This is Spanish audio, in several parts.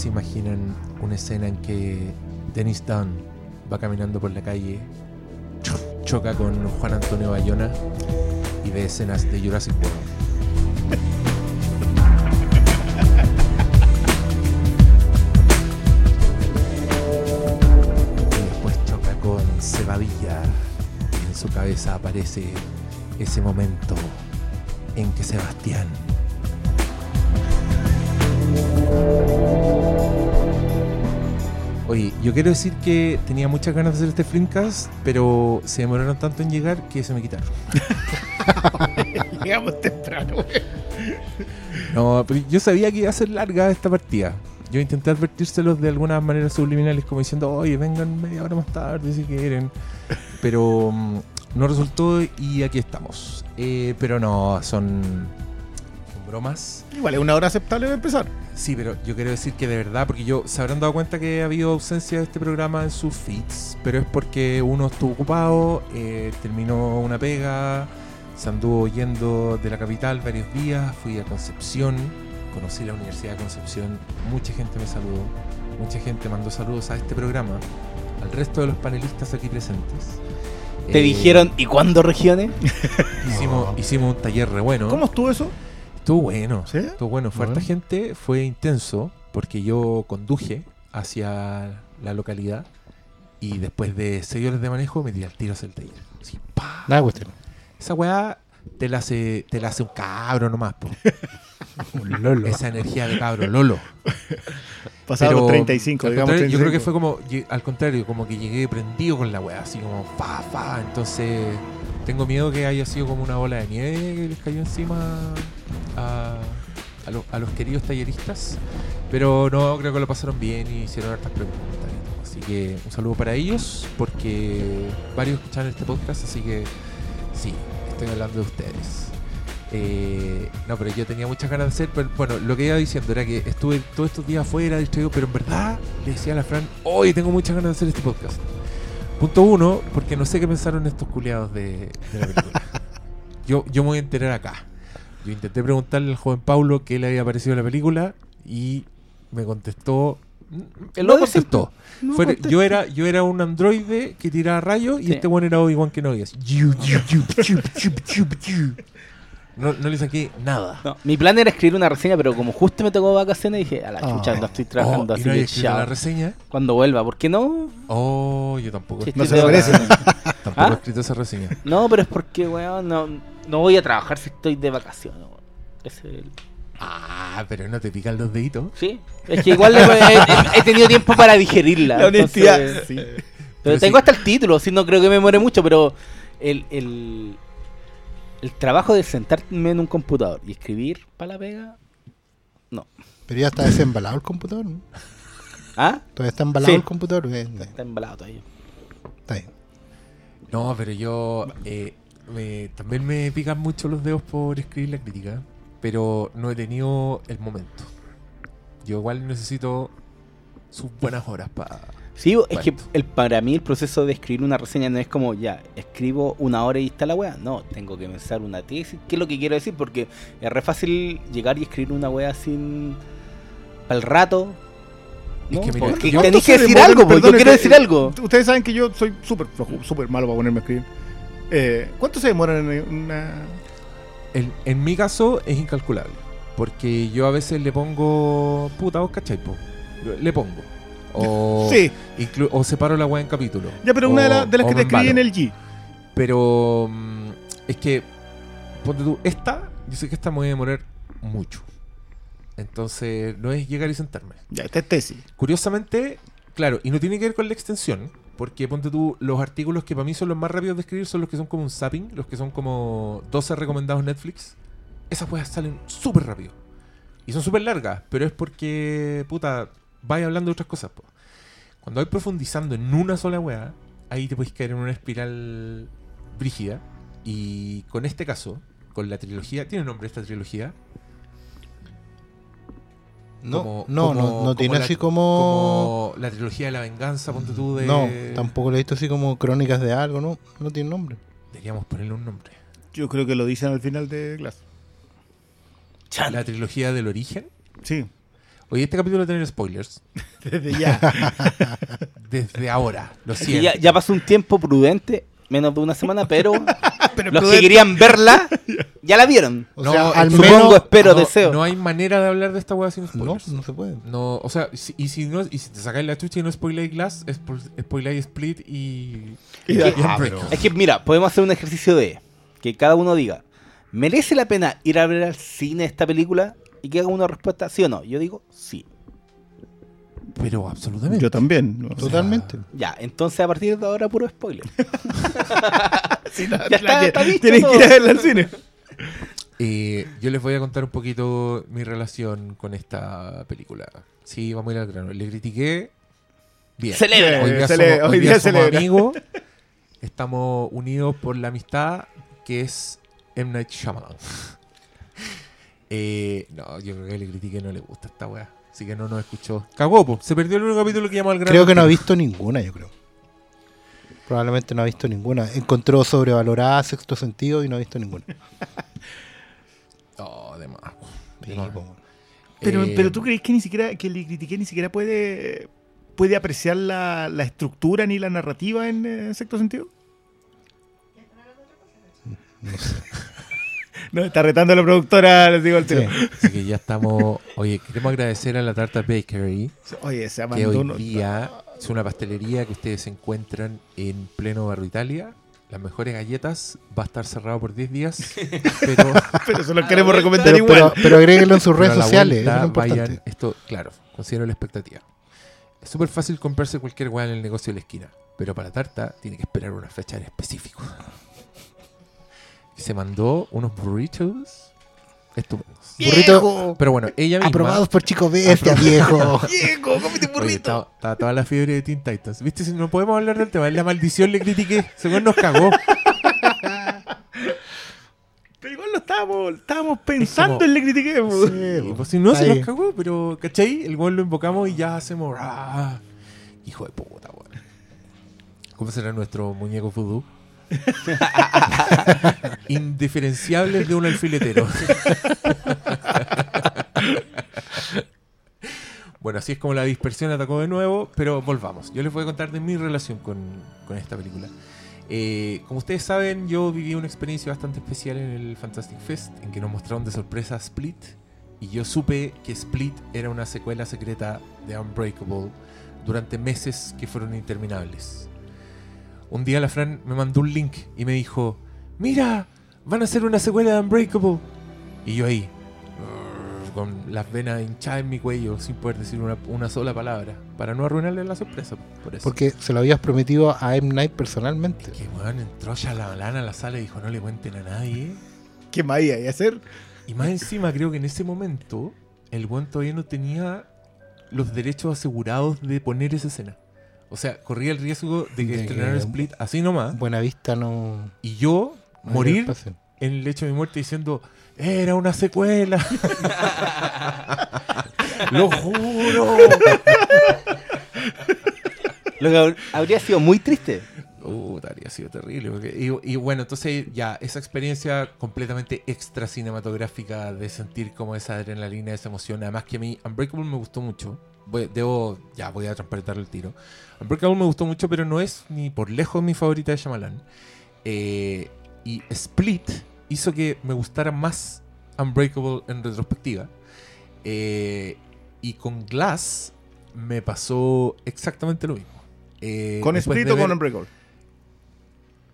se imaginan una escena en que Dennis Dunn va caminando por la calle, cho- choca con Juan Antonio Bayona y ve escenas de Jurassic World. Después choca con Cebadilla y en su cabeza aparece ese momento en que Sebastián Oye, yo quiero decir que tenía muchas ganas de hacer este Flimcast, pero se demoraron tanto en llegar que se me quitaron. Llegamos temprano. No, pero yo sabía que iba a ser larga esta partida. Yo intenté advertírselos de algunas maneras subliminales, como diciendo, oye, vengan media hora más tarde si quieren. Pero mm, no resultó y aquí estamos. Eh, pero no, son bromas. Igual es una hora aceptable de empezar. Sí, pero yo quiero decir que de verdad, porque yo se habrán dado cuenta que ha habido ausencia de este programa en sus feeds, pero es porque uno estuvo ocupado, eh, terminó una pega, se anduvo yendo de la capital varios días, fui a Concepción, conocí la Universidad de Concepción, mucha gente me saludó, mucha gente mandó saludos a este programa, al resto de los panelistas aquí presentes. ¿Te Eh, dijeron ¿y cuándo regiones? Hicimos, hicimos un taller re bueno. ¿Cómo estuvo eso? Estuvo bueno. ¿Sí? Estuvo bueno. Fue harta gente, fue intenso, porque yo conduje hacia la localidad y después de seis horas de manejo me tiré al tiro hacia el taller. Así, pa. Nada, cuestión. Esa weá te la hace, te la hace un cabro nomás, po. Un lolo. Esa energía de cabro, Lolo. Pasado Pero, los 35, al digamos. contrario, Yo creo que 35. fue como, al contrario, como que llegué prendido con la weá, así como fa, fa. Entonces, tengo miedo que haya sido como una bola de nieve que les cayó encima a, los- queridos talleristas. Pero no, creo que lo pasaron bien y hicieron hartas preguntas. Así que un saludo para ellos, porque varios escuchan este podcast, así que sí, estoy hablando de ustedes. Eh, no, pero yo tenía muchas ganas de hacer. Pero, bueno, lo que iba diciendo era que estuve todos estos días afuera, distraído, pero en verdad le decía a la Fran, hoy tengo muchas ganas de hacer este podcast. Punto uno, porque no sé qué pensaron estos culiados de, de la película. yo, yo me voy a enterar acá. Yo intenté preguntarle al joven Paulo qué le había parecido la película y me contestó. El no contestó. No Fue- yo era yo era un androide que tiraba rayos y este bueno era Obi-Wan Kenobi. así, No, no le saqué nada. No, mi plan era escribir una reseña, pero como justo me tocó vacaciones, dije, a la chucha, Ah. no estoy trabajando, Oh, y así no que escrito la chao. reseña. Cuando vuelva, ¿por qué no? Oh, yo tampoco. Sí, No se lo merece. Tampoco ¿Ah? he escrito esa reseña. No, pero es porque, weón, no, no voy a trabajar si estoy de vacaciones, weón. Ese es el- Ah, pero no te pican los deditos. Sí, es que igual he, he- he tenido tiempo para digerirla. La honestidad. entonces- sí. Pero, Pero tengo sí. hasta el título, si no creo que me muere mucho, pero el, el, el trabajo de sentarme en un computador y escribir para la pega, no. Pero ya está desembalado el computador. ¿no? ¿Ah? Todavía está embalado Sí. el computador. eh, eh, Está embalado todavía. Está bien. No, pero yo eh, me- también me pican mucho los dedos por escribir la crítica, pero no he tenido el momento. Yo igual necesito sus buenas horas para... Sí, es que el, para mí el proceso de escribir una reseña no es como, ya, escribo una hora y está la weá. No, tengo que pensar una tesis. ¿Qué es lo que quiero decir? Porque es re fácil llegar y escribir una weá sin... para el rato. Es que mira, Porque yo- tenéis que ¿Cuánto se decir demoran? algo, porque yo quiero decir algo. Ustedes saben que yo soy súper flojo, súper malo para ponerme a escribir. Eh, ¿Cuánto se demoran en una...? En, en mi caso es incalculable, porque yo a veces le pongo... Puta, vos cachai, po? Le pongo. O, Sí, o separo la weá en capítulos. ya, pero una de, las de las o que te escribí en el G. Pero mm, es que, ponte tú, esta, yo sé que esta me voy a demorar mucho. Entonces, no es llegar y sentarme. Ya, esta es tesis. Curiosamente, claro, y no tiene que ver con la extensión, porque ponte tú, los artículos que para mí son los más rápidos de escribir son los que son como un zapping, los que son como 12 recomendados en Netflix. Esas weas salen súper rápido. Y son súper largas, pero es porque, puta, vais hablando de otras cosas. po. Cuando vais profundizando en una sola wea, ahí te puedes caer en una espiral brígida. Y con este caso, con la trilogía, ¿tiene nombre esta trilogía? No, Como- no, como- no, no tiene la- así como... como la trilogía de la venganza, ponte tú de. No, tampoco le he visto así como crónicas de algo, ¿no? No tiene nombre. Deberíamos ponerle un nombre. Yo creo que lo dicen al final de clase. La trilogía del origen. Sí. Oye, este capítulo va a tener spoilers. Desde ya. Desde ahora, lo siento. ya, ya pasó un tiempo prudente, menos de una semana, pero Pero los que querían verla ya la vieron. O No, sea, al supongo, menos. espero, no, deseo. No hay manera de hablar de esta weá sin No, spoilers. no se puede. No, o sea, si- y si no, y si te sacáis la chucha y no spoiláis Glass, es por- spoiláis Split y. Y- y ah. Es que, mira, podemos hacer un ejercicio de que cada uno diga, ¿merece la pena ir a ver al cine esta película? Y que haga una respuesta sí o no. Yo digo sí. Pero absolutamente. Yo también. ¿no? Totalmente. Ya, entonces a partir de ahora puro spoiler. Sí, la- Ya está, la- está listo Tienen que ir a verla al cine. Eh, yo les voy a contar un poquito mi relación con esta película. Sí, vamos a ir al grano. Le critiqué. Bien. Celebra. Hoy día somos, le- hoy hoy día día somos celebra. amigos. Estamos unidos por la amistad que es M. Night Shyamalan. Eh, no, yo creo que le critiqué no le gusta esta weá. Así que no nos escuchó. Cagó, po. Se perdió el único capítulo que llamó al grano. Creo que no ha visto ninguna, yo creo. Probablemente no ha visto ninguna. Encontró sobrevalorada sexto sentido y no ha visto ninguna. Oh, de más. De. Pero, Eh, pero tú crees que ni siquiera, que le critiqué ni siquiera puede, puede apreciar la, la estructura ni la narrativa en eh, sexto sentido? No sé. No, está retando a la productora, les digo al tiro. Sí. Así que ya estamos. Oye, queremos agradecer a la Tarta Bakery. Oye, se que hoy uno- día es una pastelería que ustedes encuentran en pleno barrio Italia. Las mejores galletas va a estar cerrado por 10 días, pero, Pero se lo queremos recomendar Pero, igual. pero, pero agréguenlo en sus redes sociales. Vuelta es vayan- esto, claro, considero la expectativa. Es súper fácil comprarse cualquier weá en el negocio de la esquina, pero para tarta tiene que esperar una fecha en específico. Se mandó unos burritos estupendos. Burrito Pero bueno, ella misma... aprobados por Chico Bestia, viejo. Diego, cómete un burrito. está toda la fiebre de Teen Titans. ¿Viste? Si no podemos hablar del tema, es la maldición le critiqué. Según nos cagó. Pero igual lo estábamos, estábamos pensando como- en le critiqué. Y pues si no, se Ahí. nos cagó, pero ¿cachai? El gol lo invocamos y ya hacemos. ¡ah! Hijo de puta, weón. ¿Cómo será nuestro muñeco vudú? Indiferenciables de un alfiletero. bueno, así es como la dispersión atacó de nuevo, pero volvamos. Yo les voy a contar de mi relación con, con esta película. Eh, como ustedes saben, yo viví una experiencia bastante especial en el Fantastic Fest, en que nos mostraron de sorpresa Split, y yo supe que Split era una secuela secreta de Unbreakable durante meses que fueron interminables. Un día la Fran me mandó un link y me dijo, mira, van a hacer una secuela de Unbreakable. Y yo ahí, con las venas hinchadas en mi cuello, sin poder decir una, una sola palabra, para no arruinarle la sorpresa. Por eso. Porque se lo habías prometido a M. Night personalmente. Que weón entró Shyamalan a la sala y dijo, no le cuenten a nadie. ¿Qué más iba a hacer? Y más encima, creo que en ese momento, el weón todavía no tenía los derechos asegurados de poner esa escena. O sea, corría el riesgo de que De estrenaran que- Split así nomás. Buena vista no. Y yo no morir en el hecho de mi muerte diciendo, era una secuela. Lo juro. Lo que hab- habría sido muy triste. Puta, habría sido terrible. porque- y, y bueno, entonces ya, esa experiencia completamente extra cinematográfica de sentir como esa adrenalina, esa emoción. Además que a mí Unbreakable me gustó mucho. Voy- debo, ya voy a transparentar el tiro. Unbreakable me gustó mucho, pero no es ni por lejos mi favorita de Shyamalan. Eh, y Split hizo que me gustara más Unbreakable en retrospectiva. Eh, y con Glass me pasó exactamente lo mismo. Eh, ¿Con Split o con Unbreakable?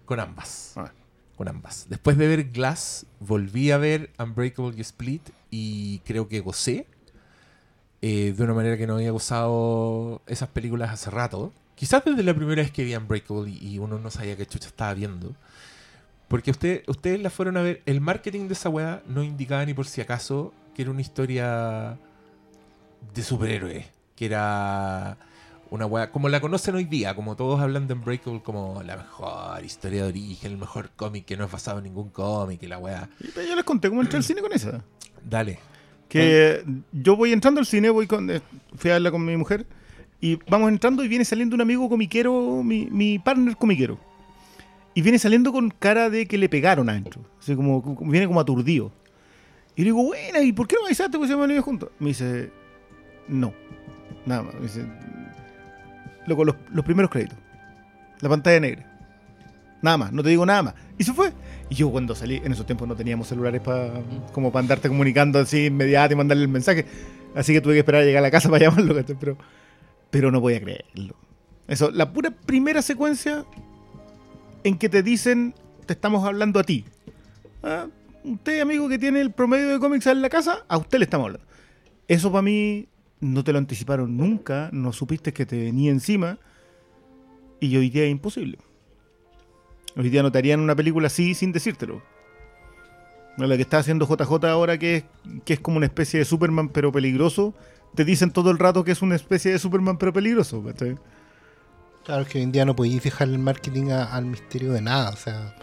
con ambas. Ah. Con ambas. Después de ver Glass, volví a ver Unbreakable y Split y creo que gocé. Eh, de una manera que no había gozado esas películas hace rato. Quizás desde la primera vez que vi Unbreakable y, y uno no sabía qué chucha estaba viendo. Porque usted, ustedes la fueron a ver. El marketing de esa weá no indicaba ni por si acaso que era una historia de superhéroes. Que era una weá, como la conocen hoy día, como todos hablan de Unbreakable como la mejor historia de origen, el mejor cómic que no es basado en ningún cómic y la weá. Y Yo les conté cómo entré al cine con esa. Dale. Que yo voy entrando al cine, voy con, eh, fui a verla con mi mujer, y vamos entrando y viene saliendo un amigo comiquero, mi, mi partner comiquero. Y viene saliendo con cara de que le pegaron adentro. Así como, como- viene como aturdido. Y le digo, buena, ¿y por qué no me avisaste que se llaman ellos juntos? Me dice, no. Nada más. Me dice, loco, los, los primeros créditos. La pantalla negra. Nada más, no te digo nada más. Y se fue. Y yo cuando salí, en esos tiempos no teníamos celulares para como para andarte comunicando así inmediato y mandarle el mensaje. Así que tuve que esperar a llegar a la casa para llamarlo, pero, pero no podía creerlo. Eso, la pura primera secuencia en que te dicen, te estamos hablando a ti. Ah, usted, amigo, que tiene el promedio de cómics en la casa, a usted le estamos hablando. Eso para mí no te lo anticiparon nunca, no supiste que te venía encima. Y hoy día es imposible. Hoy día no te harían una película así sin decírtelo. La que está haciendo JJ ahora, que es, que es como una especie de Superman pero peligroso, te dicen todo el rato que es una especie de Superman pero peligroso. ¿cachai? Claro que hoy en día no podéis fijar el marketing al misterio de nada. O sea,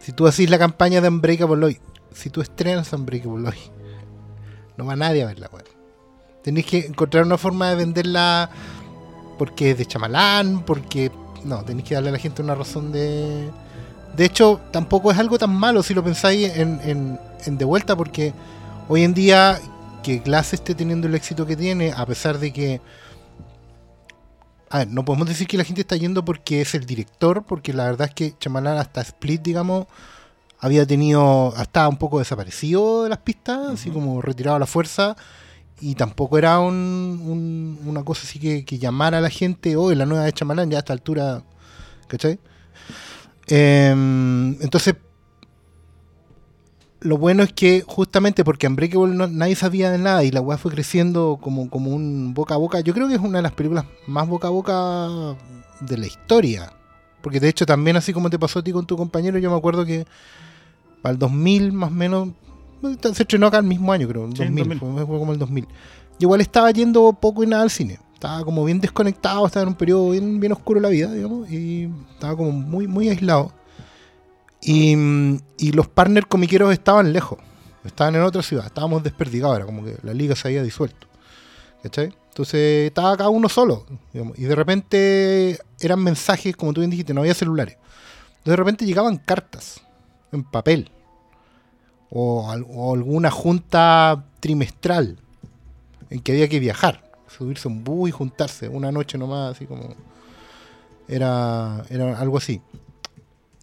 si tú haces la campaña de Unbreakable hoy, si tú estrenas Unbreakable hoy, no va nadie a verla, weón. Tenéis que encontrar una forma de venderla porque es de chamalán, porque. No, tenéis que darle a la gente una razón de. De hecho, tampoco es algo tan malo si lo pensáis en, en, en de vuelta, porque hoy en día que Glass esté teniendo el éxito que tiene, a pesar de que a ver, no podemos decir que la gente está yendo porque es el director, porque la verdad es que Chamalán hasta Split, digamos, había tenido, estaba un poco desaparecido de las pistas, así como retirado a la fuerza, y tampoco era un, un- una cosa así que, que llamara a la gente, hoy la nueva de Chamalán, ya a esta altura, ¿cachai? Em, entonces, lo bueno es que justamente porque Unbreakable no- nadie sabía de nada y la weá fue creciendo como, como un boca a boca. Yo creo que es una de las películas más boca a boca de la historia. Porque de hecho también así como te pasó a ti con tu compañero, yo me acuerdo que para el 2000 más o menos, se estrenó acá el mismo año creo, el Sí, en 2000, 2000. Fue, fue como el 2000. Yo igual estaba yendo poco y nada al cine. Estaba como bien desconectado, estaba en un periodo bien, bien oscuro de la vida, digamos, y estaba como muy, muy aislado. Y, y los partners comiqueros estaban lejos, estaban en otra ciudad, estábamos desperdigados, era como que la liga se había disuelto. ¿Cachai? Entonces estaba cada uno solo. digamos, y de repente eran mensajes, como tú bien dijiste, no había celulares. Entonces de repente llegaban cartas en papel. O, al- o alguna junta trimestral en que había que viajar. Subirse a un bus y juntarse una noche nomás, así como. Era, era algo así.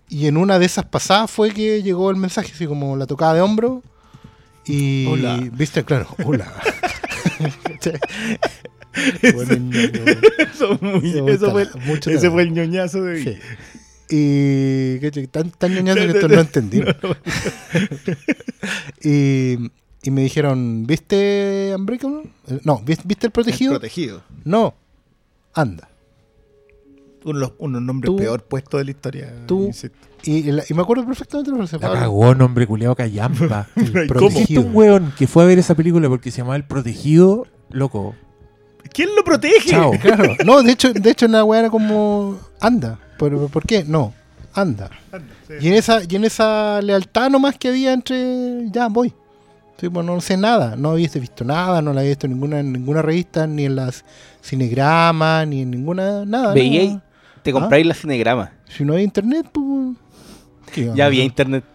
Y en una de esas pasadas fue que llegó el mensaje, así como la tocada de hombro. Y. Hola. Viste, claro, hola. Bueno. Eso, muy- eso fue, ese fue el ñoñazo de Sí. Y caché, tan, tan ñoñazo que esto no entendí. y, y me dijeron, ¿viste Unbreakable? Eh, No, ¿vis- ¿viste el protegido? protegido. no, anda. Uno de los unos nombres Tú- peor puestos de la historia. tú-. Y, la- y me acuerdo perfectamente de la frase. La cagó, nombre culiado callampa. El protegido. un weón que fue a ver esa película porque se llamaba El Protegido, loco. ¿Quién lo protege? Chao. Claro, no, de hecho, de hecho, en la weá era como, anda. ¿Por, por qué? No, anda. Y en esa, y en esa lealtad nomás que había entre, ya voy. Sí, pues no sé nada, no había visto nada, no la había visto en ninguna, en ninguna revista, ni en las cinegramas, ni en ninguna, nada. Veíais, nada. te compráis la cinegrama. Si no había internet, pues. ¿qué íbamos Ya había internet.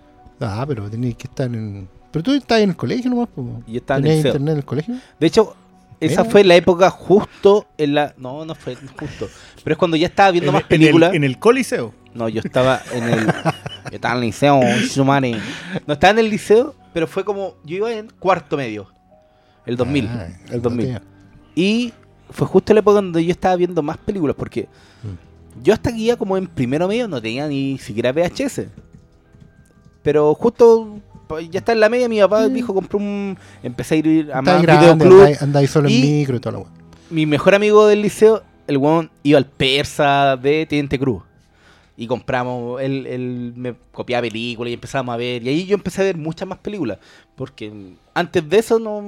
Ah, pero tenías que estar en. Pero tú estás en el colegio nomás, pues. Y yo estaba en el ¿Tenías liceo. internet en el colegio? De hecho, esa fue la época justo en la. No, no fue justo. Pero es cuando ya estaba viendo En- más películas. el- En el Coliseo. No, yo estaba en el. Yo estaba en el liceo, madre. No estaba en el liceo, pero fue como. Yo iba en cuarto medio. El 2000. Ah, el 2000. botea. Y fue justo la época donde yo estaba viendo más películas, porque Mm. yo hasta aquí ya como en primero medio no tenía ni siquiera VHS. Pero justo ya está en la media, mi papá dijo, compré un... Empecé a ir a más videoclub. andáis- solo en micro y la weá. Mi mejor amigo del liceo, el weón iba al Persa de Teniente Cruz. Y compramos, él, él me copiaba películas y empezábamos a ver. Y ahí yo empecé a ver muchas más películas. Porque antes de eso no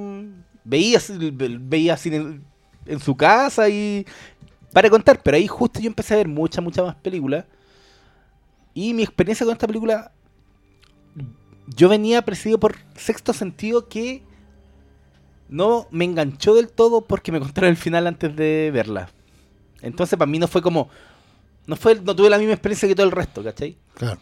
veía, veía cine en, en su casa y para contar. Pero ahí justo yo empecé a ver muchas, muchas más películas. Y mi experiencia con esta película, yo venía presidido por sexto sentido que no me enganchó del todo porque me contaron el final antes de verla. Entonces para mí no fue como... No, fue, no tuve la misma experiencia que todo el resto, ¿cachai? Claro.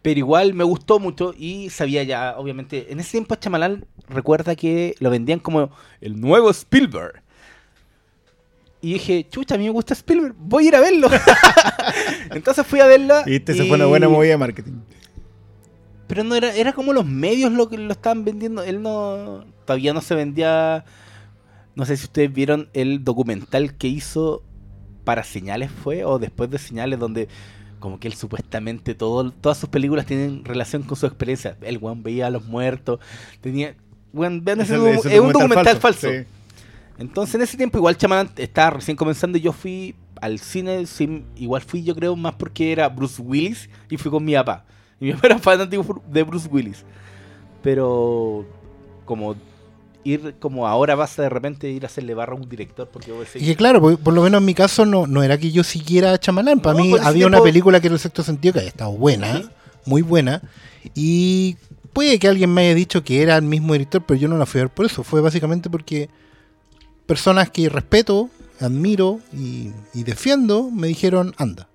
Pero igual me gustó mucho y sabía ya, obviamente, en ese tiempo Chamalán recuerda que lo vendían como el nuevo Spielberg. Y dije, chucha, a mí me gusta Spielberg, voy a ir a verlo. Entonces fui a verla. Viste, esa fue una buena movida de marketing. Pero no era, era como los medios lo que lo estaban vendiendo. Él no. Todavía no se vendía. No sé si ustedes vieron el documental que hizo para señales fue, o después de señales, donde como que él supuestamente todo, todas sus películas tienen relación con su experiencia. El weón veía a los muertos. Tenía. Weón, vean ese es un documental falso. sí. Entonces en ese tiempo igual Chamalan estaba recién comenzando y yo fui al cine, sin- igual fui yo creo más porque era Bruce Willis y fui con mi papá. Y mi papá era fanático de Bruce Willis. Pero como ir como ahora vas a de repente ir a hacerle barra a un director porque yo Y que claro, por, por lo menos en mi caso no, no era que yo siguiera a Chamalán. Para No, mí por ese había una película que era el sexto sentido que había estado buena, muy buena. Y puede que alguien me haya dicho que era el mismo director, pero yo no la fui a ver por eso. Fue básicamente porque personas que respeto, admiro y, y defiendo me dijeron anda.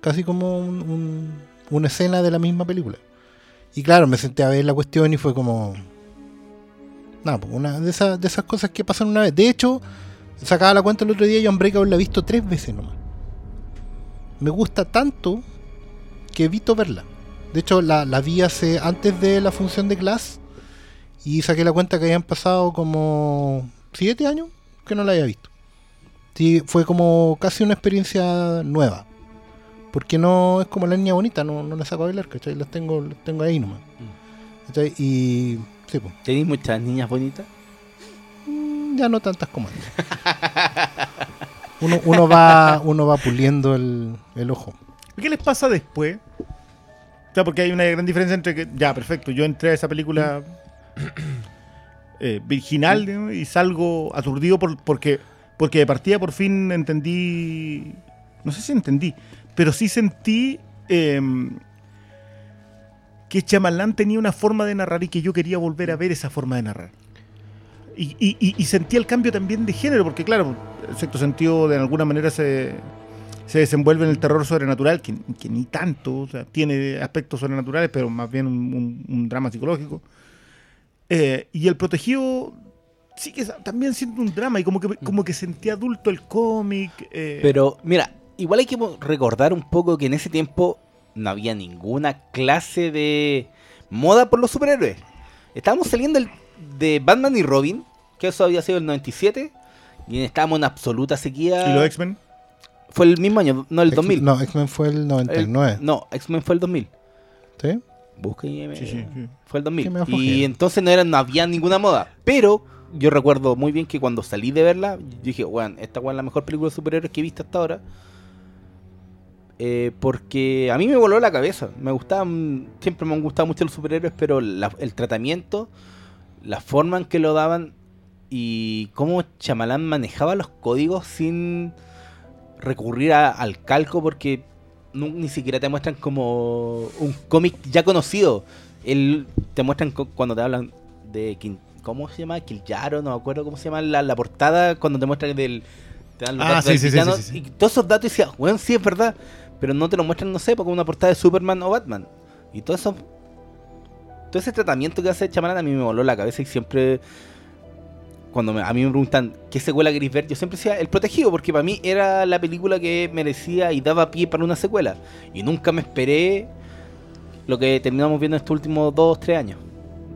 Casi como un- un- una escena de la misma película. Y claro, me senté a ver la cuestión y fue como... Nada, pues, una de esas, de esas cosas que pasan una vez. De hecho, sacaba la cuenta el otro día y Unbreakable la he visto tres veces nomás. Me gusta tanto que evito verla. De hecho, la, la vi hace antes de la función de Glass y saqué la cuenta que habían pasado como siete años que no la había visto. Sí, fue como casi una experiencia nueva. Porque no es como la niña bonita, no, no la saco a bailar, ¿cachai? Las tengo, las tengo ahí nomás. ¿Cachai? Y sí, pues, ¿Tenéis muchas niñas bonitas? mm, ya no tantas como antes. Uno, uno va, uno va puliendo el, el ojo. ¿Y ¿Qué les pasa después? O sea, porque hay una gran diferencia entre que, ya, perfecto, yo entré a esa película eh, virginal ¿no? y salgo aturdido por, porque, porque de partida por fin entendí, no sé si entendí, pero sí sentí em, que Chamalán tenía una forma de narrar y que yo quería volver a ver esa forma de narrar. Y, y- y- y sentí el cambio también de género, porque claro, el sexto sentido de alguna manera se, se desenvuelve en el terror sobrenatural, que, que ni tanto, o sea, tiene aspectos sobrenaturales, pero más bien un, drama psicológico. Eh, y el protegido sí que también siente un drama, y como que, como que sentí adulto el cómic. eh, Pero mira, igual hay que recordar un poco que en ese tiempo no había ninguna clase de moda por los superhéroes. Estábamos saliendo el- de Batman y Robin, que eso había sido el 97, y estábamos en absoluta sequía. ¿Y los X-Men? Fue el mismo año, no el X- 2000. No, X-Men fue el 99. El- no, X-Men fue el 2000. ¿Sí? Busca y Sí, sí, sí. Fue el 2000. Que me Y entonces no, era, no había ninguna moda. Pero yo recuerdo muy bien que cuando salí de verla, yo dije, weón, esta weón es la mejor película de superhéroes que he visto hasta ahora. Eh, porque a mí me voló la cabeza. Me gustaban, siempre me han gustado mucho los superhéroes, pero la- el tratamiento, la forma en que lo daban y cómo Chamalán manejaba los códigos sin recurrir a- al calco, porque no- ni siquiera te muestran como un cómic ya conocido. El, te muestran cu- cuando te hablan de ¿cómo se llama? Killaro, no me acuerdo cómo se llama la, la portada cuando te muestran del te dan los Ah, datos sí, del sí, sí, y todos esos datos y decías, bueno, sí es verdad, pero no te lo muestran, no sé, como una portada de Superman o Batman. Y todo eso todo ese tratamiento que hace Chamalán a mí me voló la cabeza y siempre cuando me- a mí me preguntan qué secuela queréis ver, yo siempre decía El Protegido, porque para mí era la película que merecía y daba pie para una secuela. Y nunca me esperé lo que terminamos viendo estos últimos dos, tres años.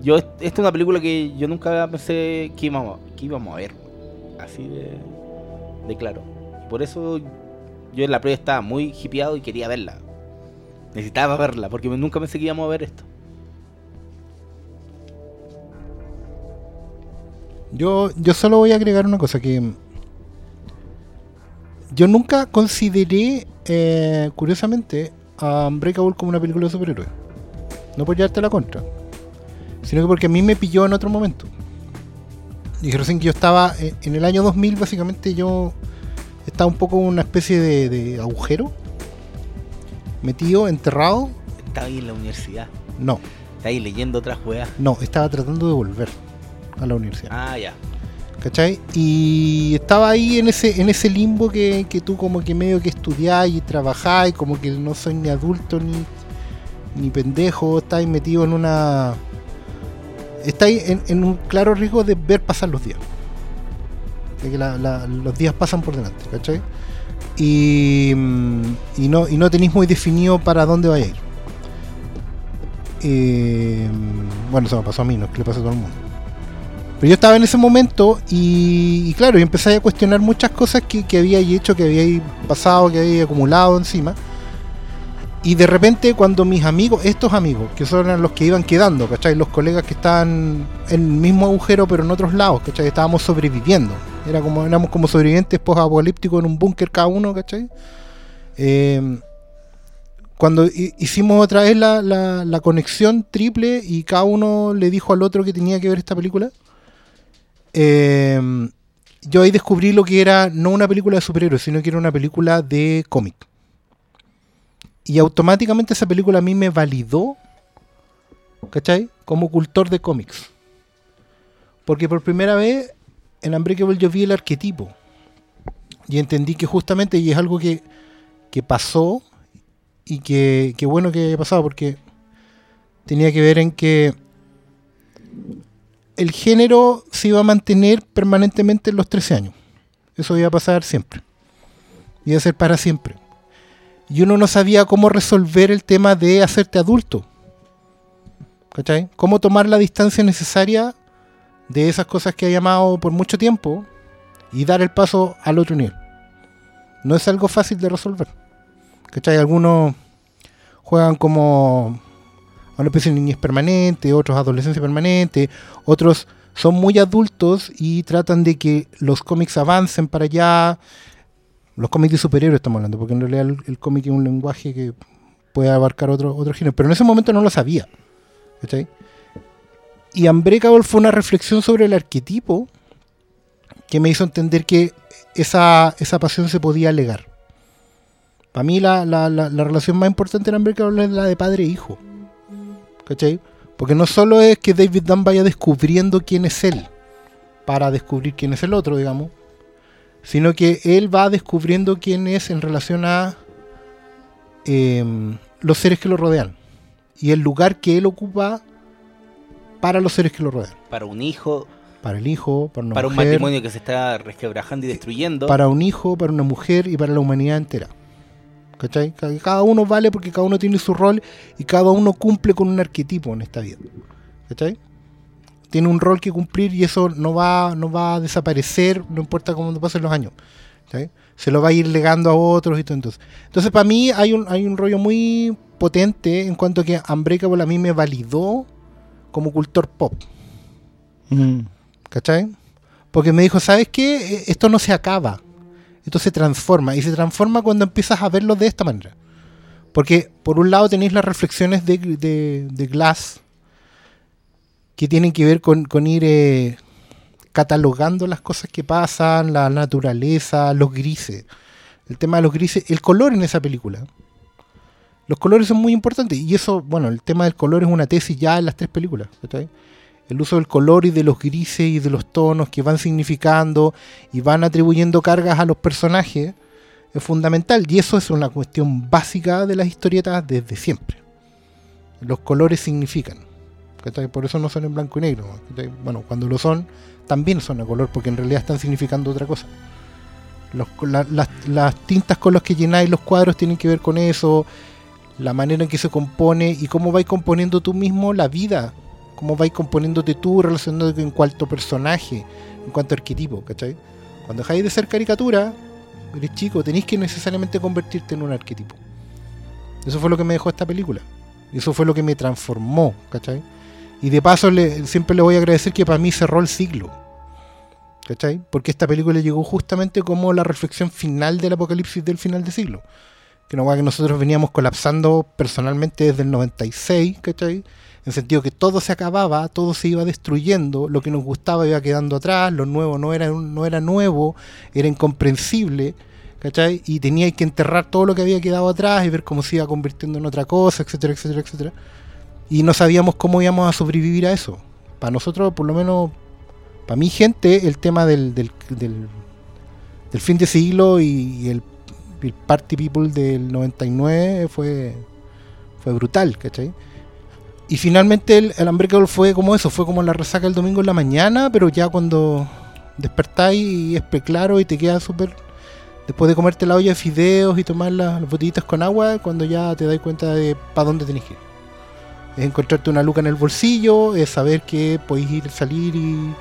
Yo, est- esta es una película que yo nunca pensé que íbamos, que íbamos a ver. Así de, de claro. Por eso yo en la prueba estaba muy hipeado y quería verla. Necesitaba verla, porque nunca pensé que íbamos a ver esto. Yo, yo solo voy a agregar una cosa que yo nunca consideré, eh, curiosamente, a Unbreakable como una película de superhéroes. No por llevarte la contra, sino que porque a mí me pilló en otro momento. Dije que yo estaba eh, en el año 2000, básicamente yo estaba un poco una especie de, de agujero, metido, enterrado. Estaba ahí en la universidad. No, Estaba ahí leyendo otras weas. no, estaba tratando de volver a la universidad. Ah, ya. ¿Cachai? Y estaba ahí en ese, en ese limbo que, que tú como que medio que estudiás y trabajás y como que no soy ni adulto ni, ni pendejo, estáis metido en una... Estáis en, en un claro riesgo de ver pasar los días. Que la- los días pasan por delante, ¿cachai? Y, mm, y no, y no tenéis muy definido para dónde vaya a ir. Eh, bueno, eso me pasó a mí, no es que le pase a todo el mundo. Pero yo estaba en ese momento y, claro, y empecé a cuestionar muchas cosas que, que había hecho, que había pasado, que había acumulado encima. Y de repente cuando mis amigos, estos amigos, que son los que iban quedando, ¿cachai? Los colegas que estaban en el mismo agujero pero en otros lados, ¿cachai? Estábamos sobreviviendo. Era como, éramos como sobrevivientes post-apocalípticos en un búnker cada uno, ¿cachai? Eh, cuando hi- hicimos otra vez la, la- conexión triple y cada uno le dijo al otro que tenía que ver esta película, eh, yo ahí descubrí lo que era no una película de superhéroes, sino que era una película de cómic. Y automáticamente esa película a mí me validó, ¿cachai? Como cultor de cómics. Porque por primera vez en Unbreakable yo vi el arquetipo. Y entendí que justamente, y es algo que, que pasó, y que, que bueno que haya pasado, porque tenía que ver en que el género se iba a mantener permanentemente en los 13 años. Eso iba a pasar siempre. Iba a ser para siempre. Y uno no sabía cómo resolver el tema de hacerte adulto. ¿Cachai? Cómo tomar la distancia necesaria de esas cosas que ha llamado por mucho tiempo y dar el paso al otro nivel. No es algo fácil de resolver. ¿Cachai? Algunos juegan como a una especie de niñez permanente, otros adolescencia permanente, otros son muy adultos y tratan de que los cómics avancen para allá. Los cómics de superhéroes estamos hablando, porque en realidad el, cómic es un lenguaje que puede abarcar otro, otro género. Pero en ese momento no lo sabía. ¿cachai? Y Unbreakable fue una reflexión sobre el arquetipo que me hizo entender que esa, esa pasión se podía legar. Para mí la, la- la- la relación más importante en Unbreakable es la de padre e hijo. ¿Cachai? Porque no solo es que David Dunn vaya descubriendo quién es él, para descubrir quién es el otro, digamos, sino que él va descubriendo quién es en relación a em, los seres que lo rodean y el lugar que él ocupa para los seres que lo rodean. Para un hijo, Para el hijo, para una para un matrimonio que se está resquebrajando y destruyendo. para un hijo, para una mujer y para la humanidad entera. ¿Cachai? Ca- Cada uno vale porque cada uno tiene su rol y cada uno cumple con un arquetipo en esta vida. ¿Cachai? Tiene un rol que cumplir y eso no va, no va a desaparecer, no importa cómo pasen los años. ¿cachai? Se lo va a ir legando a otros y todo. Entonces, entonces para mí hay un, hay un rollo muy potente en cuanto a que Unbreakable a mí me validó como cultor pop. ¿Cachai? Porque me dijo, ¿sabes qué? Eh, Esto no se acaba. Esto se transforma. Y se transforma cuando empiezas a verlo de esta manera. Porque por un lado tenéis las reflexiones de, de- de Glass que tienen que ver con, con ir eh, catalogando las cosas que pasan, la naturaleza, los grises. El tema de los grises, el color en esa película. Los colores son muy importantes. Y eso, bueno, el tema del color es una tesis ya en las tres películas. El uso del color y de los grises y de los tonos que van significando y van atribuyendo cargas a los personajes es fundamental. Y eso es una cuestión básica de las historietas desde siempre. Los colores significan. Por eso no son en blanco y negro. Bueno, cuando lo son, también son a color, porque en realidad están significando otra cosa. Las, las tintas con las que llenáis los cuadros tienen que ver con eso, la manera en que se compone y cómo vais componiendo tú mismo la vida, cómo vais componiéndote tú relacionándote en cuanto personaje, en cuanto arquetipo, ¿cachai? Cuando dejáis de ser caricatura, eres chico, tenéis que necesariamente convertirte en un arquetipo. Eso fue lo que me dejó esta película. Eso fue lo que me transformó, ¿cachai? Y de paso le- siempre le voy a agradecer que para mí cerró el siglo. ¿Cachai? Porque esta película llegó justamente como la reflexión final del apocalipsis del final de siglo. Que no que nosotros veníamos colapsando personalmente desde el 96, ¿cachai? En sentido que todo se acababa, todo se iba destruyendo, lo que nos gustaba iba quedando atrás, lo nuevo no era, no era nuevo, era incomprensible, ¿cachai? Y tenía que enterrar todo lo que había quedado atrás y ver cómo se iba convirtiendo en otra cosa, etcétera, etcétera, etcétera. Y no sabíamos cómo íbamos a sobrevivir a eso. Para nosotros, por lo menos, para mi gente, el tema del, del, del, fin de siglo y el, el Party People del 99 fue, fue brutal, ¿cachai? Y finalmente el, el Unbreakable fue como eso, fue como la resaca el domingo en la mañana, pero ya cuando despertáis y es preclaro y te queda súper. Después de comerte la olla de fideos y tomar las, las botellitas con agua, cuando ya te das cuenta de para dónde tenés que ir. Es encontrarte una luca en el bolsillo, es saber que podéis ir, salir y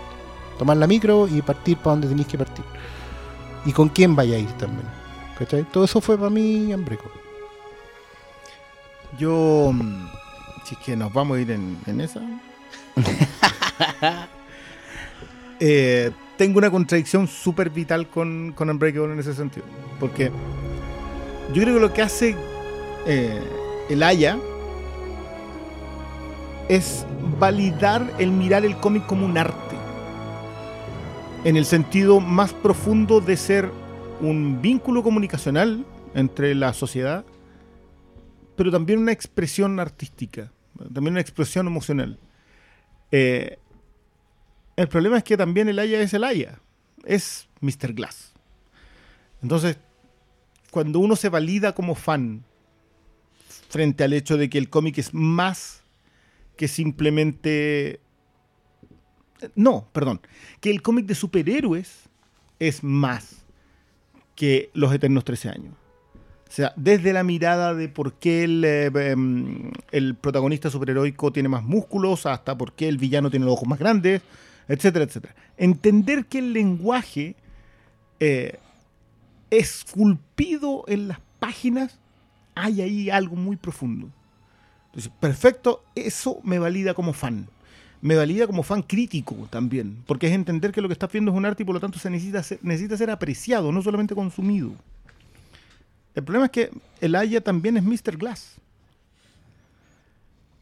tomar la micro y partir para donde tenéis que partir. Y con quién vaya a ir también. ¿Cachai? Todo eso fue para mí Ambreco. Yo, mm, si es que nos vamos a ir en, en esa. Eh, tengo una contradicción súper vital con, con Unbreakable en ese sentido. Porque yo creo que lo que hace eh, el Aya es validar el mirar el cómic como un arte. En el sentido más profundo de ser un vínculo comunicacional entre la sociedad, pero también una expresión artística, también una expresión emocional. Eh, el problema es que también el Aya es el Aya, es Mr. Glass. Entonces, cuando uno se valida como fan frente al hecho de que el cómic es más que simplemente... No, perdón, que el cómic de superhéroes es más que los Eternos 13 años. O sea, desde la mirada de por qué el, eh, em, el protagonista superheroico tiene más músculos, hasta por qué el villano tiene los ojos más grandes, etcétera, etcétera. Entender que el lenguaje eh, esculpido en las páginas hay ahí algo muy profundo. Entonces, perfecto, eso me valida como fan. Me valida como fan crítico también, porque es entender que lo que estás viendo es un arte y por lo tanto se necesita ser, necesita ser apreciado, no solamente consumido. El problema es que el Aya también es Mr. Glass.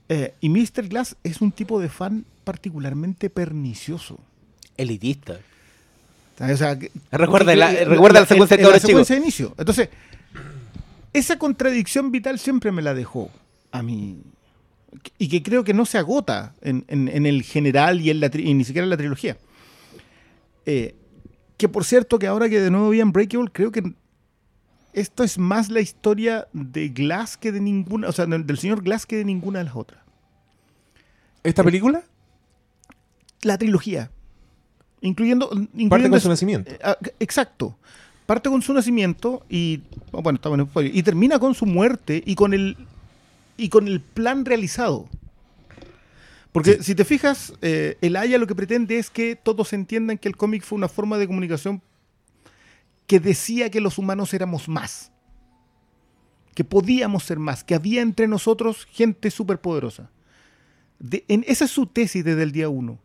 Eh, y Mr. Glass es un tipo de fan particularmente pernicioso. Elitista. O sea, que- Recuerda la- recuerda la secuencia cabros la secuencia de inicio. Entonces, esa contradicción vital siempre me la dejó a mí. Y que creo que no se agota en, en- en el general y, en la y ni siquiera en la trilogía. Eh, que por cierto, que ahora que de nuevo vi Unbreakable, creo que esto es más la historia de Glass que de ninguna, o sea, del señor Glass que de ninguna de las otras. ¿Esta película? La trilogía. Incluyendo, Parte con su nacimiento. Eh, ah, exacto. Parte con su nacimiento y bueno, está bueno, spoiler, y termina con su muerte y con el y con el plan realizado. Porque si te fijas, eh, el Aya lo que pretende es que todos entiendan que el cómic fue una forma de comunicación que decía que los humanos éramos más. Que podíamos ser más, que había entre nosotros gente superpoderosa. De- en, esa es su tesis desde el día uno.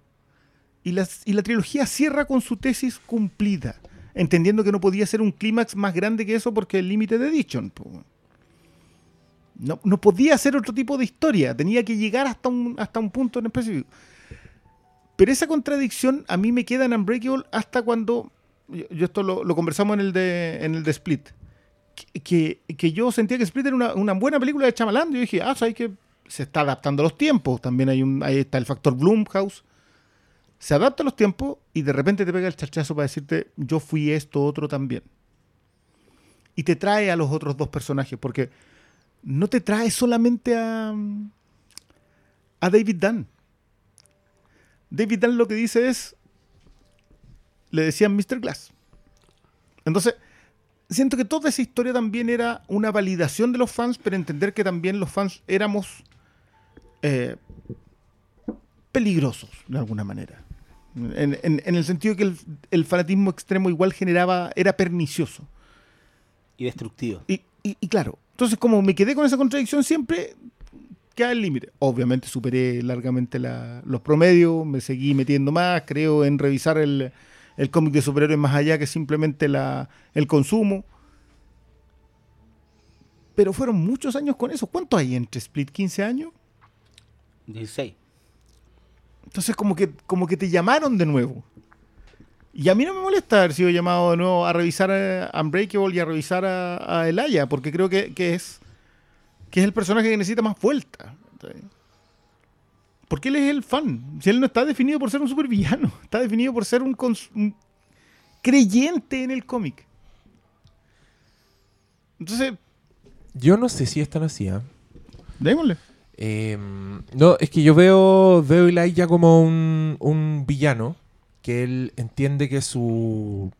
Y, las- y la trilogía cierra con su tesis cumplida, entendiendo que no podía ser un clímax más grande que eso porque el límite de po. No, no podía ser otro tipo de historia, tenía que llegar hasta un, hasta un punto en específico. Pero esa contradicción a mí me queda en Unbreakable hasta cuando, yo, esto lo, lo conversamos en el de, en el de Split, que, que, yo sentía que Split era una, una buena película de Chamalán, y yo dije, ah, sabes que se está adaptando a los tiempos, también hay un, ahí está el factor Blumhouse, se adapta a los tiempos y de repente te pega el chachazo para decirte, yo fui esto, otro también. Y te trae a los otros dos personajes, porque no te trae solamente a, a David Dunn. David Dunn lo que dice es, le decían Mr. Glass. Entonces, siento que toda esa historia también era una validación de los fans, pero entender que también los fans éramos eh, peligrosos, de alguna manera. En, en- en el sentido que el, el fanatismo extremo igual generaba, era pernicioso. Y destructivo. Y, y- y claro, entonces como me quedé con esa contradicción siempre, queda el límite. Obviamente superé largamente la- los promedios, me seguí metiendo más, creo en revisar el, el cómic de superhéroes más allá que simplemente la, el consumo. Pero fueron muchos años con eso. ¿Cuánto hay entre Split? ¿15 años? 16. Entonces como que, como que te llamaron de nuevo. Y a mí no me molesta haber sido llamado de nuevo a revisar a Unbreakable y a revisar a, a Elaya, porque creo que, que es que es el personaje que necesita más vuelta. Porque él es el fan. Si él no está definido por ser un supervillano, está definido por ser un, un creyente en el cómic. Entonces, Yo no sé si es tan así, ¿ah? démosle. Eh, no, es que yo veo, veo a Eli ya como un, un villano. Que él entiende que su.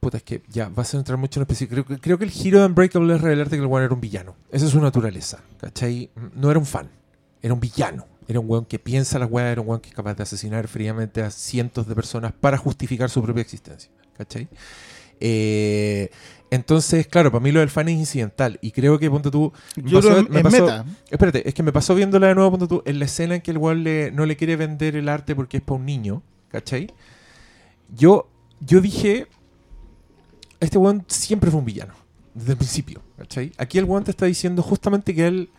Puta, es que ya, vas a entrar mucho en específico. Creo, creo que el giro de Unbreakable es revelarte que el weón era un villano. Esa es su naturaleza, ¿cachai? No era un fan, era un villano. Era un weón que piensa las weas, era un weón que es capaz de asesinar fríamente a cientos de personas para justificar su propia existencia, ¿cachai? Eh, entonces, claro, para mí lo del fan es incidental. Y creo que, ponte tú. me Yo pasó- me pasó- meta. Espérate, es que me pasó viéndola de nuevo, ponte tú, en la escena en que el weón le- no le quiere vender el arte porque es para un niño, ¿cachai? Yo, yo dije, este weón siempre fue un villano, desde el principio, ¿cachai? Aquí el weón te está diciendo justamente que él,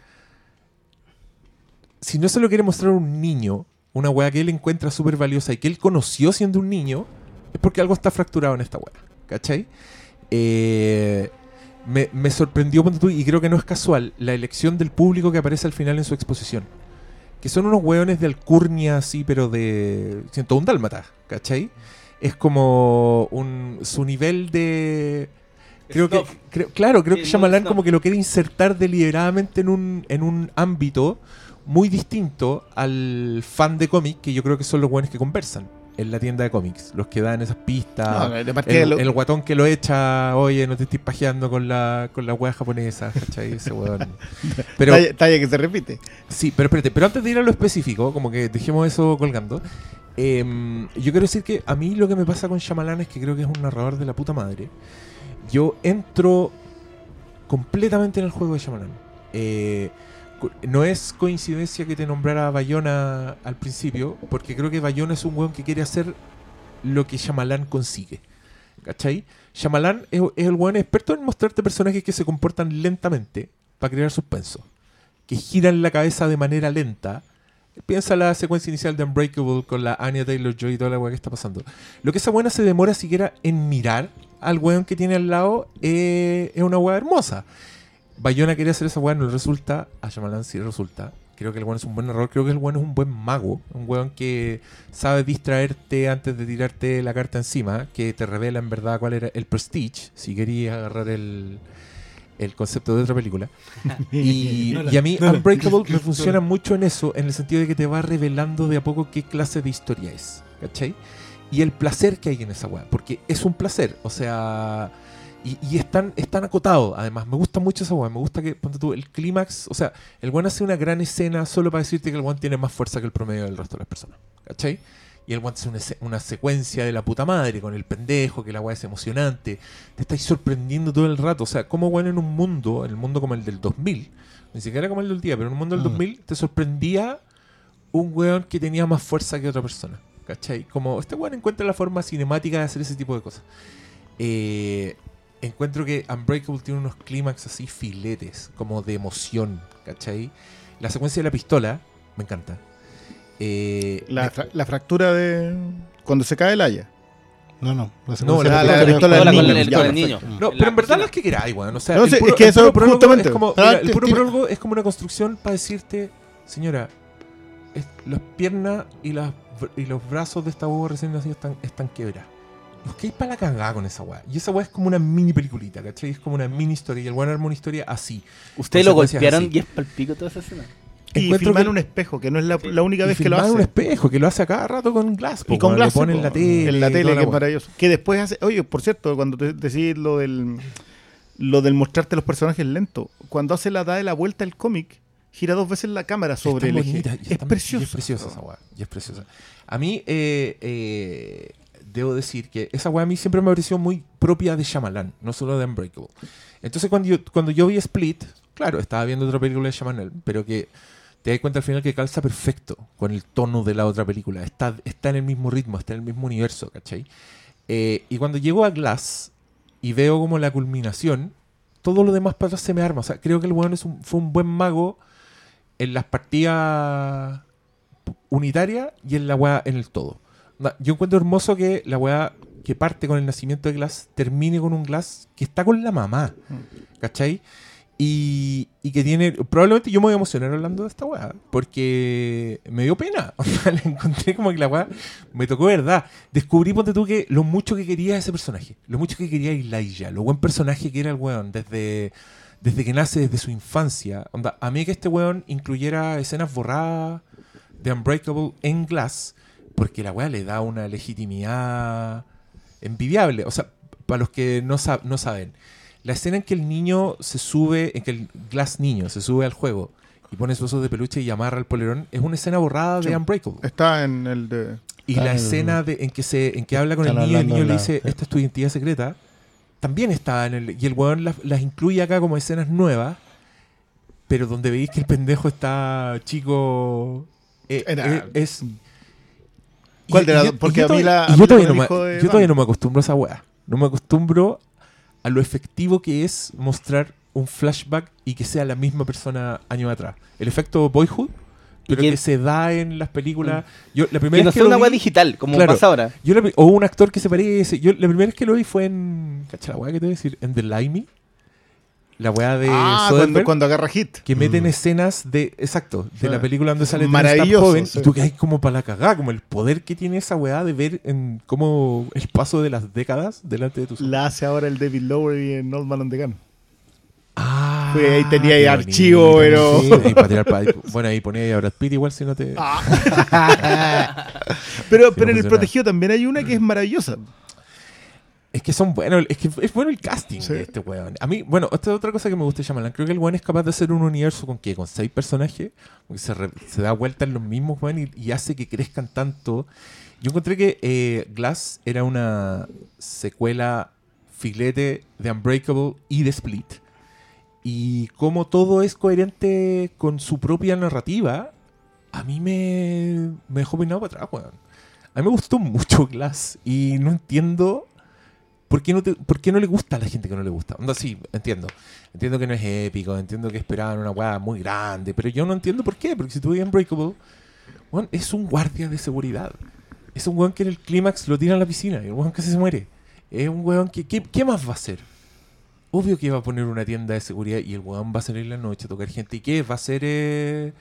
si no se lo quiere mostrar a un niño, una weá que él encuentra súper valiosa y que él conoció siendo un niño, es porque algo está fracturado en esta weá, ¿cachai? Eh, me, me sorprendió, y creo que no es casual, la elección del público que aparece al final en su exposición. Que son unos hueones de alcurnia así, pero de. Siento un dálmata, ¿cachai? Es como un, su nivel de. Creo que, creo- claro, creo Sí, que Shyamalan como que lo quiere insertar deliberadamente en un, en un ámbito muy distinto al fan de cómic, que yo creo que son los hueones que conversan en la tienda de cómics, los que dan esas pistas. No, El, lo- el guatón que lo echa, oye, no te estés pajeando con la, con la wea japonesa, ¿cachai? Ese weón. Pero, talla, talla que se repite. sí, pero espérate, pero antes de ir a lo específico, como que dejemos eso colgando, em, yo quiero decir que a mí lo que me pasa con Shyamalan es que creo que es un narrador de la puta madre. Yo entro completamente en el juego de Shyamalan. Eh, no es coincidencia que te nombrara Bayona al principio, porque creo que Bayona es un weón que quiere hacer lo que Shyamalan consigue. ¿Cachai? Shyamalan es, el weón experto en mostrarte personajes que se comportan lentamente para crear suspenso. Que giran la cabeza de manera lenta. Piensa la secuencia inicial de Unbreakable con la Anya Taylor-Joy y toda la weá que está pasando. Lo que esa buena se demora siquiera en mirar al weón que tiene al lado eh, es una weá hermosa. Bayona quería hacer esa weá, no le resulta. A Shyamalan sí le resulta. Creo que el weón es un buen error. Creo que el weón es un buen mago. Un weón que sabe distraerte antes de tirarte la carta encima. Que te revela en verdad cuál era el prestige. Si querías agarrar el, el concepto de otra película. Y, No la- y a mí no la- Unbreakable me funciona mucho en eso, en el sentido de que te va revelando de a poco qué clase de historia es. ¿Cachai? Y el placer que hay en esa weá. Porque es un placer. O sea. Y, y es, tan, es tan acotado, además. Me gusta mucho esa weá. Me gusta que, ponte tú, el clímax. O sea, el weón hace una gran escena solo para decirte que el weón tiene más fuerza que el promedio del resto de las personas. ¿Cachai? Y el weón hace una, una secuencia de la puta madre con el pendejo, que la weá es emocionante. Te estáis sorprendiendo todo el rato. O sea, como weón en un mundo, en el mundo como el del 2000, ni siquiera como el del día, pero en un mundo del Mm. 2000, te sorprendía un weón que tenía más fuerza que otra persona. ¿Cachai? Como este weón encuentra la forma cinemática de hacer ese tipo de cosas. Eh, encuentro que Unbreakable tiene unos clímax así filetes, como de emoción, ¿cachai? La secuencia de la pistola, me encanta. Eh, La, me- fra- la fractura de. Cuando se cae el haya. No, no. La No, la- de la- la pistola- del con niño, el, ya, con el perfecto. niño. No, pero en verdad cocina. las que queráis, weón. O sea, No, el puro, es que el eso puro prólogo justamente. es como, Ah, mira, el puro prólogo es como una construcción para decirte, señora, es- las piernas y, las, y los brazos de esta boba recién nacida están, están quebradas. Que hay para la cagada con esa weá. Y esa weá es como una mini peliculita, ¿cachai? Es como una mini historia. Y el weón arma una historia así. Ustedes lo golpearon así. y es palpico toda esa escena. Y Encuentro filmar que- un espejo, que no es la, Sí. la única Y vez que lo filmar hace. un espejo, que lo hace a cada rato con Glass. y con Glass Lo pone en la tele. en la tele, que es maravilloso. Que después hace. Oye, por cierto, cuando te decís lo del. Lo del mostrarte los personajes lentos. Cuando hace la da de la vuelta el cómic, gira dos veces la cámara sobre el eje. bonita, Es y es preciosa esa weá. Y es preciosa. A mí, eh, eh, debo decir que esa weá a mí siempre me pareció muy propia de Shyamalan, no solo de Unbreakable. Entonces, cuando yo, cuando yo vi Split, claro, estaba viendo otra película de Shyamalan, pero que te das cuenta al final que calza perfecto con el tono de la otra película. Está, está en el mismo ritmo, está en el mismo universo, ¿cachai? Eh, y cuando llego a Glass y veo como la culminación, todo lo demás para atrás se me arma. O sea, creo que el weón es un- fue un buen mago en las partidas unitarias y en la weá en el todo. Yo encuentro hermoso que la weá que parte con el nacimiento de Glass termine con un Glass que está con la mamá. ¿Cachai? Y, y que tiene. Probablemente yo me voy a emocionar hablando de esta weá. Porque me dio pena. Le encontré como que la weá me tocó verdad. Descubrí, ponte tú, que lo mucho que quería ese personaje. Lo mucho que quería Elijah. Lo buen personaje que era el weón. Desde, desde que nace, desde su infancia. Onda, a mí que este weón incluyera escenas borradas de Unbreakable en Glass. Porque la weá le da una legitimidad envidiable. O sea, para los que no, sab- no saben, la escena en que el niño se sube, en que el Glass niño se sube al juego y pone sus osos de peluche y amarra el polerón, es una escena borrada Sí. de Unbreakable. Está en el de. Y la en- escena de, en que se en que habla con el niño y el niño le dice, esta es tu identidad secreta, también está en el... Y el weón las, las incluye acá como escenas nuevas, pero donde veis que el pendejo está chico... eh, Era- eh, es... ¿Cuál de las dos? yo- Porque yo a mí todavía- la- a yo todavía no me- de yo todavía no me acostumbro a esa weá. No me acostumbro a lo efectivo que es mostrar un flashback y que sea la misma persona años atrás. El efecto Boyhood, pero que- que, se da en las películas. Yo la primera Que no vez que sea lo una vi- weá digital, como Claro. pasa ahora. yo la o un actor que se parece. Yo la primera vez que lo vi fue en. ¿Cacha la weá que te voy a decir? En The Limey. La weá de ah, cuando, cuando agarra hit. Que meten Mm. escenas de. Exacto. De Sí. la película donde sale Maravilloso, joven. sí. Y tú que hay como para la cagada. Como el poder que tiene esa weá de ver en cómo el paso de las décadas delante de tus ojos. La hace ahora el David Lowery en Old Man on the Gun. Ah, Fue ahí, tenía ahí archivo, bonito. pero- Sí, ahí para tirar bueno, ahí ponía a Brad Pitt igual si no te. Pero, Sí, pero no en el protegido también hay una que es maravillosa. Es que son buenos, es que es bueno el casting Sí. de este weón. A mí, bueno, esta es otra cosa que me gusta de Shyamalan. Creo que el weón es capaz de hacer un universo con que con seis personajes, porque se, re- se da vuelta en los mismos weón y, y hace que crezcan tanto. Yo encontré que eh, Glass era una secuela filete de Unbreakable y de Split. Y como todo es coherente con su propia narrativa, a mí me, me dejó peinado para atrás, weón. A mí me gustó mucho Glass y no entiendo por qué no, te- por qué no le gusta a la gente que no le gusta. Onda, sí, entiendo. Entiendo que no es épico, entiendo que esperaban una weá muy grande, pero yo no entiendo por qué. Porque si tú ves Unbreakable, weón, es un guardia de seguridad. Es un weón que en el clímax lo tira a la piscina y el weón casi se muere. Es un weón que. ¿qué, más va a hacer? Obvio que va a poner una tienda de seguridad y el weón va a salir la noche a tocar gente. ¿Y qué? Va a ser. eh,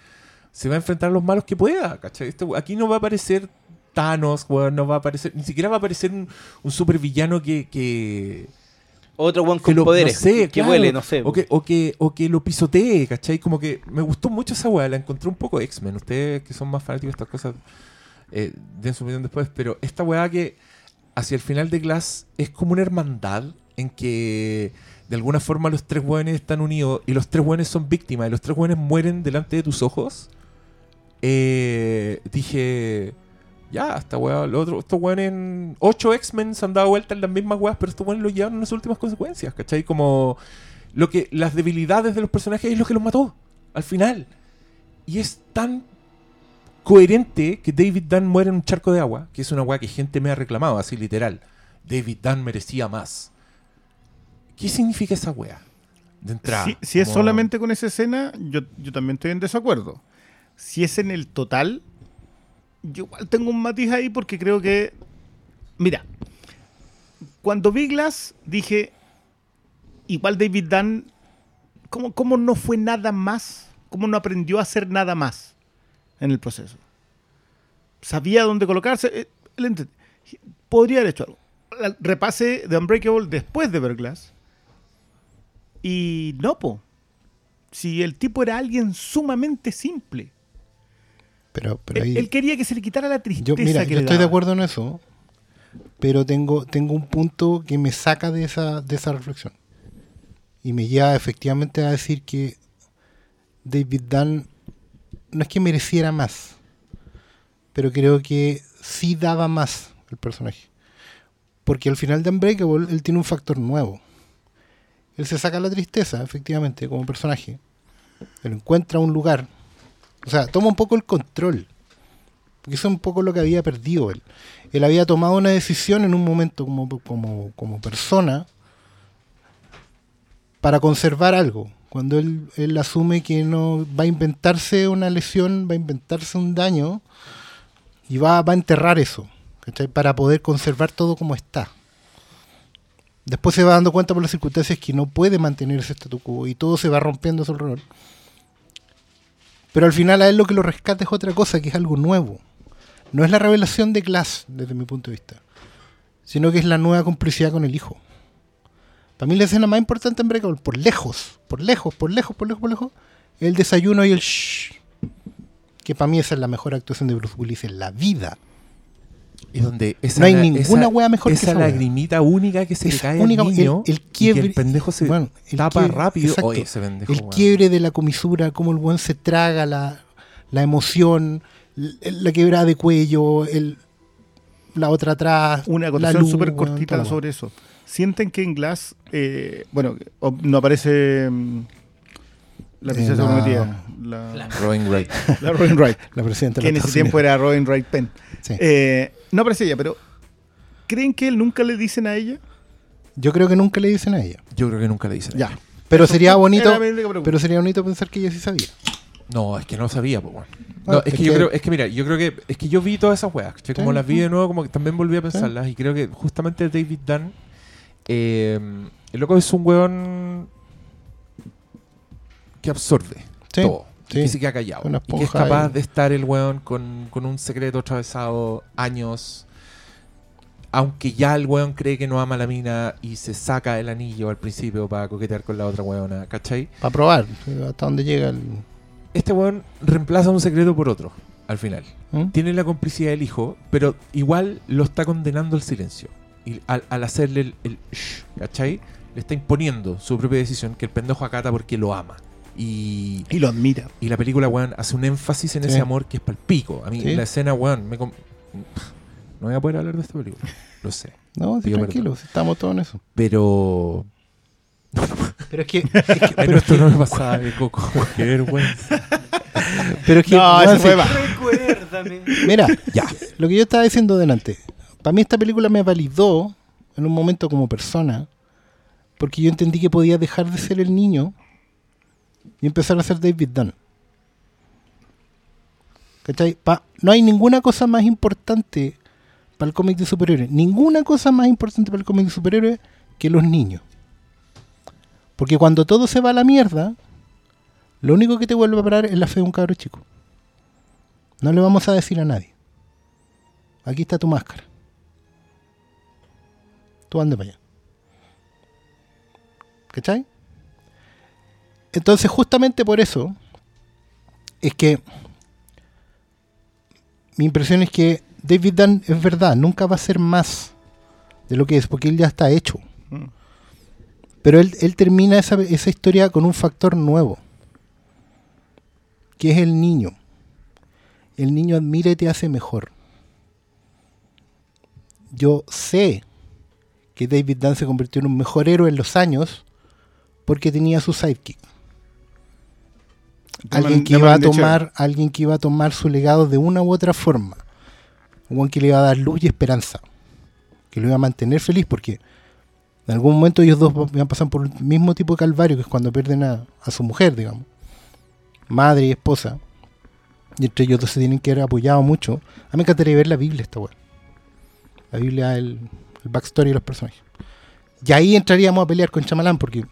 se va a enfrentar a los malos que pueda, ¿cachai? Este aquí no va a aparecer Thanos, weón, no va a aparecer. Ni siquiera va a aparecer un, un supervillano que. que Otro weón que con lo- poderes. no sé, que claro, vuele, no sé. O que, o, que, o que lo pisotee, ¿cachai? Como que me gustó mucho esa weá, la encontré un poco X-Men. Ustedes que son más fanáticos de estas cosas, eh, den su opinión después, pero esta weá que hacia el final de Glass es como una hermandad en que de alguna forma los tres weones están unidos y los tres weones son víctimas y los tres weones mueren delante de tus ojos. Eh, dije, ya, esta weá, lo otro, estos weones en 8 X-Men se han dado vuelta en las mismas weas, pero estos weones lo llevaron a sus últimas consecuencias, ¿cachai? Como lo que, las debilidades de los personajes es lo que los mató, al final. Y es tan coherente que David Dunn muere en un charco de agua, que es una weá que gente me ha reclamado, así literal. David Dunn merecía más. ¿Qué significa esa weá? De entrada. Si, si es como- solamente con esa escena, yo, yo también estoy en desacuerdo. Si es en el total, yo igual tengo un matiz ahí porque creo que. Mira, cuando vi Glass, dije. Igual David Dunn, ¿cómo, cómo no fue nada más? ¿Cómo no aprendió a hacer nada más en el proceso? Sabía dónde colocarse. eh, él ent- Podría haber hecho algo. Al- Repase de Unbreakable después de ver. Y no, po. Si el tipo era alguien sumamente simple. Pero, pero Él, ahí, él quería que se le quitara la tristeza yo, mira, que yo le estoy de acuerdo en eso, pero tengo, tengo un punto que me saca de esa, de esa reflexión. Y me lleva efectivamente a decir que David Dunn no es que mereciera más, pero creo que sí daba más el personaje. Porque al final de Unbreakable él tiene un factor nuevo. Él se saca la tristeza, efectivamente, como personaje. Él encuentra un lugar. O sea, toma un poco el control. Porque eso es un poco lo que había perdido él. Él había tomado una decisión en un momento como, como, como persona para conservar algo. Cuando él, él asume que no va a inventarse una lesión, va a inventarse un daño y va, va a enterrar eso. Para poder conservar todo como está. Después se va dando cuenta por las circunstancias que no puede mantener ese statu quo y todo se va rompiendo a su alrededor. Pero al final a él lo que lo rescata es otra cosa, que es algo nuevo. No es la revelación de Glass, desde mi punto de vista, sino que es la nueva complicidad con el hijo. Para mí la escena más importante en Breakable, por lejos, por lejos, por lejos, por lejos, por lejos, el desayuno y el shh. Que para mí esa es la mejor actuación de Bruce Willis en la vida. Y donde esa, No hay la- ninguna esa- wea mejor que esa esa wea. lagrimita única que se le Esa cae única- al el- niño el y que quiebre- el pendejo se bueno, el tapa quiebre- rápido. exacto. Oye, ese pendejo, el quiebre de la comisura, cómo el buen se traga la, la emoción, la quebrada de cuello, el, la otra atrás. Una acotación súper cortita sobre eso. ¿Sienten que en Glass, eh, bueno, no aparece mm, la princesa Eh, la- prometida? La, Robin Wright. la Robin Wright. La presidenta de que en ese tiempo era Robin Wright Penn. Sí. Eh, no aparece ella, pero ¿creen que él nunca le dicen a ella? Yo creo que nunca le dicen a ella. Yo creo que nunca le dicen. Ya. Pero sería bonito, pero sería bonito pensar que ella sí sabía. No, es que no sabía, pues, weón. Ah, No, es, es que yo creo, es que mira, yo creo que es que yo vi todas esas weas. Como las vi de nuevo, como que también volví a pensarlas y creo que justamente David Dunn, eh, el loco es un weón que absorbe Sí, todo, sí. que se queda callado, y que es capaz ahí. de estar el weón con, con un secreto atravesado años, aunque ya el weón cree que no ama a la mina y se saca el anillo al principio para coquetear con la otra weona, ¿cachai? Para probar hasta dónde llega el. Este weón reemplaza un secreto por otro, al final. ¿Mm? Tiene la complicidad del hijo, pero igual lo está condenando al silencio. Y al, al hacerle el, el shh, ¿cachai? Le está imponiendo su propia decisión que el pendejo acata porque lo ama. Y, Y lo admira. y la película, weón, hace un énfasis en Sí. ese amor que es palpico. A mí, Sí. la escena, weón, me no voy a poder hablar de esta película. Lo sé. No, sí, tranquilo, perdón. estamos todos en eso. Pero. Pero es que. Pero, esto que no me pasaba de coco. Qué vergüenza. pero es que. No, eso fue más. Recuérdame. Mira, Ya. lo que yo estaba diciendo delante. Para mí esta película me validó en un momento como persona. Porque yo entendí que podía dejar de ser el niño y empezar a ser David Dunn. ¿Cachai? No hay ninguna cosa más importante para el cómic de superhéroes. Ninguna cosa más importante para el cómic de superhéroes que los niños. Porque cuando todo se va a la mierda, lo único que te vuelve a parar es la fe de un cabro chico. No le vamos a decir a nadie. Aquí está tu máscara. Tú ande para allá. ¿Cachai? Entonces, justamente por eso, es que mi impresión es que David Dunn es verdad, nunca va a ser más de lo que es, porque él ya está hecho. Mm. Pero él, él termina esa, esa historia con un factor nuevo, que es el niño. El niño admira y te hace mejor. Yo sé que David Dunn se convirtió en un mejor héroe en los años porque tenía su sidekick. Alguien que iba a tomar, alguien que iba a tomar su legado de una u otra forma. Un que le iba a dar luz y esperanza. Que lo iba a mantener feliz porque en algún momento ellos dos van a pasar por el mismo tipo de calvario que es cuando pierden a, a su mujer, digamos. Madre y esposa. Y entre ellos dos se tienen que haber apoyado mucho. A mí me encantaría ver la Biblia esta weá. La Biblia, el, el backstory de los personajes. Y ahí entraríamos a pelear con Chamalán porque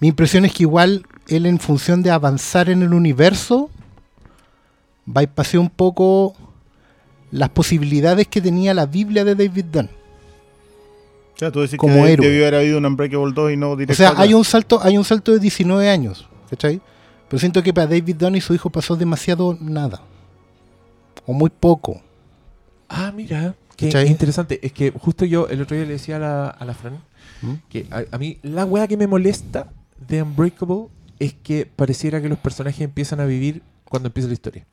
mi impresión es que igual él en función de avanzar en el universo bypassó un poco las posibilidades que tenía la Biblia de David Dunn. O sea, tú decís Como que héroe. debió haber habido un Unbreakable 2 y no O directo. sea, acá. hay un salto, hay un salto de 19 años, ¿cachai? Pero siento que para David Dunn y su hijo pasó demasiado nada. O muy poco. Ah, mira, qué ¿Cachai? interesante. Es que justo yo el otro día le decía a la, a la Fran ¿Mm? que a, a mí la wea que me molesta de Unbreakable es que pareciera que los personajes empiezan a vivir cuando empieza la historia.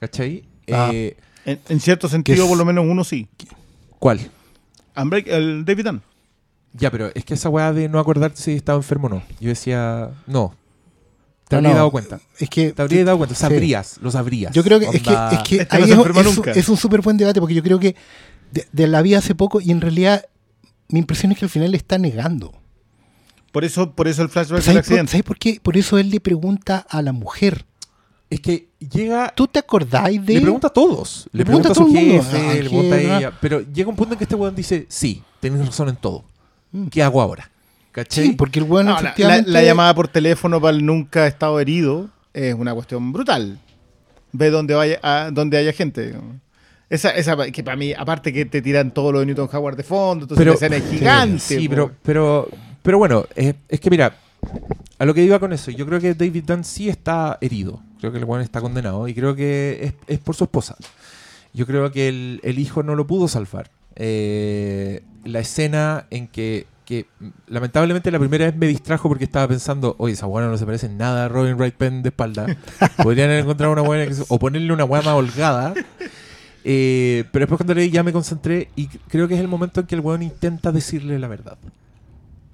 ¿Cachai? Ah. Eh, En, en cierto sentido, es- por lo menos uno sí. ¿Cuál? Unbreak, el David Dunn. Ya, pero es que esa weá de no acordarte si estaba enfermo o no. Yo decía, no. Te No, habría no, dado cuenta. Es que Te habría dado cuenta. sí. Sabrías, lo sabrías. Yo creo que es que, es que Este ahí no se es, enferma es un- nunca. es un súper buen debate porque yo creo que de, de la vida hace poco y en realidad mi impresión es que al final le está negando. Por eso, por eso el flashback del ¿Sabes por, accidente. sabes por qué? Por eso él le pregunta a la mujer. Es que llega... ¿Tú te acordáis de...? Le pregunta a todos. Le, Le pregunta pregunta, a su todo el mundo. jefe, Al le pregunta a jefe, ella. Pero llega un punto en que este weón dice, sí, tenés razón en todo. Mm. ¿Qué hago ahora? ¿Cachai? Sí, porque el bueno No, la, efectivamente... la- la llamada por teléfono para el nunca estado herido es una cuestión brutal. Ve donde vaya, a, donde haya gente. Esa, esa que para mí, aparte que te tiran todo lo de Newton Howard de fondo, entonces Pero- la escena es gigante. Sí, pero, pero, pero bueno, es, es que mira, a lo que iba con eso, yo creo que David Dunn sí está herido. Creo que el weón está condenado y creo que es, es por su esposa. Yo creo que el, el hijo no lo pudo salvar. Eh, la escena en que, que, lamentablemente la primera vez me distrajo porque estaba pensando, oye, esa buena no se parece en nada a Robin Wright Penn de espalda. Podrían haber encontrado una buena que se- o ponerle una buena más holgada. Eh, pero después cuando leí ya me concentré y creo que es el momento en que el weón intenta decirle la verdad.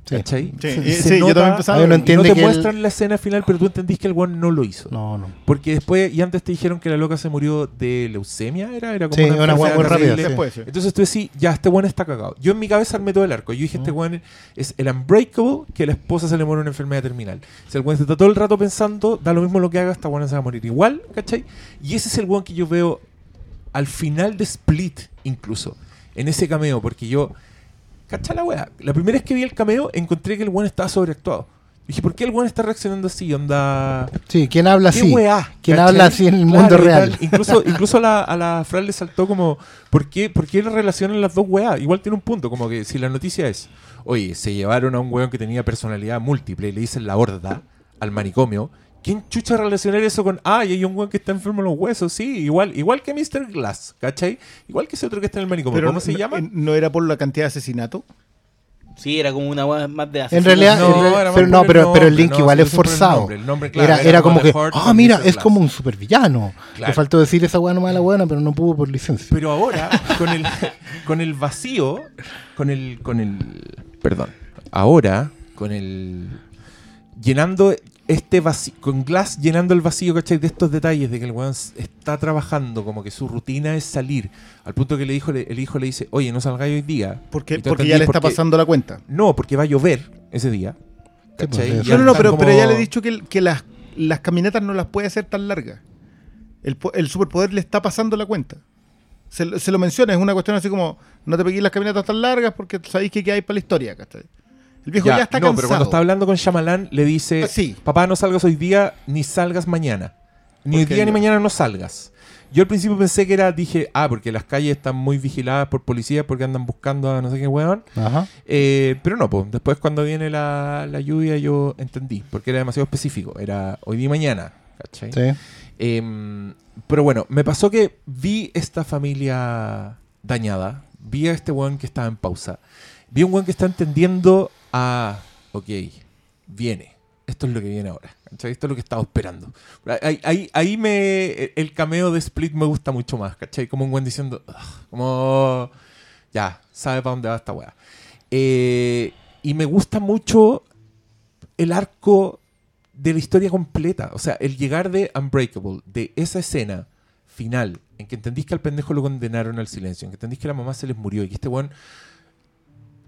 Sí. ¿Cachai? Sí, Se- se sí, yo también pensaba. Yo no no te que él- muestran la escena final, pero tú entendís que el weón no lo hizo. No, no. Porque después, y antes te dijeron que la loca se murió de leucemia, ¿era? Era como Sí, una una muy rápida. Después, sí. Entonces tú decís, ya, este weón está cagado. Yo en mi cabeza armé todo el arco. Yo dije, este weón es el unbreakable que la esposa se le muere una enfermedad terminal. Si el weón está todo el rato pensando, da lo mismo lo que haga, esta weón se va a morir igual, ¿cachai? Y ese es el weón que yo veo al final de Split, incluso, en ese cameo, porque yo, ¿cachai la weá? La primera vez que vi el cameo, encontré que el weón estaba sobreactuado. Dije, ¿por qué el weón está reaccionando así? Onda... Sí, ¿quién habla ¿Qué así? weá? ¿Quién ¿Cachai? habla así en el mundo real? Incluso, incluso a la, a la Fran le saltó como, ¿por qué, ¿por qué relacionan las dos weas? Igual tiene un punto, como que si la noticia es, oye, se llevaron a un weón que tenía personalidad múltiple y le dicen la horda al manicomio, ¿quién chucha relacionar eso con, ah, y hay un weón que está enfermo en los huesos? Sí, igual, igual que Mr. Glass, ¿cachai? Igual que ese otro que está en el manicomio. ¿Cómo no, se llama? ¿No era por la cantidad de asesinato? Sí, era como una hueá más de En asesino. realidad, No, en realidad- pero, no, el pero, pero el nombre, link no, igual es por el forzado. nombre, el nombre, claro, era, era era como que, ah, con mira, es Glass". como un supervillano. Claro. Le faltó decir esa weá nomás a la buena, pero no pudo por licencia. Pero ahora, con el, con el vacío, con el, con el. Perdón. Ahora, con el. Llenando este vacío. Con Glass llenando el vacío, ¿cachai? De estos detalles, de que el weón está trabajando, como que su rutina es salir. Al punto que le dijo, el hijo le dice, oye, no salgáis hoy día. Tú porque ya le está por pasando la cuenta. No, porque va a llover ese día. Sí, ¿cachai? pues, Ya No, no, no, pero, como- pero ya le he dicho que, que las, las caminatas no las puede hacer tan largas. El, el superpoder le está pasando la cuenta. Se, lo- se lo menciona, es una cuestión así como, no te pegues las caminatas tan largas porque sabéis que hay para la historia. ¿cachai? El viejo ya, Ya, está no, cansado. pero cuando está hablando con Shyamalan le dice, Ah, sí. papá, no salgas hoy día, ni salgas mañana. Ni hoy día ni mañana no salgas. Yo al principio pensé que era, dije, ah, porque las calles están muy vigiladas por policías porque andan buscando a no sé qué weón. Ajá. Eh, pero no, pues después cuando viene la, la lluvia yo entendí, porque era demasiado específico. Era hoy día y mañana, ¿cachai? Sí. Em, pero bueno, me pasó que vi esta familia dañada, vi a este weón que estaba en pausa, vi a un weón que está entendiendo a, ok, viene, esto es lo que viene ahora. Esto es lo que estaba esperando. Ahí, me, el cameo de Split me gusta mucho más, ¿cachai? Como un weón diciendo, como, ya, sabe para dónde va esta weá. Eh, y me gusta mucho el arco de la historia completa. O sea, el llegar de Unbreakable, de esa escena final, en que entendís que al pendejo lo condenaron al silencio, en que entendís que la mamá se les murió y que este weón,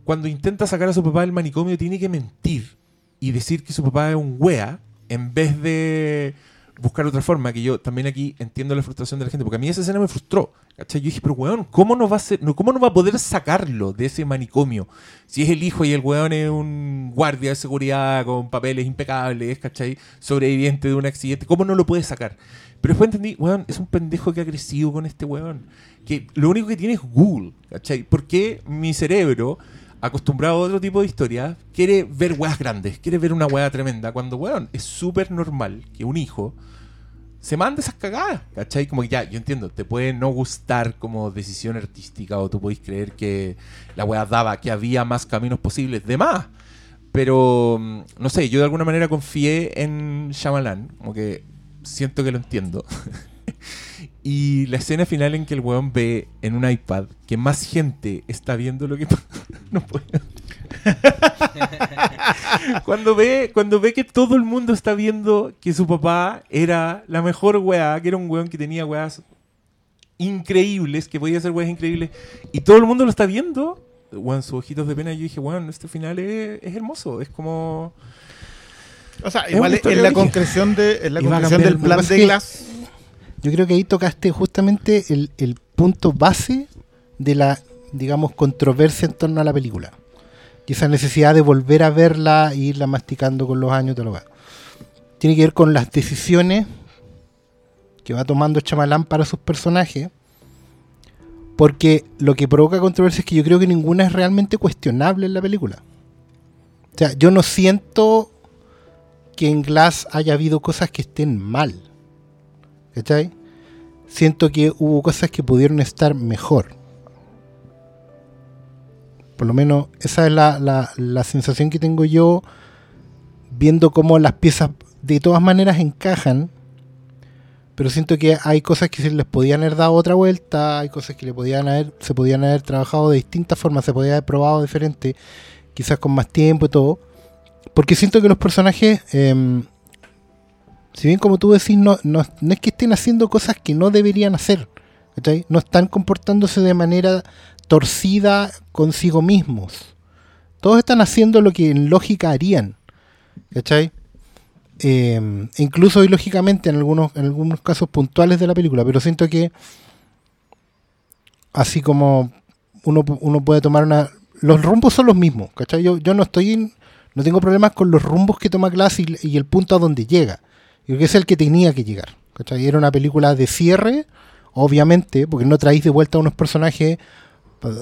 cuando intenta sacar a su papá del manicomio, tiene que mentir y decir que su papá es un wea, en vez de buscar otra forma, que yo también aquí entiendo la frustración de la gente, porque a mí esa escena me frustró. ¿cachai? Yo dije, pero weón, ¿cómo no va a ser, poder sacarlo de ese manicomio? Si es el hijo y el weón es un guardia de seguridad con papeles impecables, ¿cachai? Sobreviviente de un accidente, ¿cómo no lo puede sacar? Pero después entendí, weón, es un pendejo que ha crecido con este weón. Que lo único que tiene es Google, ¿cachai? Porque mi cerebro, acostumbrado a otro tipo de historia, quiere ver weas grandes, quiere ver una wea tremenda, cuando, weón, es súper normal que un hijo se mande esas cagadas, ¿cachai? Como que ya, yo entiendo, te puede no gustar como decisión artística o tú podéis creer que la weá daba, que había más caminos posibles, de más. Pero, mm, no sé, yo de alguna manera confié en Shyamalan, como que siento que lo entiendo. y la escena final en que el weón ve en un iPad que más gente está viendo lo que... no puedo. cuando ve cuando ve que todo el mundo está viendo que su papá era la mejor weá, que era un weón que tenía weas increíbles, que podía hacer weas increíbles, y todo el mundo lo está viendo, weón, sus ojitos de pena, yo dije, weón, este final es, es hermoso, es como... O sea, Es igual historia la concreción, de, es la concreción del el plan de Glass. Yo creo que ahí tocaste justamente el, punto base de la, digamos, controversia en torno a la película. Y esa necesidad de volver a verla e irla masticando con los años. Todo lo que- Tiene que ver con las decisiones que va tomando Chamalán para sus personajes. Porque lo que provoca controversia es que yo creo que ninguna es realmente cuestionable en la película. O sea, yo no siento que en Glass haya habido cosas que estén mal. ¿Cachai? Siento que hubo cosas que pudieron estar mejor. Por lo menos esa es la, la- sensación que tengo yo viendo cómo las piezas de todas maneras encajan. Pero siento que hay cosas que se les podían haber dado otra vuelta, hay cosas que podían haber, se podían haber trabajado de distintas formas, se podía haber probado diferente, quizás con más tiempo y todo. Porque siento que los personajes, em, si bien como tú decís, no, es que estén haciendo cosas que no deberían hacer, ¿cachai? No están comportándose de manera torcida consigo mismos. Todos están haciendo lo que en lógica harían, ¿cachai? Eh, incluso ilógicamente en algunos, en algunos casos puntuales de la película, pero siento que así como uno, pu- uno puede tomar una... Los rumbos son los mismos, ¿cachai? Yo, yo no estoy... no tengo problemas con los rumbos que toma Glass y el punto a donde llega. Yo que es el que tenía que llegar. ¿cachai? Era una película de cierre, obviamente, porque no traéis de vuelta a unos personajes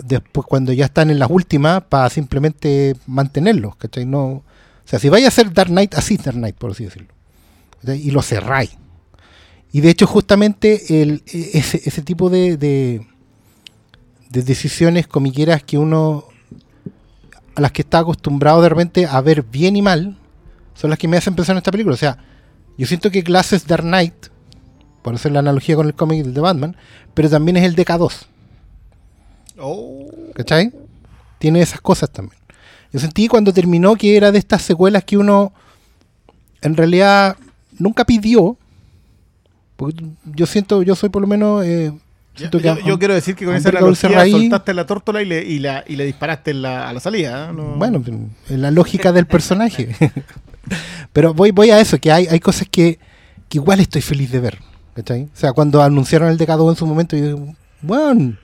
después cuando ya están en las últimas para simplemente mantenerlos. ¿cachai? No, o sea, si vais a hacer Dark Knight, así Dark Knight, por así decirlo. Y lo cerráis. Y de hecho, justamente el, e- ese, ese tipo de, de, de decisiones comiqueras que uno a las que está acostumbrado de repente a ver bien y mal, son las que me hacen pensar en esta película. O sea, yo siento que Glass es Dark Knight, por hacer la analogía con el cómic de Batman, pero también es el DK2, Oh. ¿cachai? Tiene esas cosas también. Yo sentí cuando terminó que era de estas secuelas que uno en realidad nunca pidió, porque yo siento, yo soy por lo menos... eh, Yo, siento que yo- a- yo quiero decir que con esa analogía soltaste la tórtola y le, y la, y le disparaste en la- a la salida. No- Bueno, en la lógica del personaje. Pero voy, voy a eso, que hay, hay cosas que, que igual estoy feliz de ver. ¿Cachai? O sea, cuando anunciaron el decado en su momento, yo dije, bueno,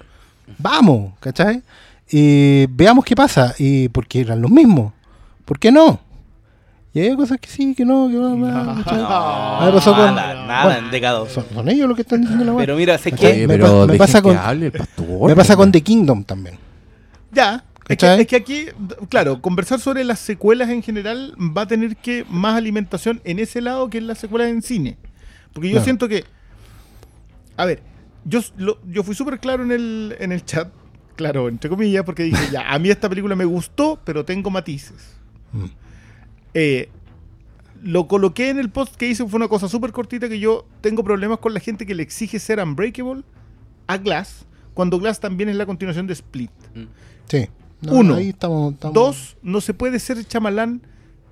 vamos, ¿cachai? Y veamos qué pasa. Y porque eran los mismos. ¿Por qué no? Y hay cosas que sí, que no, que no, No. No, pasó con- nada, nada bueno, en decado. Son, son ellos los que están diciendo la weá. Pero mira, sé que me me pasa que con- hable el pastor. Me pasa con. The Kingdom también. Ya. Es que, es que aquí, claro, conversar sobre las secuelas en general va a tener que más alimentación en ese lado que en las secuelas en cine. Porque yo Claro. siento que. A ver, yo, lo- yo fui súper claro en el, en el chat, claro, entre comillas, porque dije, ya, a mí esta película me gustó, pero tengo matices. Mm. Eh, lo coloqué en el post que hice, fue una cosa súper cortita que yo tengo problemas con la gente que le exige ser Unbreakable a Glass, cuando Glass también es la continuación de Split. Sí. No, Uno. ahí estamos- estamos- Dos, no se puede ser chamalán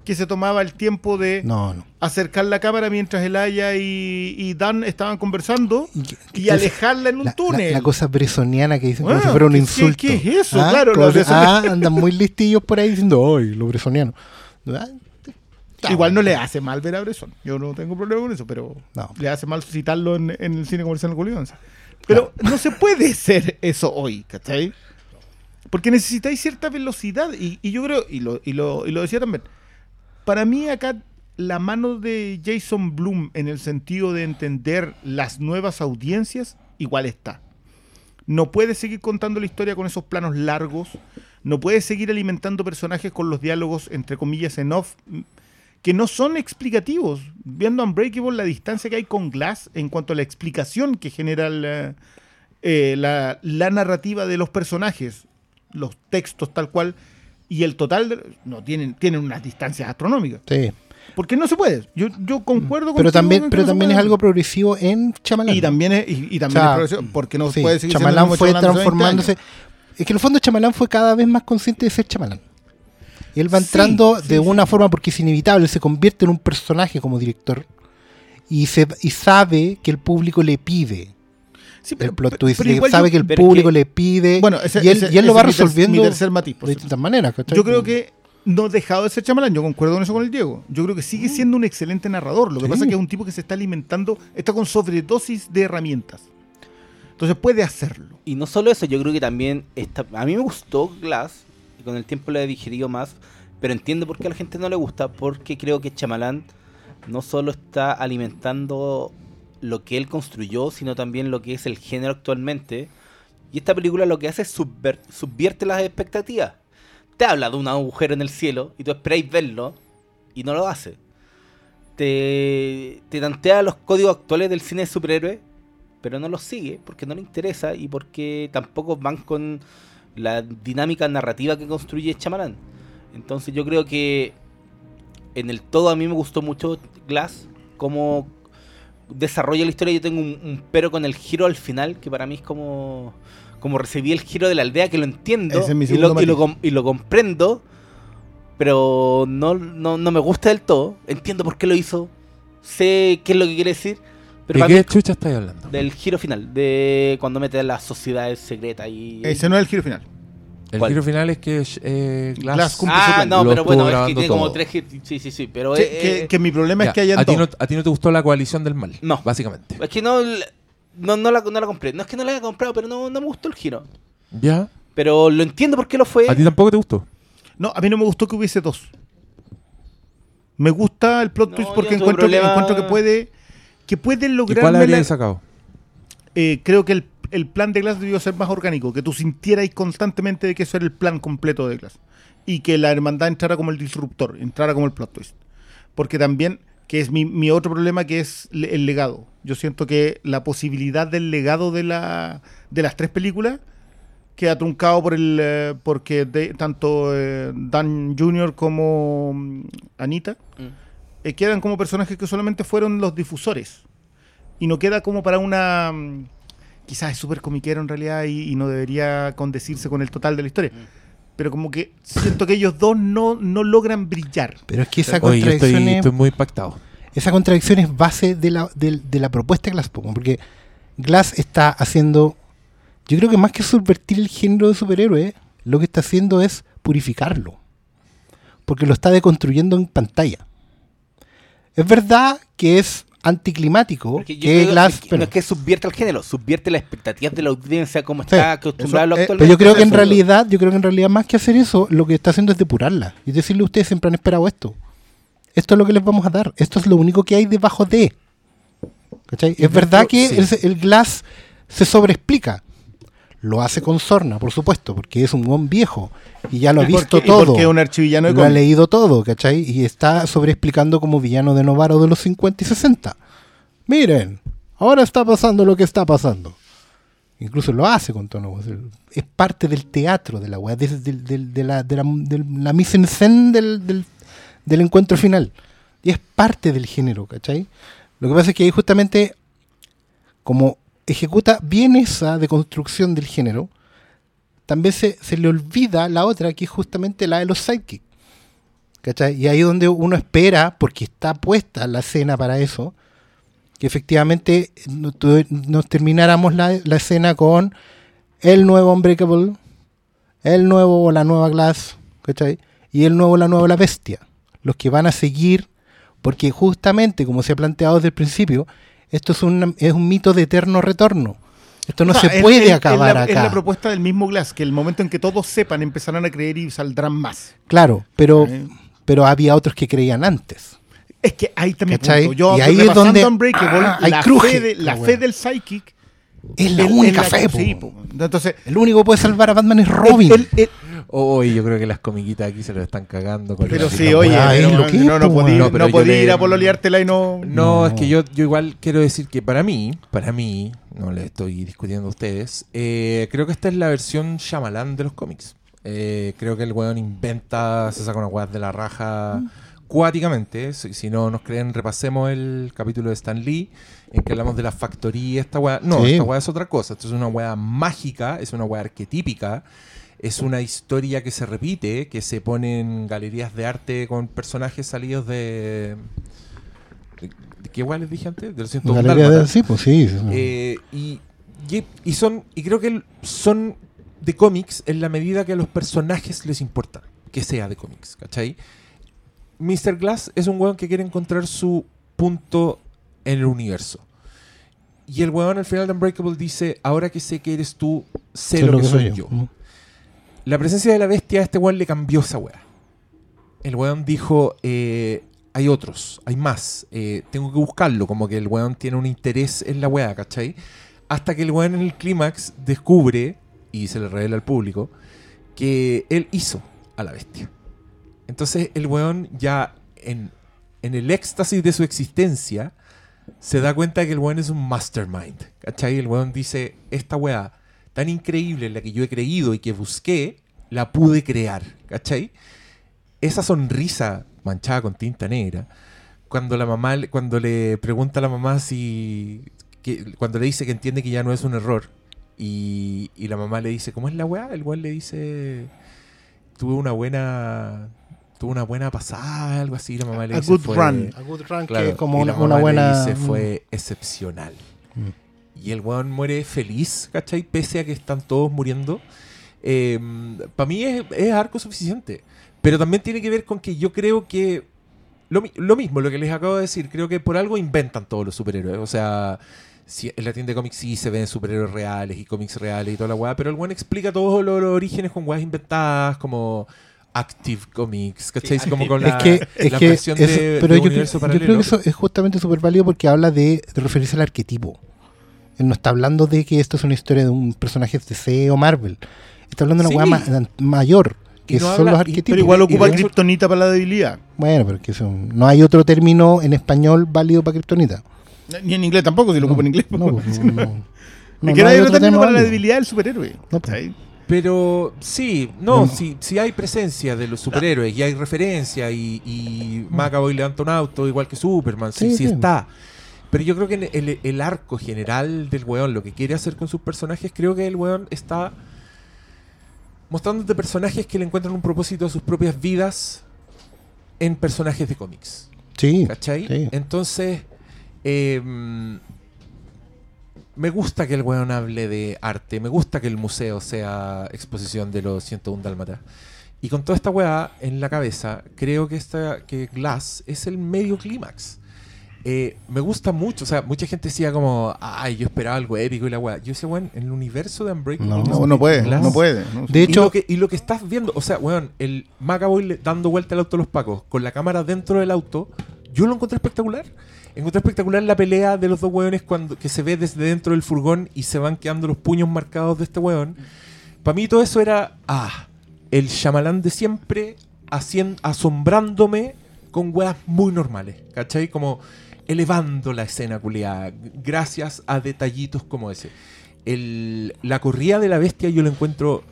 que se tomaba el tiempo de No, no. acercar la cámara mientras el Aya y, y Dan estaban conversando Y alejarla en un la, túnel. la- la cosa bresoniana que dicen como Bueno, si fuera un ¿qué- insulto. qué- qué es eso? Ah, Claro, como ah, andan muy listillos por ahí diciendo, ¡ay, lo bresoniano! Ah, Igual no le hace mal ver a Bresson. Yo no tengo problema con eso, pero No. le hace mal citarlo en, en el cine comercial Julio Pero no se puede ser eso hoy, ¿cachai? Porque necesitáis cierta velocidad. Y, yo creo, y lo, decía también, para mí acá la mano de Jason Bloom en el sentido de entender las nuevas audiencias, igual está. No puede seguir contando la historia con esos planos largos. No puede seguir alimentando personajes con los diálogos, entre comillas, en off, que no son explicativos. Viendo Unbreakable, la distancia que hay con Glass en cuanto a la explicación que genera la, eh, narrativa de los personajes, los textos tal cual, y el total, de- no tienen, tienen unas distancias astronómicas. Sí. Porque no se puede. Yo, yo concuerdo Mm. Pero también, pero no también es algo progresivo en Chamalán. Y también es, y, y también O sea, es progresivo, porque no Sí, puede seguir Chamalán fue Chamalán de hace 20 transformándose. Es que en el fondo Chamalán fue cada vez más consciente de ser Chamalán. Y él va entrando sí, de una forma porque es inevitable, se convierte en un personaje como director. Y, se, y sabe que el público le pide Sí, el plot pero- twist. pero le- igual sabe yo- que el público que- le pide. Bueno, ese- y él, ese- y él lo va resolviendo mi tercer matiz, de distintas maneras. ¿cachai? Yo creo que no ha dejado de ser chamalán, yo concuerdo con eso con el Diego. Yo creo que sigue siendo un excelente narrador. Lo que Sí. pasa es que es un tipo que se está alimentando, está con sobredosis de herramientas. Entonces puede hacerlo. Y no solo eso, yo creo que también está, a mí me gustó Glass y con el tiempo lo he digerido más, pero entiendo por qué a la gente no le gusta, porque creo que Chamalán no solo está alimentando lo que él construyó, sino también lo que es el género actualmente. Y esta película lo que hace es subvierte las expectativas. Te habla de un agujero en el cielo y tú esperáis verlo y no lo hace. Te, te tantea los códigos actuales del cine de superhéroes pero no los sigue porque no le interesa y porque tampoco van con la dinámica narrativa que construye Chamarán. Entonces yo creo que en el todo a mí me gustó mucho Glass, como desarrolla la historia. Yo tengo un, un pero con el giro al final, que para mí es como, como recibí el giro de la aldea, que lo entiendo Ese es mi y, lo, y, lo, matiz. com- y lo comprendo, pero no, no, no me gusta del todo. Entiendo por qué lo hizo, sé qué es lo que quiere decir, pero ¿De para qué mí chucha estáis hablando? del giro final, de cuando mete a las sociedades secretas y... Ese no es el giro final. El ¿Cuál? giro final es que eh, Glass, Glass cumple Ah, no, Lo pero bueno, es que tiene como todo. tres giros. Sí, sí, sí, pero... Que, eh, que- eh, que mi problema Ya, es que hayan a, ti dos. no, a ti no te gustó la coalición del mal. No. Básicamente. Es que no, no, no, la, no la compré. No es que no la haya comprado, pero no, no me gustó el giro. ¿Ya? Pero lo entiendo por qué lo fue. ¿A ti tampoco te gustó? No, a mí no me gustó que hubiese dos. Me gusta el plot No, twist yo porque no tuve encuentro, que, problema- encuentro que puede que puede ¿Y cuál habrías la- sacado? eh, creo que el, el plan de Glass debió ser más orgánico, que tú sintierais constantemente de que eso era el plan completo de Glass y que la hermandad entrara como el disruptor, entrara como el plot twist. Porque también, que es mi, mi otro problema, que es le- el legado. Yo siento que la posibilidad del legado de, la, de las tres películas queda truncado por el eh, porque de- tanto eh, Dan Jr. como mm, Anita Mm. eh, quedan como personajes que solamente fueron los difusores. Y no queda como para una. Mm, Quizás es súper comiquero en realidad y, y no debería condecirse con el total de la historia. Pero como que siento que ellos dos no, no logran brillar. Pero es que esa Oye, yo contradicción, estoy, es, estoy muy impactado. esa contradicción es base de la, de, de la propuesta de Glass, po, porque Glass está haciendo, yo creo que más que subvertir el género de superhéroe, lo que está haciendo es purificarlo, porque lo está deconstruyendo en pantalla. Es verdad que es anticlimático que creo Glass... que pero- no es que subvierte el género, subvierte las expectativas de la audiencia como Sí, está acostumbrado a lo eso, eh. Pero yo creo que en realidad, yo creo que en realidad más que hacer eso, lo que está haciendo es depurarla. Y decirle a ustedes siempre han esperado esto. Esto es lo que les vamos a dar. Esto es lo único que hay debajo de. ¿Cachai? Es verdad que sí. el, el Glass se sobreexplica. Lo hace con sorna, por supuesto, porque es un buen viejo. Y ya lo ha visto porque- todo. porque un archivillano Lo ha leído todo, ¿cachai? Y está sobreexplicando como villano de Novaro de los 50 y 60. Miren, ahora está pasando lo que está pasando. Incluso lo hace con tono. Es parte del teatro de la weá, de, de- de- de la, de la, de la mise en scène del, del, del encuentro final. Y es parte del género, ¿cachai? Lo que pasa es que ahí justamente, como ejecuta bien esa deconstrucción del género, también se, se le olvida la otra, que es justamente la de los sidekicks. Y ahí donde uno espera, porque está puesta la escena para eso, que efectivamente nos termináramos la, la escena con el nuevo Unbreakable, el nuevo o la nueva Glass, ¿cachai? Y el nuevo la nueva La Bestia. Los que van a seguir, porque justamente, como se ha planteado desde el principio, esto es un, es un mito de eterno retorno. Esto no, No, se es- puede es- es acabar la- acá. Es la propuesta del mismo Glass, que el momento en que todos sepan empezarán a creer y saldrán más. Claro, pero, Eh, pero había otros que creían antes. Es que ahí también punto. Yo Y ahí es donde- ah, hay la, cruje, fe de, la fe del psychic Es la es- única es fe, po. Entonces, El único que puede salvar a Batman es el- Robin. el- el- Hoy yo creo que las comiquitas aquí se lo están cagando. Con pero sí, oye, weá. weá, es pero lo que no, no. No, no le- ir a pololeártela y no... No, No. es que yo, yo igual quiero decir que para mí, para mí, no le estoy discutiendo a ustedes, eh, creo que esta es la versión Shyamalan de los cómics. Eh, creo que el weón inventa, se saca unas weas de la raja cuáticamente. Si, si no nos creen, repasemos el capítulo de Stan Lee, en que hablamos de la factoría, esta wea. No, Sí. esta wea es otra cosa. Esto es una wea mágica, es una wea arquetípica. Es una historia que se repite, que se pone en galerías de arte con personajes salidos de... ¿De, de qué wea les dije antes? De los 101 Galería de- sí, pues sí. Eh, y, y, y son y creo que son de cómics en la medida que a los personajes les importa que sea de cómics, ¿cachai? Mr. Glass es un weón que quiere encontrar su punto en el universo. Y el weón al final de Unbreakable dice, ahora que sé que eres tú, sé lo, que, soy yo. La presencia de la bestia a este weón le cambió esa weá. El weón dijo, eh, hay otros, hay más, eh, tengo que buscarlo, como que el weón tiene un interés en la weá, ¿cachai? Hasta que el weón en el clímax descubre, y se le revela al público, que él hizo a la bestia. Entonces el weón ya en, en el éxtasis de su existencia se da cuenta que el weón es un mastermind. ¿Cachai? El weón dice, esta weá tan increíble en la que yo he creído y que busqué, la pude crear. ¿Cachai? Esa sonrisa manchada con tinta negra, cuando la mamá, cuando le pregunta a la mamá si, que, cuando le dice que entiende que ya no es un error, y, y la mamá le dice, ¿cómo es la weá? El weón le dice, tuve una buena, tuve una buena pasada, algo así, la mamá le A dice, good "Fue- run". A good run, Claro, que es como y una, mamá le buena. dice, fue excepcional. Mm. Y el weón muere feliz, ¿cachai? Pese a que están todos muriendo. Para mí es, es arco suficiente. Pero también tiene que ver con que yo creo que. Lo, mi- lo mismo, lo que les acabo de decir. Creo que por algo inventan todos los superhéroes. O sea, si en la tienda de cómics sí se ven superhéroes reales y cómics reales y toda la weá. Pero el weón explica todos los, los orígenes con weas inventadas, como. Active Comics, ¿cachai? Sí, como con Es la, que, es la que versión eso- de, pero de yo, creo, yo creo que eso es justamente súper válido porque habla de, de referirse al arquetipo. Él no está hablando de que esto es una historia de un personaje de DC o Marvel. Está hablando de una Sí. hueá ma- mayor, que no son habla- los arquetipos. Pero igual ocupa Kryptonita para la debilidad. Bueno, pero que son- no hay otro término en español válido para Kryptonita. Ni en inglés tampoco, si lo ocupa en inglés. No, pues, no, no. No, que no no hay otro término término para la debilidad del superhéroe. No, pues. Pero sí, no, No. si, si hay presencia de los superhéroes y hay referencia y, y Macaboy levanta un auto igual que Superman, sí, Sí, sí sí. está. Pero yo creo que en el, el arco general del weón, lo que quiere hacer con sus personajes, creo que el weón está mostrándote personajes que le encuentran un propósito a sus propias vidas en personajes de cómics. Sí, ¿Cachai? sí. Entonces, eh, me gusta que el weón hable de arte, me gusta que el museo sea exposición de los 101 Dálmatas. Y con toda esta weá en la cabeza, creo que, esta, que Glass es el medio clímax. Eh, me gusta mucho, o sea, mucha gente decía como, ay, yo esperaba algo épico y la weá. Yo decía, weón, en el universo de Unbreakable No. No, no puede, Glass- no puede. no. De y hecho, lo, que, y lo que estás viendo, o sea, weón, el Macaboy le- dando vuelta al auto a los pacos con la cámara dentro del auto, yo lo encontré espectacular. Encontré espectacular la pelea de los dos weones cuando, que se ve desde dentro del furgón y se van quedando los puños marcados de este weón. Para mí todo eso era, ah, el Shyamalan de siempre asombrándome con weas muy normales, ¿cachai? Como elevando la escena culiada gracias a detallitos como ese. El- la corrida de la bestia yo lo encuentro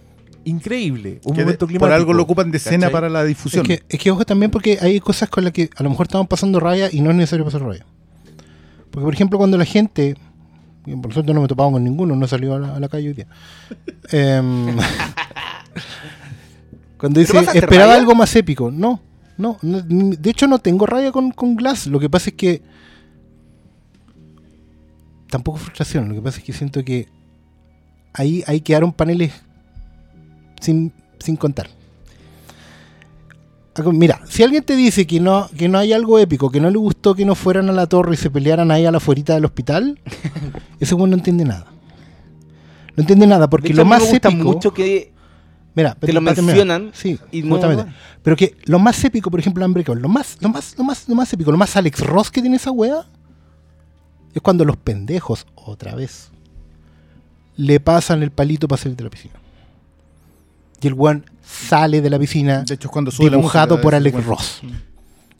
increíble. Un Que momento por climático. algo lo ocupan de escena ¿cachai? para la es difusión. que, es que ojo también porque hay cosas con las que a lo mejor estamos pasando raya y no es necesario pasar raya. Porque, por ejemplo, cuando la gente, por suerte no me he topado con ninguno, no he salido a la, a la calle hoy día. Em, cuando dice, esperaba raya? algo más épico. No, no, no, de hecho no tengo raya con, con Glass. Lo que pasa es que. Tampoco frustración. Lo que pasa es que siento que ahí, ahí quedaron paneles sin, sin contar. Mira, si alguien te dice que no, que no hay algo épico, que no le gustó que no fueran a la torre y se pelearan ahí a la fuerita del hospital, ese güey no entiende nada. No entiende nada, porque De hecho, lo más me gusta épico. mucho que Mira, te lo mencionan Sí, y no- justamente. no. Pero que lo más épico, por ejemplo, Unbreakable, lo más, lo más, lo más, lo más épico, lo más Alex Ross que tiene esa wea, es cuando los pendejos, otra vez, le pasan el palito para salir de la piscina. Y el weón sale de la piscina De hecho, es cuando sube la dibujado música por Alex bueno. Ross.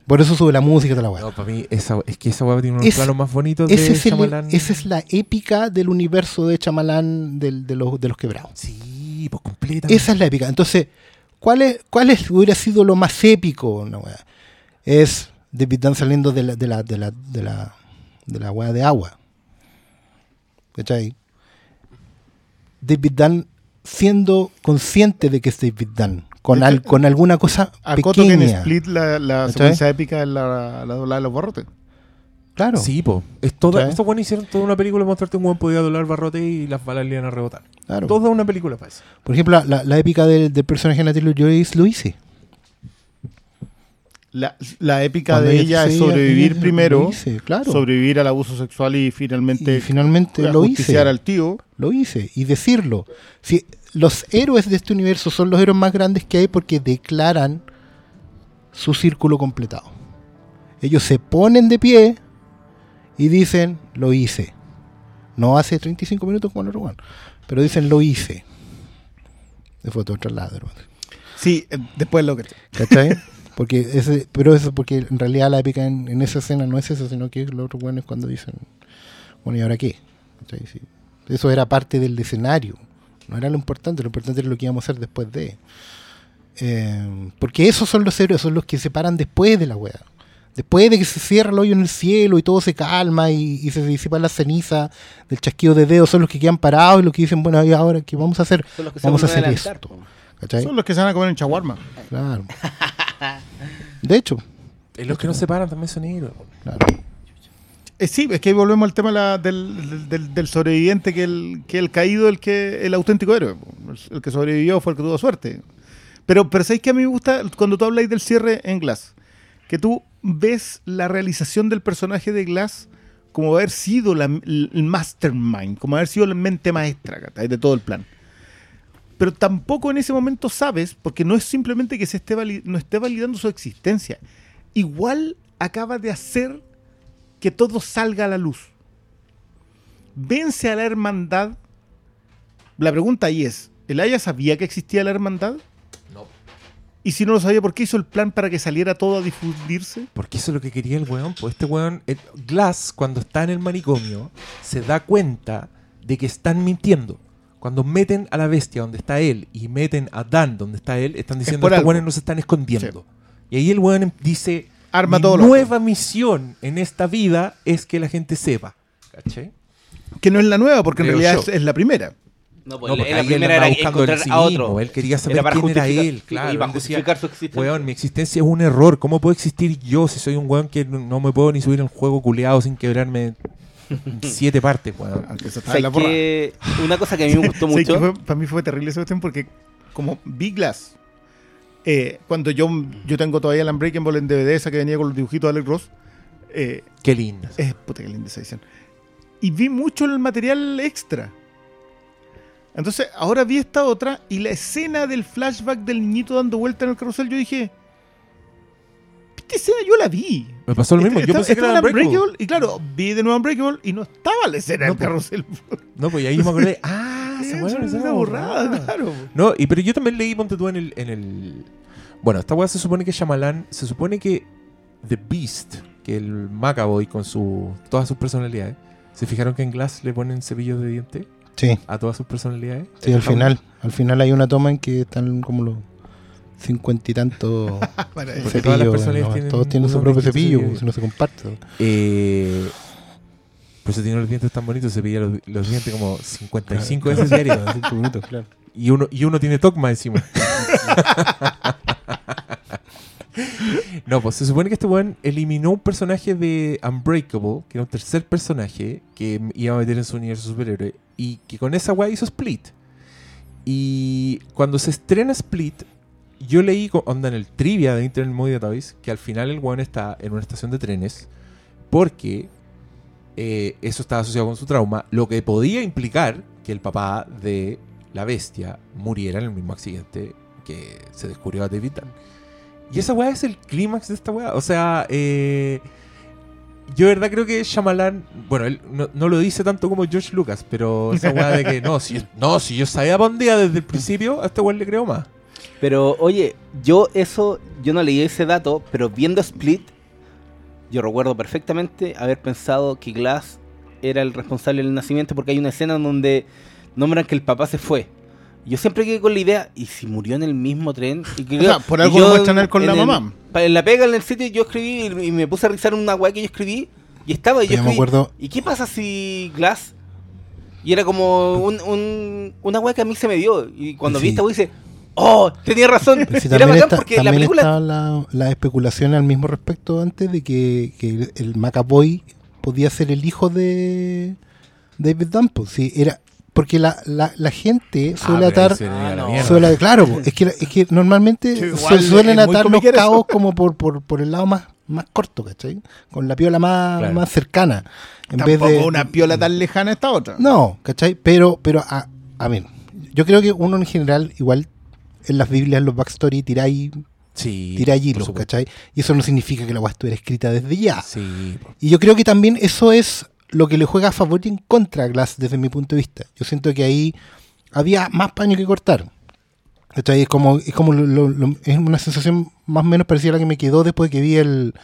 Por eso sube la música de la wea. No, para mí, esa, es que esa weá tiene unos Es- planos más bonitos Ese de es el- esa es la épica del universo de Chamalán del- de, los, de los quebrados. Sí, pues completa. Esa es la épica. Entonces, ¿cuál, es, cuál es, hubiera sido lo más épico? No, es David Dunn saliendo de la, de la, de la, de la, de la wea de agua. ¿Cachai? David Dunn siendo consciente de que es David Dunn, con, al- con alguna cosa Acoto que en. Split la, la secuencia épica es la, la doblada de los barrotes. Claro. Sí, po. Es toda, estos buenos hicieron toda una película mostrarte un buen podía doblar barrote y las balas le iban a rebotar. claro. Toda una película para eso. Por ejemplo, la, la épica del, del personaje de Natalie Joyce lo hice. La, la épica Cuando de ella ella es sobrevivir ella- primero, lo hice, claro. sobrevivir al abuso sexual y finalmente y finalmente lo hice. al tío. Lo hice. Y decirlo. Si los héroes de este universo son los héroes más grandes que hay porque declaran su círculo completado. Ellos se ponen de pie y dicen, lo hice. No hace 35 minutos como el otro Pero dicen, lo hice. De foto traslado, hermano. Sí, eh, después lo que... ¿Cachai? Porque ese, pero eso porque en realidad la épica en, en esa escena no es eso, sino que lo otro bueno es cuando dicen, bueno, ¿y ahora qué? ¿Cachai? Sí. Eso era parte del escenario, no era lo importante, lo importante era lo que íbamos a hacer después de. Eh, porque esos son los héroes, son los que se paran después de la wea. Después de que se cierra el hoyo en el cielo y todo se calma y, y se disipa la ceniza del chasquido de dedos, son los que quedan parados y los que dicen, bueno, ¿y ahora qué vamos a hacer? Son los que se Vamos a hacer esto. Son los que se van a comer en chaguarma. Claro. De hecho, Eh, Los que no se paran también son héroes. claro. Eh, sí, es que ahí volvemos al tema la- del, del- sobreviviente, que el, que el caído, el que el auténtico héroe. El, que sobrevivió fue el que tuvo suerte. Pero, pero ¿sabéis que a mí me gusta cuando tú habláis del cierre en Glass? Que tú ves la realización del personaje de Glass como haber sido la- el mastermind, como haber sido la mente maestra ¿cachai? de todo el plan. Pero tampoco en ese momento sabes, porque no es simplemente que se esté, no esté validando su existencia. Igual acaba de hacer que todo salga a la luz. Vence a la hermandad. La pregunta ahí es, ¿el Aya sabía que existía la hermandad? No. Y si no lo sabía, ¿por qué hizo el plan para que saliera todo a difundirse? Porque eso es lo que quería el weón. Pues este weón, el Glass, cuando está en el manicomio, se da cuenta de que están mintiendo. Cuando meten a la bestia donde está él y meten a Dan donde está él, están diciendo estos algo. weones nos están escondiendo. Y ahí el weón em- dice, Arma mi todo lo nueva misión en esta vida es que la gente sepa. ¿Cachai? Que no es la nueva, porque en realidad es, es la primera. No, pues No, porque la primera era encontrar sí a otro. mismo, Él quería saber Era quién era él. Claro, y para justificar su existencia. Weón, mi existencia es un error. ¿Cómo puedo existir yo si soy un weón que no me puedo ni subir un juego culeado sin quebrarme siete partes, weón? Aunque eso O está sea, en la porra. que una cosa que a mí me gustó mucho. fue- para mí fue terrible esa cuestión porque como Big Glass, eh, cuando yo, yo tengo todavía la Unbreakable en DVD, esa que venía con los dibujitos de Alex Ross, eh, Qué lindo. es puta que linda esa edición. Y vi mucho el material extra. Entonces, ahora vi esta otra y la escena del flashback del niñito dando vuelta en el carrusel, yo dije, esta escena yo la vi. Me pasó lo mismo. Yo pensé que era Unbreakable. Unbreakable, y claro, vi de nuevo Unbreakable y no estaba la escena No, del pues. carrusel. No, pues y ahí yo me acordé. Ah, se Eso fue es una una borrada, claro. No, y pero yo también leí, ponte tú en el, en el... Bueno, esta weá se supone que Shyamalan, se supone que The Beast, que el Macaboy con su todas sus personalidades, ¿se fijaron que en Glass le ponen cepillos de diente Sí, a todas sus personalidades? sí, al final. Al final hay una toma en que están como los cincuenta y tantos cepillos. personas ¿no? tienen Todos tienen su propio cepillo, cepillos. si no se comparte. Eh, por eso tiene los dientes tan bonitos, se pilla los, los dientes como 55 veces diarios. minutos, claro. Y uno, y uno tiene tocma encima. no, pues se supone que este weón eliminó un personaje de Unbreakable, que era un tercer personaje que iba a meter en su universo superhéroe, y que con esa weá hizo Split. Y cuando se estrena Split, yo leí onda en el trivia de Internet Movie Database que al final el weón está en una estación de trenes porque eh, eso estaba asociado con su trauma, lo que podía implicar que el papá de la bestia muriera en el mismo accidente que se descubrió a David. Y esa weá es el clímax de esta weá. O sea, eh, yo verdad creo que Shyamalan, bueno, él no, no lo dice tanto como George Lucas, pero esa weá de que no, si, no, si yo sabía para desde el principio, a este weón le creo más. Pero oye, yo eso, yo no leí ese dato, pero viendo Split, yo recuerdo perfectamente haber pensado que Glass era el responsable del nacimiento porque hay una escena en donde nombran que el papá se fue. Yo siempre quedé con la idea, ¿y si murió en el mismo tren? Y que O sea, por algo lo muestran a él con la el- mamá. En la pega en el sitio yo escribí y y me puse a revisar una weá que yo escribí y estaba y yo Yo me escribí, acuerdo, ¿Y qué pasa si Glass? Y era como un, un- una weá que a mí se me dio. Y cuando vi esta weá dice, ¡Oh! Tenía razón. Si era bacán está- porque la película. estaba la, la especulación al mismo respecto antes de que, que el Macaboy podía ser el hijo de David pues, sí, era, porque la, la, la gente suele Ah, ahí atar... Ah, no. suele- claro, es que, es que normalmente Sí, igual se suelen atar los eso. cabos como por, por, por el lado más, más corto, ¿cachai? Con la piola más, Claro. más cercana. En Tampoco vez de, una piola tan lejana esta otra. no, ¿cachai? Pero, pero a, a ver, yo creo que uno en general, igual en las Biblias, en los backstory, tiráis Sí. por hilos. ¿cachai? Y eso no significa que la weá estuviera escrita desde ya. Sí. Y yo creo que también eso es lo que le juega a favor y en contra a Glass desde mi punto de vista. Yo siento que ahí había más paño que cortar. ¿Cachai? Es como, es como lo- lo- lo- es una sensación más o menos parecida a la que me quedó después de que vi el,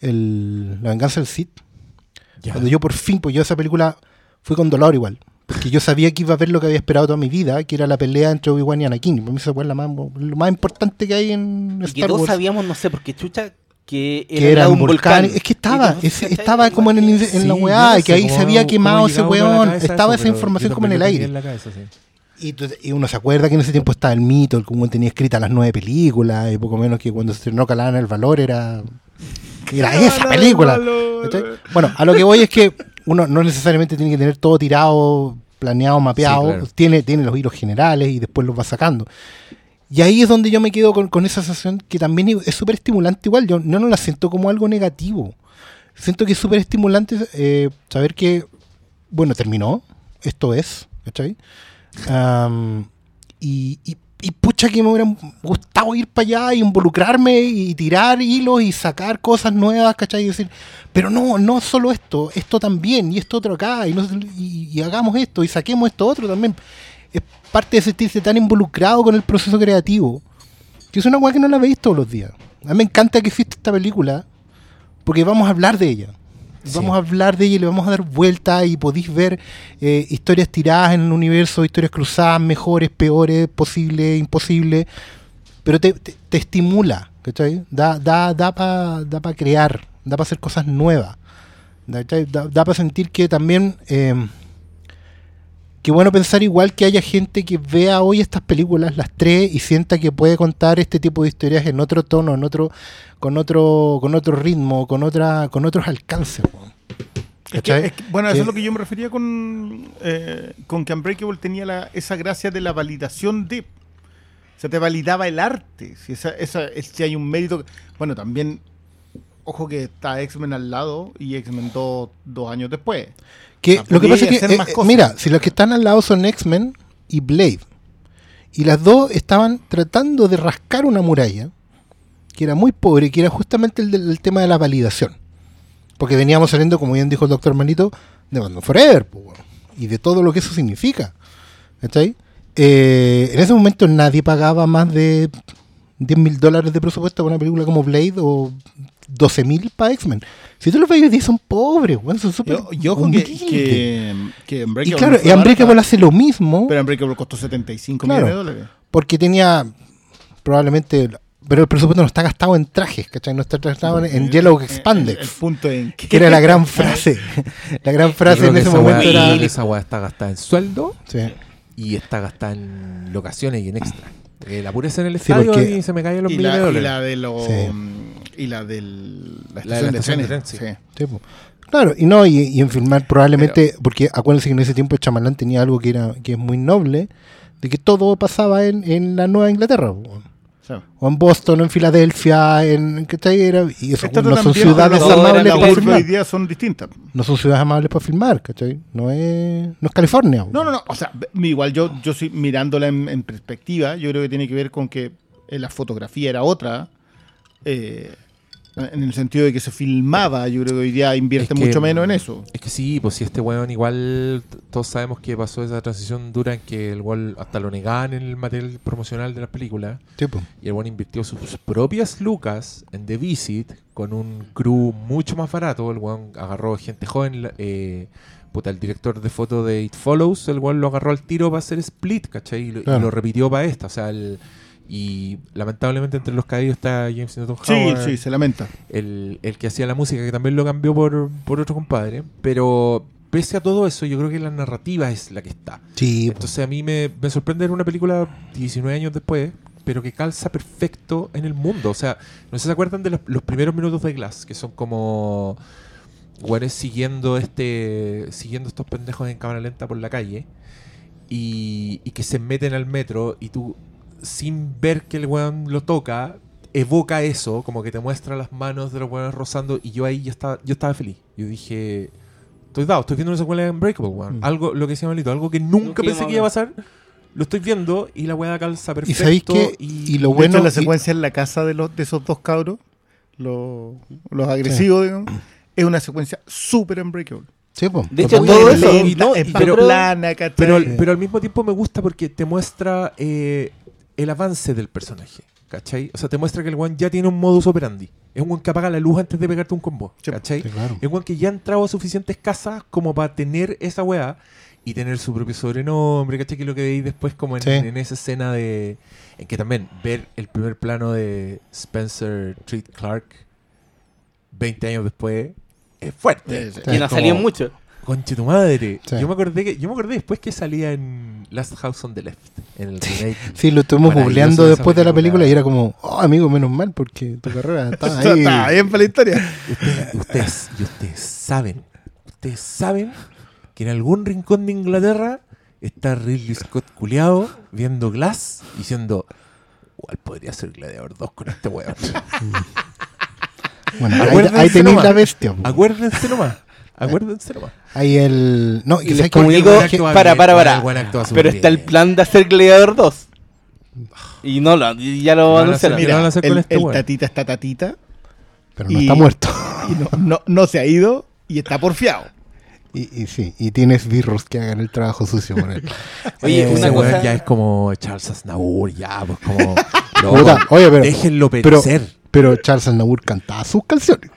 el La venganza del Sith. Ya. Cuando yo por fin, pues yo esa película fui con dolor igual. Porque yo sabía que iba a ver lo que había esperado toda mi vida, que era la pelea entre Obi-Wan y Anakin. Para mí esa fue la más, lo más importante que hay en Y que Star todos Wars. sabíamos, no sé, porque chucha, que que era un volcán. Es que estaba, Y todos, estaba como en, el, en la weá, no y que ahí se había quemado ese weón. Estaba eso, esa información como en el aire. tenía en la cabeza, sí. Y, y uno se acuerda que en ese tiempo estaba el mito, el uno tenía escritas las nueve películas, y poco menos que cuando se estrenó Calana el Valor era, era esa película. Bueno, a lo que voy es que uno no necesariamente tiene que tener todo tirado, planeado, mapeado, Sí, claro. tiene, tiene los hilos generales y después los va sacando. Y ahí es donde yo me quedo con, con esa sensación que también es súper estimulante igual, yo no, no la siento como algo negativo. Siento que es súper estimulante eh, saber que, bueno, terminó, esto es, ¿cachai? Y, y pucha que me hubiera gustado ir para allá y involucrarme y tirar hilos y sacar cosas nuevas, ¿cachai? Y decir, pero no, no solo esto, esto también, y esto otro acá, y, no- y- hagamos esto, y saquemos esto otro también. Es parte de sentirse tan involucrado con el proceso creativo, que es una weá que no la veis todos los días. A mí me encanta que exista esta película, porque vamos a hablar de ella. Vamos a hablar de ella y le vamos a dar vuelta y podéis ver eh, historias tiradas en el universo, historias cruzadas, mejores, peores, posibles, imposibles, pero te, te- te estimula, ¿cachai? Da, da, da para da pa crear, da para hacer cosas nuevas, ¿cachai? da, para sentir que también, eh, qué bueno pensar igual que haya gente que vea hoy estas películas, las tres, y sienta que puede contar este tipo de historias en otro tono, en otro, con otro, con otro ritmo, con otra, con otros alcances. weón. Es que- ¿Cachai? es que- bueno, eso es lo que yo me refería con, eh, con que Unbreakable tenía la- esa gracia de la validación de. O sea, te validaba el arte. Si, esa, esa, es- si hay un mérito. Bueno, también. Ojo que está X-Men al lado y X-Men 2 dos años después. Que Ah, lo que pasa es que, eh, eh, mira, si los que están al lado son X-Men y Blade, y las dos estaban tratando de rascar una muralla, que era muy pobre, que era justamente el, del el tema de la validación. Porque veníamos saliendo, como bien dijo el doctor Manito, de Batman Forever, y de todo lo que eso significa. ¿Cachai? Eh, en ese momento nadie pagaba más de 10 mil dólares de presupuesto para una película como Blade o 12 mil para X-Men. Si tú los ves hoy día son pobres, weón, son súper Yo, yo que, que, que Y Unbreakable claro, y Unbreakable hace lo mismo Pero Unbreakable costó 75 Claro. millones de dólares. porque tenía probablemente. Pero el presupuesto no está gastado en trajes, ¿cachai? No está gastado en, en Yellow El, el Expandex, punto en que, que era la gran frase. la gran frase en ese momento weá- era. esa weá está gastada en sueldo Sí. y está gastada en locaciones y en extra. Eh, la pureza en el Sí, estadio porque- y se me caen los y millones la, de y dólares. la de los Sí. Y la del la La de estación la de estación de trenes, tren, sí. sí. Sí, po. Claro, y no, y, y en filmar probablemente, porque acuérdense que en ese tiempo Chamalán tenía algo que era que es muy noble, de que todo pasaba en, en la Nueva Inglaterra. O en Boston, o en Filadelfia, en ¿cachai? Era, y eso no son ciudades amables la para urbes hoy filmar. día son distintas. No son ciudades amables para filmar, ¿cachai? No es, no es California. No, no, no. O sea, igual yo, yo sí mirándola en, en perspectiva, yo creo que tiene que ver con que eh, la fotografía era otra. eh, en el sentido de que se filmaba, yo creo que hoy día invierte Es que- mucho menos en eso. Es que sí, pues si este weón igual todos sabemos que pasó esa transición dura en que el weón hasta lo negaban en el material promocional de la película Sí, po. y el weón invirtió sus propias lucas en The Visit con un crew mucho más barato. El weón agarró gente joven, eh, puta, el director de foto de It Follows, el weón lo agarró al tiro para hacer Split, ¿cachai? Y lo, y lo repitió para esta, o sea, el- y lamentablemente entre los caídos está James Newton Sí, Howard sí, se lamenta. el, el que hacía la música, que también lo cambió por, por otro compadre. Pero pese a todo eso, yo creo que la narrativa es la que está. Sí. Entonces a mí me, me sorprende ver una película 19 años después, pero que calza perfecto en el mundo. O sea, no sé si se acuerdan de los, los primeros minutos de Glass, que son como güeyes siguiendo este siguiendo estos pendejos en cámara lenta por la calle y, y que se meten al metro y tú sin ver que el weón lo toca evoca eso como que te muestra las manos de los weones rozando y yo ahí ya estaba yo estaba feliz yo dije estoy dado estoy viendo una secuela de Unbreakable weón Mm. algo lo que decía Malito algo que nunca, pensé que iba a pasar lo estoy viendo y la weá calza Y perfecto sabéis que, y, y lo De bueno, hecho, la y- secuencia en la casa de, los, de esos dos cabros, los, los agresivos, digamos, es una secuencia súper unbreakable. sí, po. De hecho, todo eso. y no, es y pero- plana. Pero, al- pero al mismo tiempo me gusta porque te muestra eh, el avance del personaje. ¿Cachai? O sea, te muestra que el one ya tiene un modus operandi. Es un one que apaga la luz antes de pegarte un combo. ¿Cachai? Sí, claro. Es un one que ya ha entrado a suficientes casas como para tener esa weá y tener su propio sobrenombre. ¿Cachai? Que es lo que veis después como en, Sí. en esa escena de... En que también ver el primer plano de Spencer Treat Clark 20 años después es fuerte. Sí, sí. Que no salió mucho. Conche tu madre. Sí. Yo me acordé que yo me acordé después que salía en Last House on the Left, en el remake. Sí, lo estuvimos googleando después de la película. y era como, oh, amigo, menos mal porque tu carrera está ahí. está bien para la historia. Ustedes, ustedes, y ustedes saben, ustedes saben que en algún rincón de Inglaterra está Ridley Scott culeado viendo Glass diciendo, igual podría ser Gladiador 2 con este weón. Bueno, ahí, ahí tenéis la bestia. acuérdense nomás, acuérdense nomás. Ahí el. No, Y les comunico, para, para, para. Pero está el plan de hacer Gladiador 2. Y no lo, ya lo Van a hacer- anunciaron. ¿Qué van a hacer con el, este el tatita está tatita Pero no y- está muerto. y no, no, no se ha ido y está porfiado. Y, y sí, y tienes birros que hagan el trabajo sucio por él. Oye, Eh, una cosa. ya es como Charles Aznavour, ya, pues como... Puta, loco, oye, pero- déjenlo pero-. Pero Charles Aznavour cantaba sus canciones.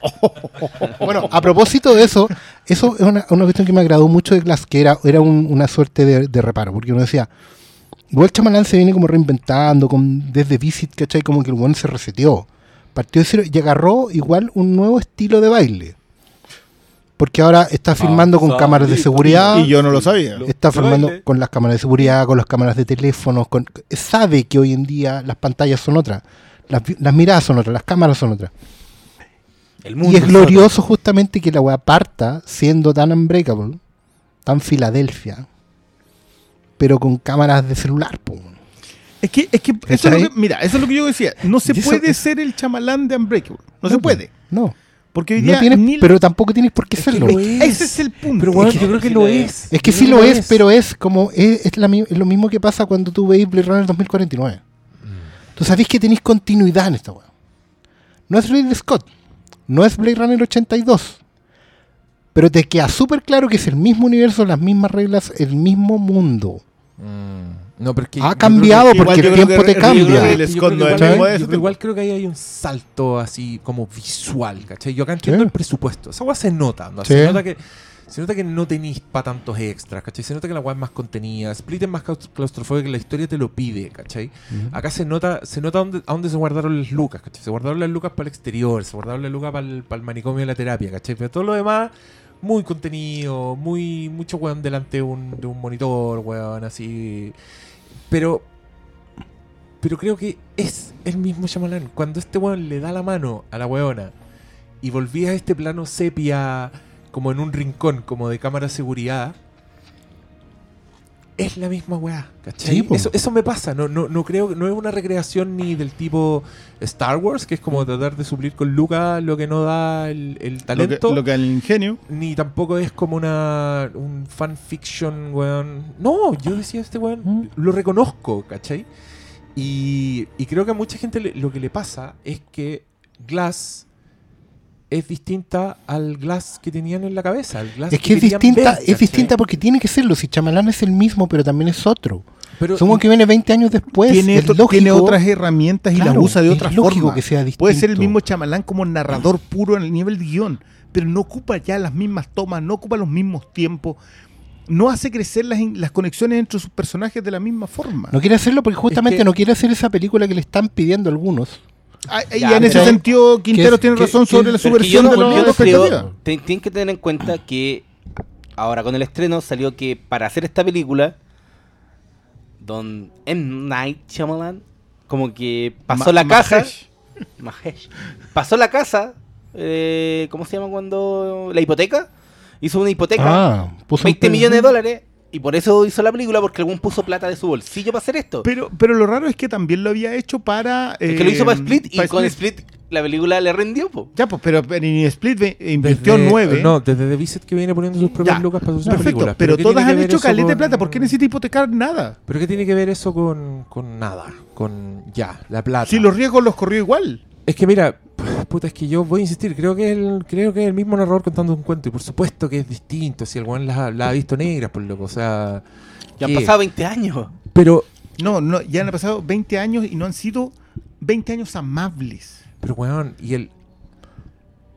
bueno, a propósito de eso, eso es una, una cuestión que me agradó mucho de Glass, que era, era un- una suerte de, de reparo, porque uno decía, igual Chamalán se viene como reinventando, con, desde Visit, ¿cachai? Como que el buen se reseteó. Partió de cero y agarró igual un nuevo estilo de baile. Porque ahora está filmando con Ah, cámaras de seguridad. Y yo no lo sabía. Está baile. con las cámaras de seguridad, con las cámaras de teléfonos, con, sabe que hoy en día las pantallas son otras, las, las miradas son otras, las cámaras son otras. El Y es glorioso justamente que la weá parta siendo tan unbreakable, tan Filadelfia, pero con cámaras de celular. po. Es que, es que, eso es lo que- mira, eso es lo que yo decía. No se eso puede es- ser el chamalán de Unbreakable. No, se puede. No, Porque hoy no día tienes, ni la- pero tampoco tienes por qué Es serlo. lo es. ese es el punto. Pero bueno, Es que- yo creo que lo es. Es que sí lo es, pero es como es, es, la lo mismo que pasa cuando tú veis Blade Runner 2049. Tú sabés que tenéis continuidad en esta weá. No es Ridley Scott, no es Blade Runner 82, pero te queda súper claro que es el mismo universo, las mismas reglas, el mismo mundo. Mm, No, pero es que yo Ha cambiado que- porque el tiempo te cambia. Igual, creo- que ahí hay un salto así como visual, ¿cachai? Yo acá entiendo Sí. el presupuesto. Esa se nota, ¿no? Sí. Se nota que se nota que no tenéis para tantos extras, ¿cachai? Se nota que la weá es más contenida. Split es más claus- claustrofóbica que la historia te lo pide, ¿cachai? Acá se nota, se nota dónde, a dónde se guardaron las lucas, ¿cachai? Se guardaron las lucas para el exterior, se guardaron las lucas para el, para el manicomio de la terapia, ¿cachai? Pero todo lo demás, muy contenido, muy, mucho weón delante de un, de un monitor, weón, así. Pero, pero creo que es el mismo Shyamalan. Cuando este weón le da la mano a la weona y volvía a este plano sepia, como en un rincón, como de cámara de seguridad, es la misma weá, ¿cachai? Sí, eso, eso me pasa, no, no, no creo, no es una recreación ni del tipo Star Wars, que es como tratar de suplir con Lucas lo que no da el, el lo que, talento lo que al ingenio. ni tampoco es como una un fanfiction, weón. No, yo decía este weón, Mm. lo reconozco, ¿cachai? Y, y creo que a mucha gente le- lo que le pasa es que Glass es distinta al Glass que tenían en la cabeza. el Glass Es que es distinta, ver, es distinta porque tiene que serlo. Si Chamalán es el mismo, pero también es otro. Pero, Somos que viene 20 años después. tiene, es otro- lógico. tiene otras herramientas y Claro, las usa de otra forma. que sea distinto. Puede ser el mismo chamalán como narrador puro en el nivel de guion, pero no ocupa ya las mismas tomas, no ocupa los mismos tiempos, no hace crecer las, las conexiones entre sus personajes de la misma forma. No quiere hacerlo porque justamente que- no quiere hacer esa película que le están pidiendo algunos. Ah, y Ya, en ese sentido, Quintero que- tiene razón que- sobre la subversión de yo no creo- Tienen que tener en cuenta que ahora con el estreno salió que para hacer esta película, Don M. Night Shyamalan como que pasó Ma- la casa. Mahesh. Mahesh. Pasó la casa. eh, ¿Cómo se llama cuando? La hipoteca. Hizo una hipoteca. Ah, puso 20 un- millones de dólares. Y por eso hizo la película, porque algún puso plata de su bolsillo para hacer esto. Pero, pero lo raro es que también lo había hecho para. es que lo hizo eh, para Split y para con Split la película le rendió, po. Ya, pues, pero en Split ve- invirtió desde- nueve. No, desde The Visit que viene poniendo sus propias Ya, lucas para sus Perfecto, películas. pero, ¿qué todas han hecho caleta de plata. ¿Por qué necesita hipotecar nada? ¿Pero qué tiene que ver eso con, con nada? Con ya, la plata. Si los riesgos los corrió igual. Es que mira, puta, es que yo voy a insistir, creo que el, creo que es el mismo narrador contando un cuento, y por supuesto que es distinto, si el weón la, la ha visto negra, por loco, o sea. Ya han pasado 20 años. Pero No, no, ya han pasado 20 años y no han sido 20 años amables. Pero, weón, y el.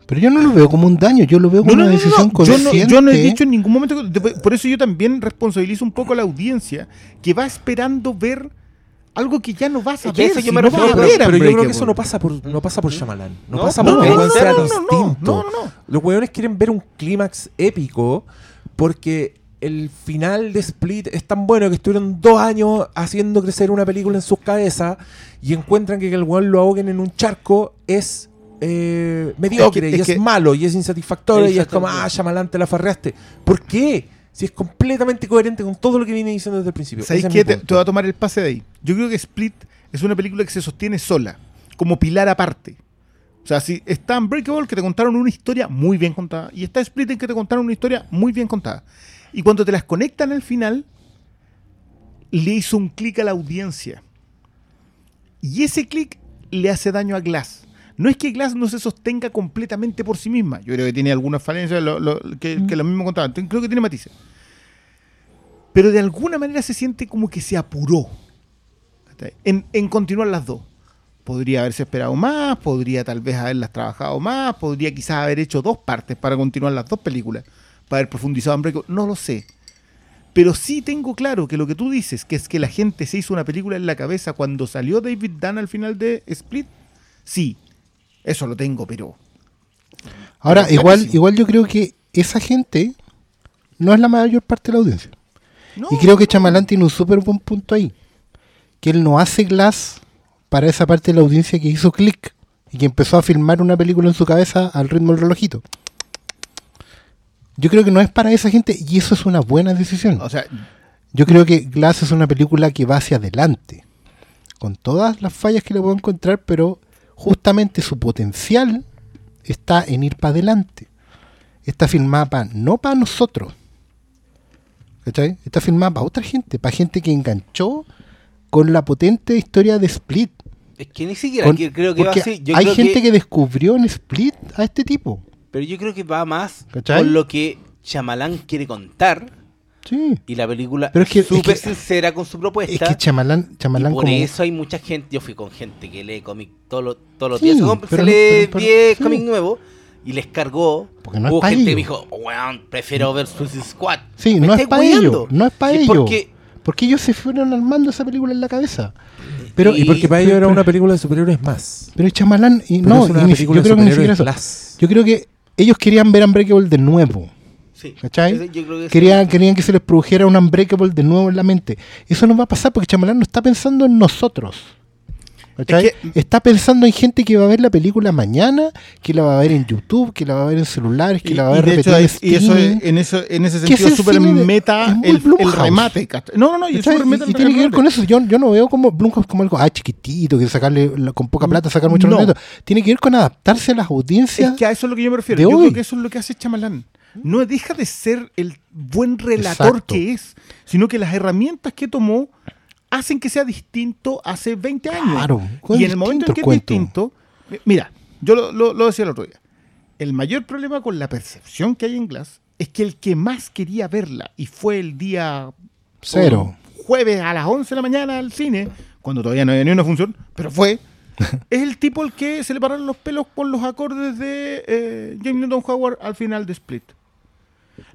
Pero yo no lo veo como un daño, yo lo veo como No, no, una no, no, decisión no. Yo, no, consciente. yo no he dicho en ningún momento. que- Por eso yo también responsabilizo un poco a la audiencia que va esperando ver algo que ya no vas a ver. eso yo si me refiero, pero, ver pero yo creo que eso no pasa por, no pasa por Shyamalan. No, No, pasa no, porque no, el weón no, sea no, no, distinto. no, no, no. Los weones quieren ver un clímax épico porque el final de Split es tan bueno que estuvieron dos años haciendo crecer una película en sus cabezas y encuentran que que el weón lo ahoguen en un charco es eh, mediocre Es que- y es es que- malo y es insatisfactorio y es como, ah, Shyamalan te la farreaste. ¿Por qué? Si es completamente coherente con todo lo que viene diciendo desde el principio. ¿Sabéis qué? Te, te voy a tomar el pase de ahí. Yo creo que Split es una película que se sostiene sola, como pilar aparte. O sea, si está Unbreakable, que te contaron una historia muy bien contada, y está Split, en que te contaron una historia muy bien contada. Y cuando te las conectan al final, le hizo un clic a la audiencia. Y ese clic le hace daño a Glass. No es que Glass no se sostenga completamente por sí misma. Yo creo que tiene algunas falencias lo- lo- que, que lo mismo contaban. Creo que tiene matices. Pero de alguna manera se siente como que se apuró en, en continuar las dos. Podría haberse esperado más, podría tal vez haberlas trabajado más, podría quizás haber hecho dos partes para continuar las dos películas, para haber profundizado en Breakout, no lo sé. Pero sí tengo claro que lo que tú dices, que es que la gente se hizo una película en la cabeza cuando salió David Dunn al final de Split, sí, eso lo tengo, pero Ahora, Pero igual, clarísimo. igual yo creo que esa gente no es la mayor parte de la audiencia. no. Y creo que Chamalán tiene un súper buen punto ahí. Que él no hace glass para esa parte de la audiencia que hizo clic y que empezó a filmar una película en su cabeza al ritmo del relojito. Yo creo que no es para esa gente y eso es una buena decisión. O sea, Yo creo que Glass es una película que va hacia adelante, con todas las fallas que le puedo encontrar, pero justamente su potencial está en ir para adelante. Está filmada no para nosotros, ¿cachai? Está filmada para otra gente, para gente que enganchó con la potente historia de Split. Es que ni siquiera Con- creo que va. Yo hay creo gente que... que, descubrió en Split a este tipo. Pero yo creo que va más ¿Cachai? con lo que Chamalán quiere contar. Sí. Y la película Pero es que- es súper es que- sincera con su propuesta. Es que Chamalán, y Chamalán por como... eso hay mucha gente. Yo fui con gente que lee cómic todos los, todos los Sí, días. Se, pero se lee pero- pero- 10 sí. cómics nuevos y les cargó. Porque no es Hubo pa' gente que ellos. me dijo, weón, prefiero ver Suicide Squad. Sí, Me no es para ellos, no es para. Porque Porque ellos se fueron armando esa película en la cabeza. Pero, y porque para ellos era una película de superhéroes más. Pero Chamalán, y Pero no, es una y ni- película yo de creo que ni superhéroes siquiera eso. plus. Yo creo que ellos querían ver Unbreakable de nuevo. Sí, ¿Cachai? ese- yo creo que Querían, querían que se les produjera un Unbreakable de nuevo en la mente. Eso no va a pasar porque Chamalán no está pensando en nosotros. ¿Cachai? Es que- está pensando en gente que va a ver la película mañana, que la va a ver en YouTube, que la va a ver en celulares, que y, la va a ver repetida en y eso es- en, eso, en ese sentido es súper de- meta el, el. No, no, no, y es súper meta Y, y tiene que ver con eso. Yo, yo no veo como Blumhouse como algo ah, chiquitito, que sacarle con poca plata, sacar mucho No. Tiene que ver con adaptarse a las audiencias. Es que a eso es lo que yo me refiero. Yo creo que eso es lo que hace Chamalán. No deja de ser el buen relator Exacto. que es, sino que las herramientas que tomó hacen que sea distinto hace 20 años. Claro, y en el momento en que el cuento. es distinto, mi- mira, yo lo, lo- lo decía el otro día. El mayor problema con la percepción que hay en Glass es que el que más quería verla y fue el día Cero. jueves a las 11 de la mañana al cine, cuando todavía no había ni una función, pero fue, es el tipo al que se le pararon los pelos con los acordes de eh, James Newton Howard al final de Split.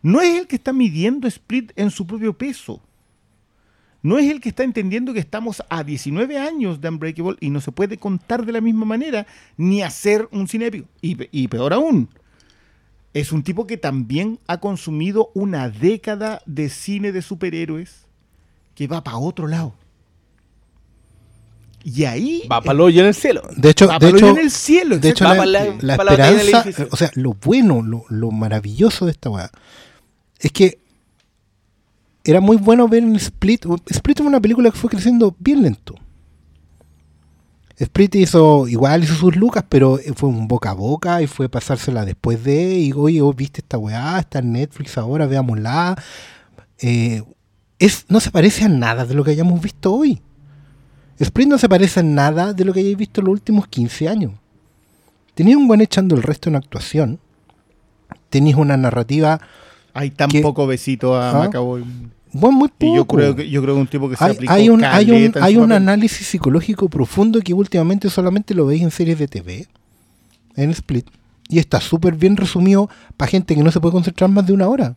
No es el que está midiendo Split en su propio peso. No es el que está entendiendo que estamos a 19 años de Unbreakable y no se puede contar de la misma manera ni hacer un cine épico. Y, y peor aún, es un tipo que también ha consumido una década de cine de superhéroes que va para otro lado. Y ahí va para hoyo en el cielo. De hecho, va de hecho, en el cielo. de hecho Va la, esperanza, o sea, lo bueno, lo, lo maravilloso de esta weá, es que era muy bueno ver en Split. Split es una película que fue creciendo bien lento. Split hizo, igual hizo sus lucas, pero fue un boca a boca y fue pasársela después de, y oye, oh, viste esta weá, está en Netflix ahora, veámosla. Eh, es, no se parece a nada de lo que hayamos visto hoy. Split no se parece a nada de lo que hayáis visto en los últimos 15 años. Tenías un buen echando el resto en actuación. Tenías una narrativa Hay tan que- poco besito a ¿Ah? Macaboy. Bueno, muy poco. Y yo creo que yo creo que un tipo que se hay, aplicó hay un, hay un, en hay análisis psicológico profundo que últimamente solamente lo veis en series de TV, en Split, y está súper bien resumido para gente que no se puede concentrar más de una hora.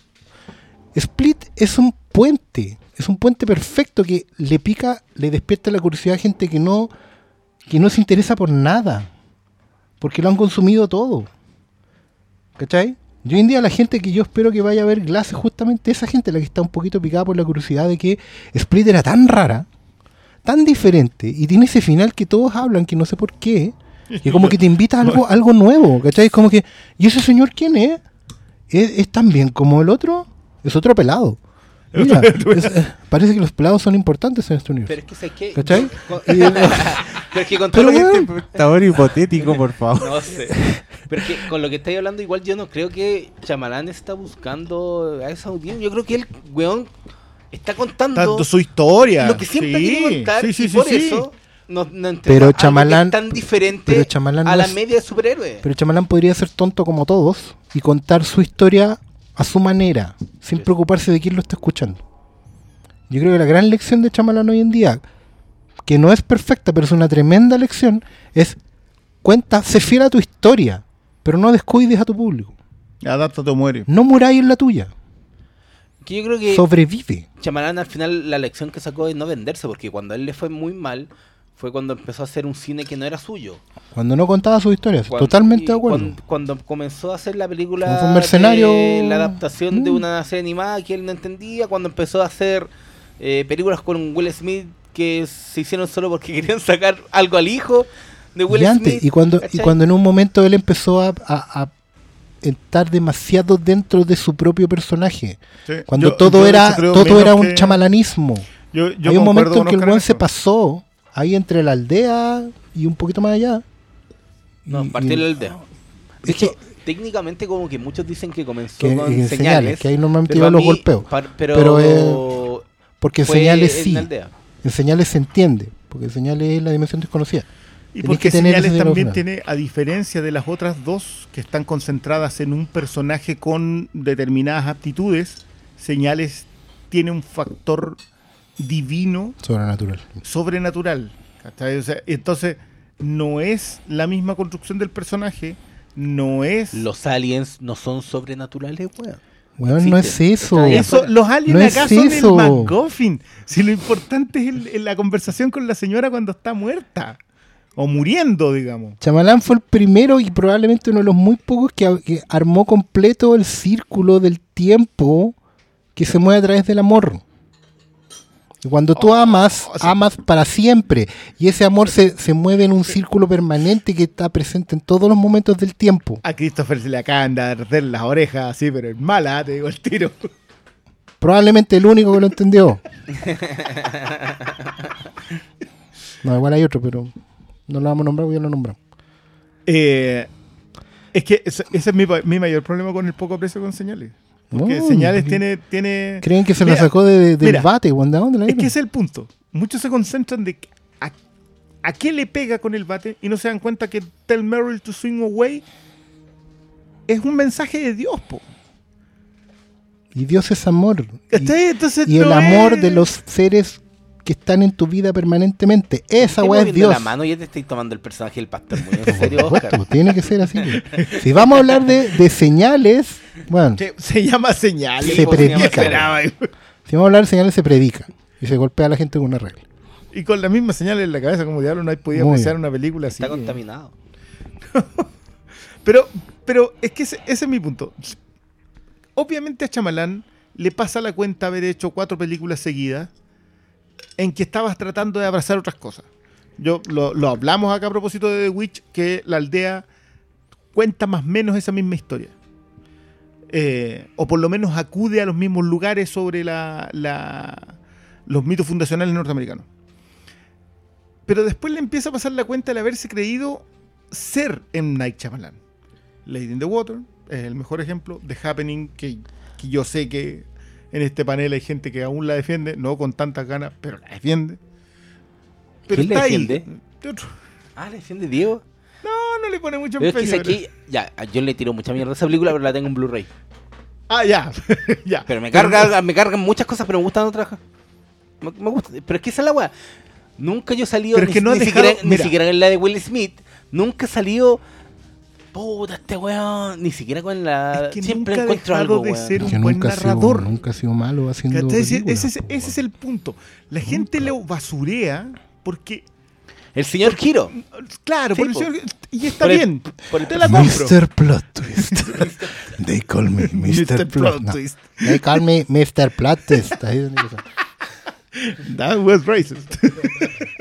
Split es un puente, es un puente perfecto que le pica, le despierta la curiosidad a gente que no, que no se interesa por nada, porque lo han consumido todo. ¿Cachai? Y hoy en día la gente que yo espero que vaya a ver Glass es justamente esa gente la que está un poquito picada por la curiosidad de que Split era tan rara, tan diferente, y tiene ese final que todos hablan, que no sé por qué, que como que te invita a algo, algo nuevo, ¿cachai? Es como que, ¿y ese señor quién es? ¿Es, es tan bien como el otro? Es otro pelado. Mira, es- eh, parece que los pelados son importantes en este universo. Pero es que sé que. ¿Cachai? con- pero es que con todo Pero lo que weón, Este espectador hipotético, por favor. No sé. Pero es que con lo que estáis hablando, igual yo no creo que Chamalán está buscando a esa audiencia. Yo creo que el weón está contando Tanto su historia. lo que siempre Sí, quiere contar. Sí, sí, y sí, por sí. eso no, no Pero es tan diferente pero a no la es- media de superhéroes. Pero Chamalán podría ser tonto como todos y contar su historia a su manera, sin Sí. preocuparse de quién lo está escuchando. Yo creo que la gran lección de Chamalán hoy en día, que no es perfecta, pero es una tremenda lección, es cuenta, sé fiel a tu historia, pero no descuides a tu público. Adáptate o muere. No muráis en la tuya, que yo creo que sobrevive. Chamalán al final la lección que sacó es no venderse, porque cuando a él le fue muy mal, fue cuando empezó a hacer un cine que no era suyo. Cuando no contaba sus historias, Cuando- totalmente de acuerdo. Cuando, cuando comenzó a hacer la película un mercenario. de la adaptación de Mm. una serie animada que él no entendía, cuando empezó a hacer eh, películas con Will Smith que se hicieron solo porque querían sacar algo al hijo de Will y antes, Smith. y cuando, y cuando en un momento él empezó a, a- a estar demasiado dentro de su propio personaje. Sí. Cuando Yo- todo yo era todo era un que- chamalanismo. Yo, yo Hay un momento en que el weón se pasó ahí entre la aldea y un poquito más allá. No, Y- partió y- la aldea. De Es que- técnicamente como que muchos dicen que comenzó que- con en señales. señales, que ahí normalmente iban los mí- golpeos. par- pero Pero, Porque en señales sí. En señales se entiende. Porque en señales es la dimensión desconocida. Y Tenés porque Señales también tiene, a diferencia de las otras dos que están concentradas en un personaje con determinadas aptitudes, Señales tiene un factor divino Sobrenatural. sobrenatural. ¿cachai? O sea, entonces, no es la misma construcción del personaje, no es... Los aliens no son sobrenaturales, weón. Weón, no es eso. Eso, los aliens No es acá son eso. el MacGuffin. Si lo importante es el- el- la conversación con la señora cuando está muerta. O muriendo, digamos. Chamalán fue el primero y probablemente uno de los muy pocos que, que armó completo el círculo del tiempo que se mueve a través del amor. Y cuando tú amas, sí. amas para siempre. Y ese amor se, se mueve en un círculo permanente que está presente en todos los momentos del tiempo. A Christopher se le acaban de arder las orejas así, pero es mala, te digo el tiro. Probablemente el único que lo entendió. No, igual hay otro, pero no lo vamos a nombrar porque ya lo nombramos. Eh, es que ese, ese es mi, mi mayor problema con el poco aprecio con señales. Porque señales tiene, tiene. Creen que se Mira, lo sacó de, de- del bate, weón, ¿de dónde la Es que es el punto. Muchos se concentran de a, a qué le pega con el bate y no se dan cuenta que Tell Meryl to swing away es un mensaje de Dios, po. Y Dios es amor. Y- ¿Cachai? Entonces y el amor es- de los seres que están en tu vida permanentemente. Esa weá es Dios. la mano y ya te estoy tomando el personaje del pastor muy en Por serio, supuesto, Oscar. tiene que ser así. Si vamos a hablar de, de señales, bueno, Se, llama señales. Se predica. si vamos a hablar de señales, se predica. Y se golpea a la gente con una regla. Y con la misma señal en la cabeza, como diablo, no hay podía Muy apreciar una película así. Está contaminado. Pero, pero es que ese, ese es mi punto. Obviamente a Chamalán le pasa la cuenta haber hecho cuatro películas seguidas en que estabas tratando de abrazar otras cosas. Yo lo, hablamos acá a propósito de The Witch, que la aldea cuenta más o menos esa misma historia. Eh, o por lo menos acude a los mismos lugares sobre la, los mitos fundacionales norteamericanos. Pero después le empieza a pasar la cuenta de haberse creído ser M. Night Shyamalan. Lady in the Water es el mejor ejemplo. The Happening, que yo sé que en este panel hay gente que aún la defiende, no con tantas ganas, pero la defiende. Pero ¿Quién la ahí. defiende? Ah, ¿le defiende Diego? No, no le pone mucho Pero es que empeño, aquí, ya, yo le tiro mucha mierda a esa película, pero la tengo en Blu-ray. Ah, ya. ya. Pero me carga, me cargan muchas cosas, pero me gustan otras. Me, me gusta, pero es que esa es la weá. Nunca yo he salido Pero es ni, que no ni has siquiera, dejado- ni siquiera en la de Will Smith. Nunca he salido. Puta, este weón. Ni siquiera con la. Es que Siempre nunca encuentro dejado algo, de weón. ser Que un buen nunca ha, sido, narrador. nunca ha sido malo haciendo ¿Cachai? Ese, películas, ese es- po, ese es el punto. La gente lo basurea porque, El señor Giro. claro, Sí, por el po. señor- y está Por el- bien. por el te la compro. Mr. Plot Twist. They call me Mr. Plot. no. Twist. They call me Mr. Plot Twist. Ahí es donde yo soy. That was racist.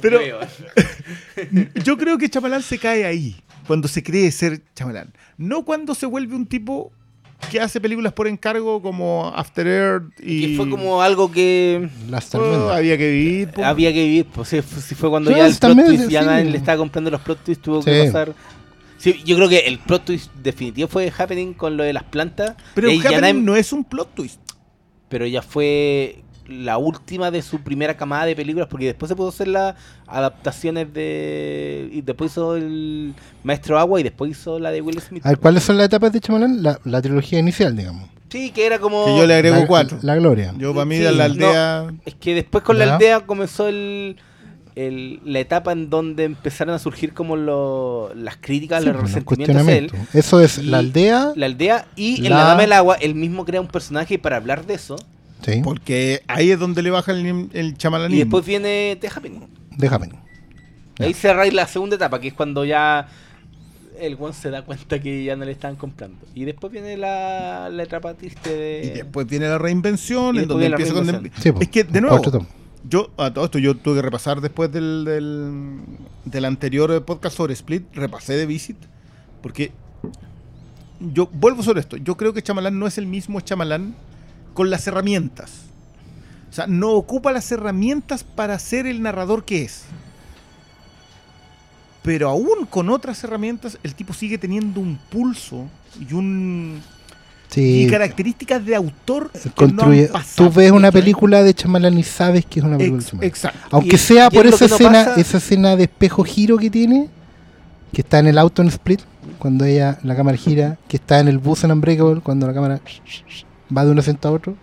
Pero- Yo creo que Chamalán se cae ahí, cuando se cree ser Chamalán. No cuando se vuelve un tipo que hace películas por encargo como After Earth y... Que fue como algo que Las Oh, había que vivir. po. había que vivir. Pues sí, fue- cuando Sí, ya el plot twist ya nadie le estaba comprando los plot twists, tuvo que pasar. Sí, yo creo que el plot twist definitivo fue Happening con lo de las plantas. Pero ya Happening nadie- no es un plot twist. pero ya fue la última de su primera camada de películas porque después se pudo hacer las adaptaciones de y después hizo el Maestro Agua y después hizo la de Will Smith ver, ¿cuáles son las etapas de Chamalán? La, la trilogía inicial, digamos. sí que era como Que yo le agrego la, cuatro. La gloria. Yo para mí Sí, de la no. aldea... es que después con la aldea comenzó el, el- la etapa en donde empezaron a surgir como lo- las críticas Sí, los los resentimientos él. Eso es Y la aldea. la aldea y en La- la Dama del Agua él mismo crea un personaje para hablar de eso Sí, Porque ahí es donde le baja el, el chamalanismo. y después viene The Happening déjame. Ya. Ahí cerráis la segunda etapa, que es cuando ya el one se da cuenta que ya no le están comprando. Y después viene la, la etapa triste de. Y después viene la reinvención, en donde empieza con... Sí, es que, de nuevo, yo a todo esto yo tuve que repasar después del, del, del anterior podcast sobre Split, repasé de Visit, porque yo vuelvo sobre esto. Yo creo que Chamalán no es el mismo Chamalán con las herramientas. O sea, no ocupa las herramientas para ser el narrador que es. Pero aún con otras herramientas, el tipo sigue teniendo un pulso y un Sí, y características de autor construye. no han pasado, Tú ves una película de Chamalán y sabes que es una película de Ex- Chamalán. exacto. Aunque Y- sea y por esa no escena, pasa- esa escena de espejo giro que tiene, que está en el auto en Split, cuando ella, la cámara gira, que está en el bus en Unbreakable, cuando la cámara va de un asiento a otro.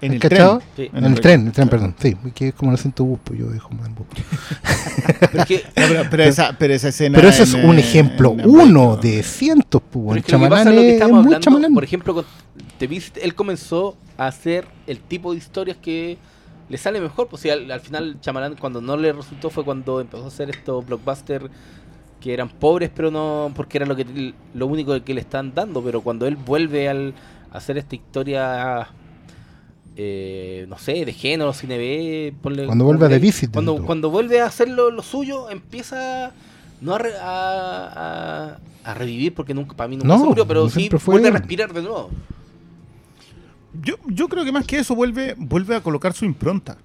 En el ¿Cachado? tren. Sí. En, el tren, el tren, perdón. Sí, que es como el asiento bus, pues yo dejo más en bus. Pero es que, No, pero, pero esa, pero esa escena. Pero ese es un ejemplo, en uno de cientos, pues. El es que chamalán es lo que estamos hablando. chamalán. Por ejemplo, con The Beast, él comenzó a hacer el tipo de historias que le sale mejor. Pues al, al final, Chamalán, cuando no le resultó, fue cuando empezó a hacer estos blockbusters que eran pobres, pero no porque era lo que lo único que le están dando. Pero cuando él vuelve al hacer esta historia. eh, no sé, de género, cine B, ponle- Cuando vuelve a The Visit, Cuando, cuando vuelve a hacer lo, lo suyo, empieza no a, re- a, a- a revivir, porque nunca para mí nunca No, se murió, pero sí fue vuelve a respirar de nuevo. Yo, yo creo que más que eso vuelve, vuelve a colocar su impronta.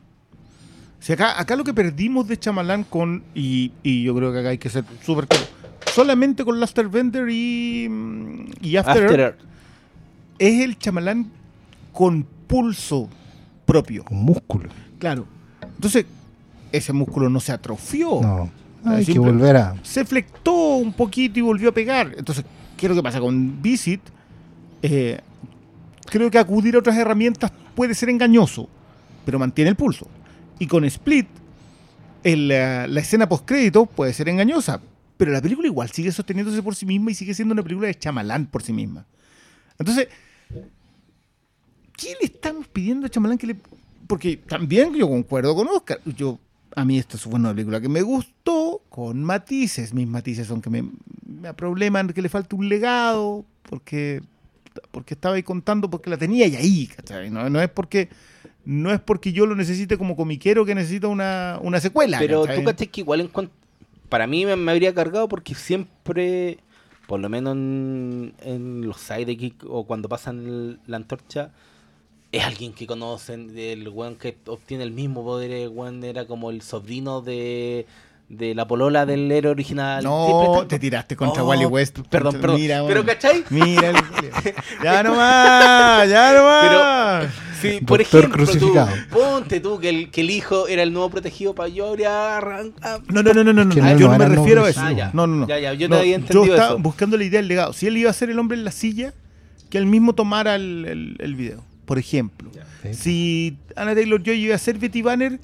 Sea, acá, acá lo que perdimos de Chamalán con. Y, y yo creo que acá hay que ser súper claro. Solamente con Laster Bender y, mm, y After, After Earth, Earth. Es el Chamalán con pulso propio. Con músculo. Claro. Entonces, ese músculo no se atrofió. No. Hay que volver a. se flectó un poquito y volvió a pegar. Entonces, ¿qué es lo que pasa con Visit? Eh, creo que acudir a otras herramientas puede ser engañoso, pero mantiene el pulso. Y con Split, el, la, la escena postcrédito puede ser engañosa, pero la película igual sigue sosteniéndose por sí misma y sigue siendo una película de chamalán por sí misma. Entonces, ¿qué le estamos pidiendo a Chamalán que le.? Porque también yo concuerdo con Oscar. Yo, a mí esta fue una película que me gustó, con matices. Mis matices son que me, me probleman que le falta un legado, porque, porque estaba ahí contando, porque la tenía y ahí, ¿cachai? No, no es porque. No es porque yo lo necesite como comiquero que necesita una, una secuela. Pero ¿cachai? tú cachai que igual en cuanto. Para mí me, me habría cargado porque siempre, por lo menos en, los sidekick o cuando pasan la antorcha, es alguien que conocen. El weón que obtiene el mismo poder, el era como el sobrino de, de la polola del héroe original. No, te tiraste contra Oh, Wally West. Perdón, perdón. Mira, pero. ¿cachai? Mira, el- ya nomás, ya nomás. Sí, por ejemplo, tú, ponte tú que el, que el hijo era el nuevo protegido para yo habría arrancado. No, no, no, no, no, no. No yo no era me no refiero a eso. Ah, ya. No, no, no. Ya, ya, yo No, no había entendido estaba eso. buscando la idea del legado. Si él iba a ser el hombre en la silla, que él mismo tomara el, el- el video. Por ejemplo, si Anna Taylor Joy iba a ser Betty Banner,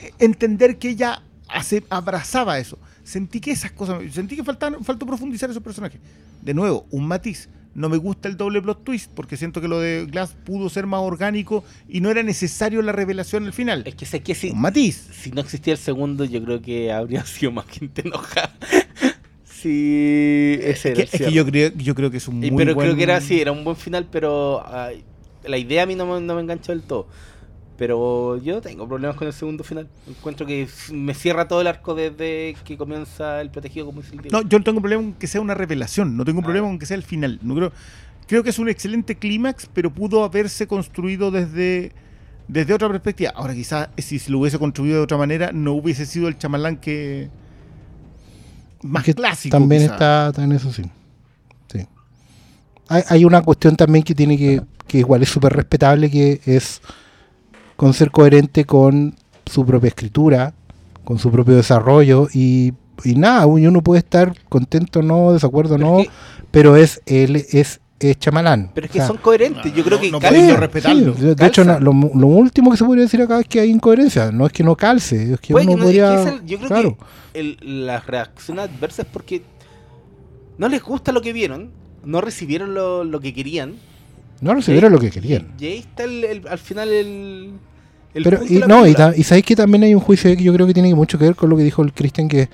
eh, entender que ella hace- abrazaba eso. Sentí que esas cosas, sentí que faltaban, faltó profundizar esos personajes. De nuevo, un matiz. No me gusta el doble plot twist porque siento que lo de Glass pudo ser más orgánico y no era necesario la revelación al final. Es que sé que si, Un matiz. si no existía el segundo, yo creo que habría sido más gente enojada. sí, ese era Que- el es que yo creo, yo creo que es un Y- muy pero buen- creo que era así, era un buen final, pero ay, la idea a mí no me, no me enganchó del todo. Pero yo no tengo problemas con el segundo final. Encuentro que me cierra todo el arco desde que comienza el protegido, como dice el. No, yo no tengo problema con que sea una revelación, no tengo Ah. problema con que sea el final. No creo, creo que es un excelente clímax, pero pudo haberse construido desde, desde otra perspectiva. Ahora, quizás si se lo hubiese construido de otra manera, no hubiese sido el chamalán que más Que clásico. También quizá. está, en eso, sí. Sí. Hay, hay una cuestión también que tiene que, que igual es súper respetable, que es con ser coherente con su propia escritura, con su propio desarrollo y, y nada, uno puede estar contento o no, desacuerdo o Pero no, es que- pero es él es, es chamalán. Pero es O que sea, son coherentes. Yo creo no- que no calza. Sí, respetarlo. sí, de- de hecho, no, lo, lo último que se podría decir acá es que hay incoherencia. No es que no calce, es que uno que no- es que podría. es el- yo creo claro. que el- la reacción adversa es porque no les gusta lo que vieron, no recibieron lo, lo que querían. No recibieron Y- lo que querían. Y ahí está el- el- al final el. el Pero, punto y, de la no, y, ta- y sabéis que también hay un juicio que yo creo que tiene mucho que ver con lo que dijo el Cristian, que,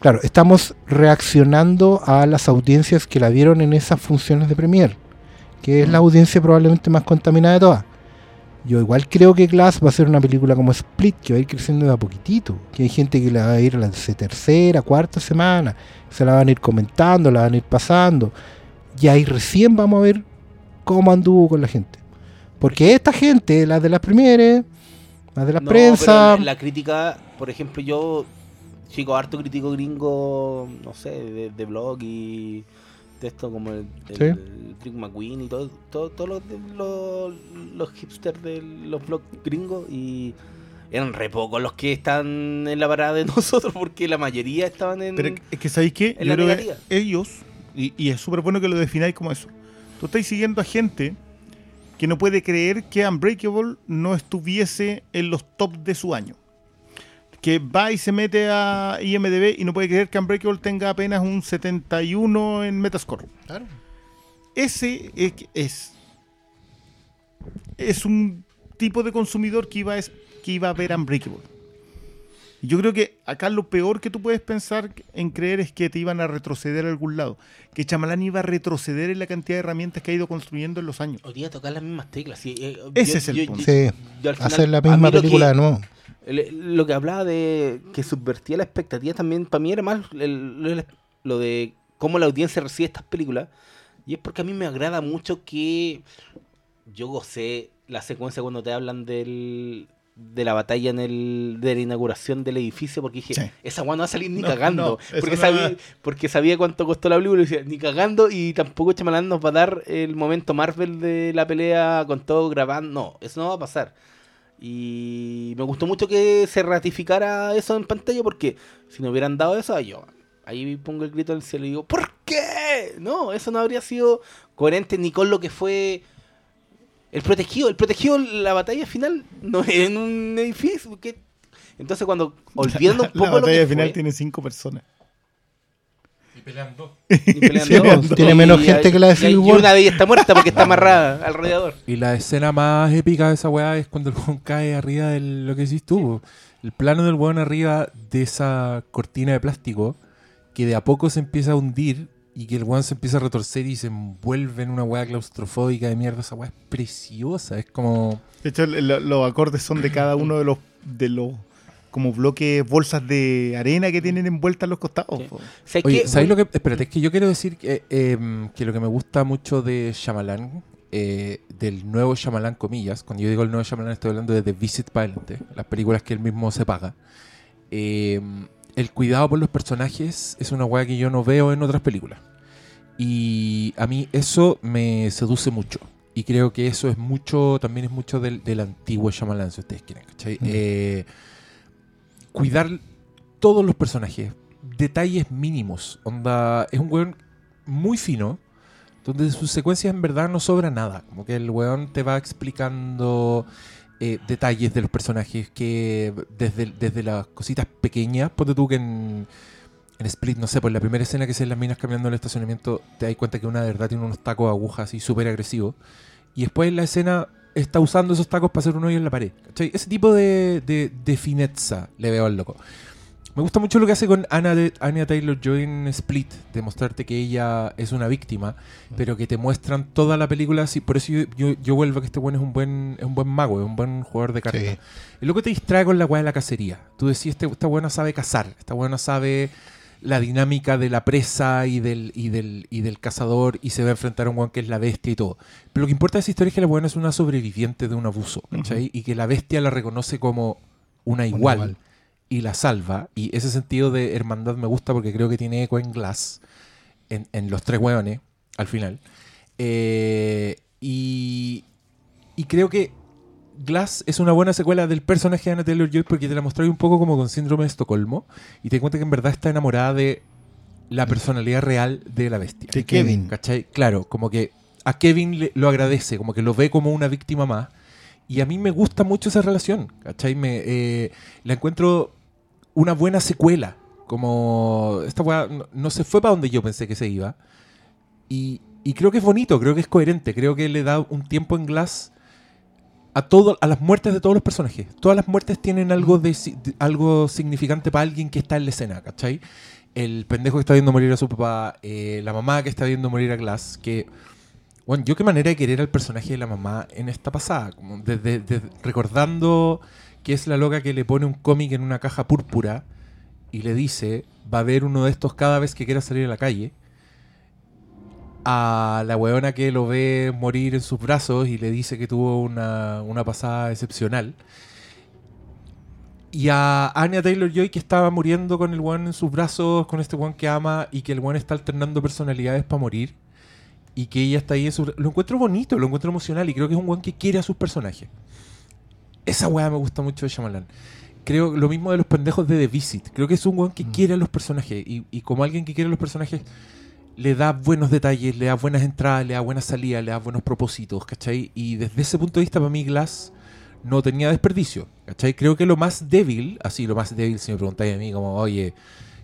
claro, estamos reaccionando a las audiencias que la vieron en esas funciones de Premiere, que es la audiencia probablemente más contaminada de todas. Yo igual creo que Glass va a ser una película como Split, que va a ir creciendo de a poquitito, que hay gente que la va a ir a la tercera, cuarta semana, se la van a ir comentando, la van a ir pasando, y ahí recién vamos a ver cómo anduvo con la gente. Porque esta gente, las de las premieres, las de la No, prensa, pero la, crítica, por ejemplo, yo, chico, harto crítico gringo, no sé, de, de blog y texto como el, el, Sí. el Rick McQueen y todo, todo, todos los, de- los, los hipsters de los blogs gringos y eran re pocos los que están en la parada de nosotros porque la mayoría estaban en... Pero es que sabéis qué, en yo la creo que negativa. ellos, y, y es súper bueno que lo defináis como eso. Tú estáis siguiendo a gente que no puede creer que Unbreakable no estuviese en los top de su año. Que va y se mete a IMDB y no puede creer que Unbreakable tenga apenas un 71 en Metascore. Ese es, es, es un tipo de consumidor que iba, es- que iba a ver Unbreakable. Y yo creo que acá lo peor que tú puedes pensar en creer es que te iban a retroceder a algún lado. Que Chamalán iba a retroceder en la cantidad de herramientas que ha ido construyendo en los años. Hoy día tocar las mismas teclas. sí, eh, Ese es el punto. Sí, yo al final- hacer la misma lo que- película de nuevo. Lo que hablaba de que subvertía la expectativa también, para mí era más el- lo de cómo la audiencia recibe estas películas. Y es porque a mí me agrada mucho que yo gocé la secuencia cuando te hablan del, de la batalla en el, de la inauguración del edificio, porque dije, Sí. esa guay no va a salir ni No, cagando. no, porque, sabía, porque sabía cuánto costó la película y decía, ni cagando, y tampoco Chamalán nos va a dar el momento Marvel de la pelea con todo grabando. No, eso no va a pasar. Y me gustó mucho que se ratificara eso en pantalla porque si no hubieran dado eso, yo ahí pongo el grito al cielo y digo, ¿por qué? No, eso no habría sido coherente ni con lo que fue el protegido. El protegido, la batalla final, no es en un edificio. ¿qué? Entonces cuando, olvidando un la poco lo batalla que final fue, tiene cinco personas. Y peleando. y peleando, Sí, pues, tiene menos gente que la de y- Civil y War. una de ellas está muerta porque está amarrada al radiador. Y la escena más épica de esa weá es cuando el weón cae arriba de lo que decís tú. El plano del weón arriba de esa cortina de plástico que de a poco se empieza a hundir y que el weón se empieza a retorcer y se envuelve en una weá claustrofóbica de mierda. Esa weá es preciosa. Es como. De hecho, lo- los acordes son de cada uno de los de los como bloques, bolsas de arena que tienen envueltas en los costados. Sí. ¿Sabes lo que.? Espérate, es que yo quiero decir que, em, que lo que me gusta mucho de Shyamalan, eh, del nuevo Shyamalan, comillas, cuando yo digo el nuevo Shyamalan estoy hablando de The Visit Violente, las películas que él mismo se paga. em, el cuidado por los personajes es una weá que yo no veo en otras películas. Y a mí eso me seduce mucho. Y creo que eso es mucho, también es mucho del, del antiguo Shyamalan, si ustedes quieren, ¿cachai? Mm. Eh, cuidar todos los personajes, detalles mínimos. Onda, es un weón muy fino. donde sus secuencias en verdad no sobra nada. Como que el weón te va explicando eh, detalles de los personajes que desde, desde las cositas pequeñas, ponte tú que en, en Split, no sé, por la primera escena que se las minas cambiando el estacionamiento, te das cuenta que una de verdad tiene unos tacos de agujas así súper agresivos. Y después en la escena está usando esos tacos para hacer un hoyo en la pared. ¿cachai? Ese tipo de, de, de fineza le veo al loco. Me gusta mucho lo que hace con Anna, de, Anya Taylor-Joy en Split, de mostrarte que ella es una víctima, pero que te muestran toda la película así. Por eso yo, yo, yo vuelvo a que este buen es un buen es un buen mago, es un buen jugador de cartas. Sí. El loco te distrae con la weá de la cacería. Tú decís, este, esta buena sabe cazar, esta buena sabe la dinámica de la presa y del, y del, y del cazador y se va a enfrentar a un weón que es la bestia y todo. Pero lo que importa de esa historia es que la buena es una sobreviviente de un abuso, ¿cachai? Y que la bestia la reconoce como una igual, igual. y la salva. Y ese sentido de hermandad me gusta porque creo que tiene eco en Glass, en, en los tres weones, al final. Eh, y, y creo que Glass es una buena secuela del personaje de Anna Taylor-Joy porque te la mostré un poco como con síndrome de Estocolmo y te cuenta que en verdad está enamorada de la personalidad real de la bestia. De Kevin. ¿Cachai? Claro, como que a Kevin le- lo agradece, como que lo ve como una víctima más. Y a mí me gusta mucho esa relación, ¿cachai? Me, eh, la encuentro una buena secuela. Como esta weá no, no se fue para donde yo pensé que se iba. Y, y creo que es bonito, creo que es coherente, creo que le da un tiempo en Glass a todo, a las muertes de todos los personajes. Todas las muertes tienen algo de, algo significante para alguien que está en la escena, ¿cachai? El pendejo que está viendo morir a su papá, eh, la mamá que está viendo morir a Glass, que bueno, yo qué manera de querer al personaje de la mamá en esta pasada, como desde, desde- recordando que es la loca que le pone un cómic en una caja púrpura y le dice, va a haber uno de estos cada vez que quiera salir a la calle. A la weona que lo ve morir en sus brazos y le dice que tuvo una, una pasada excepcional. Y a Anya Taylor Joy que estaba muriendo con el weón en sus brazos, con este weón que ama y que el weón está alternando personalidades para morir. Y que ella está ahí en su... Lo encuentro bonito, lo encuentro emocional y creo que es un weón que quiere a sus personajes. Esa weá me gusta mucho de Shyamalan. Creo lo mismo de los pendejos de The Visit. Creo que es un weón que quiere a los personajes. Y, y como alguien que quiere a los personajes, le da buenos detalles, le da buenas entradas, le da buenas salidas, le da buenos propósitos, ¿cachai? Y desde ese punto de vista, para mí, Glass no tenía desperdicio, ¿cachai? Creo que lo más débil, así, lo más débil, si me preguntáis a mí, como, oye,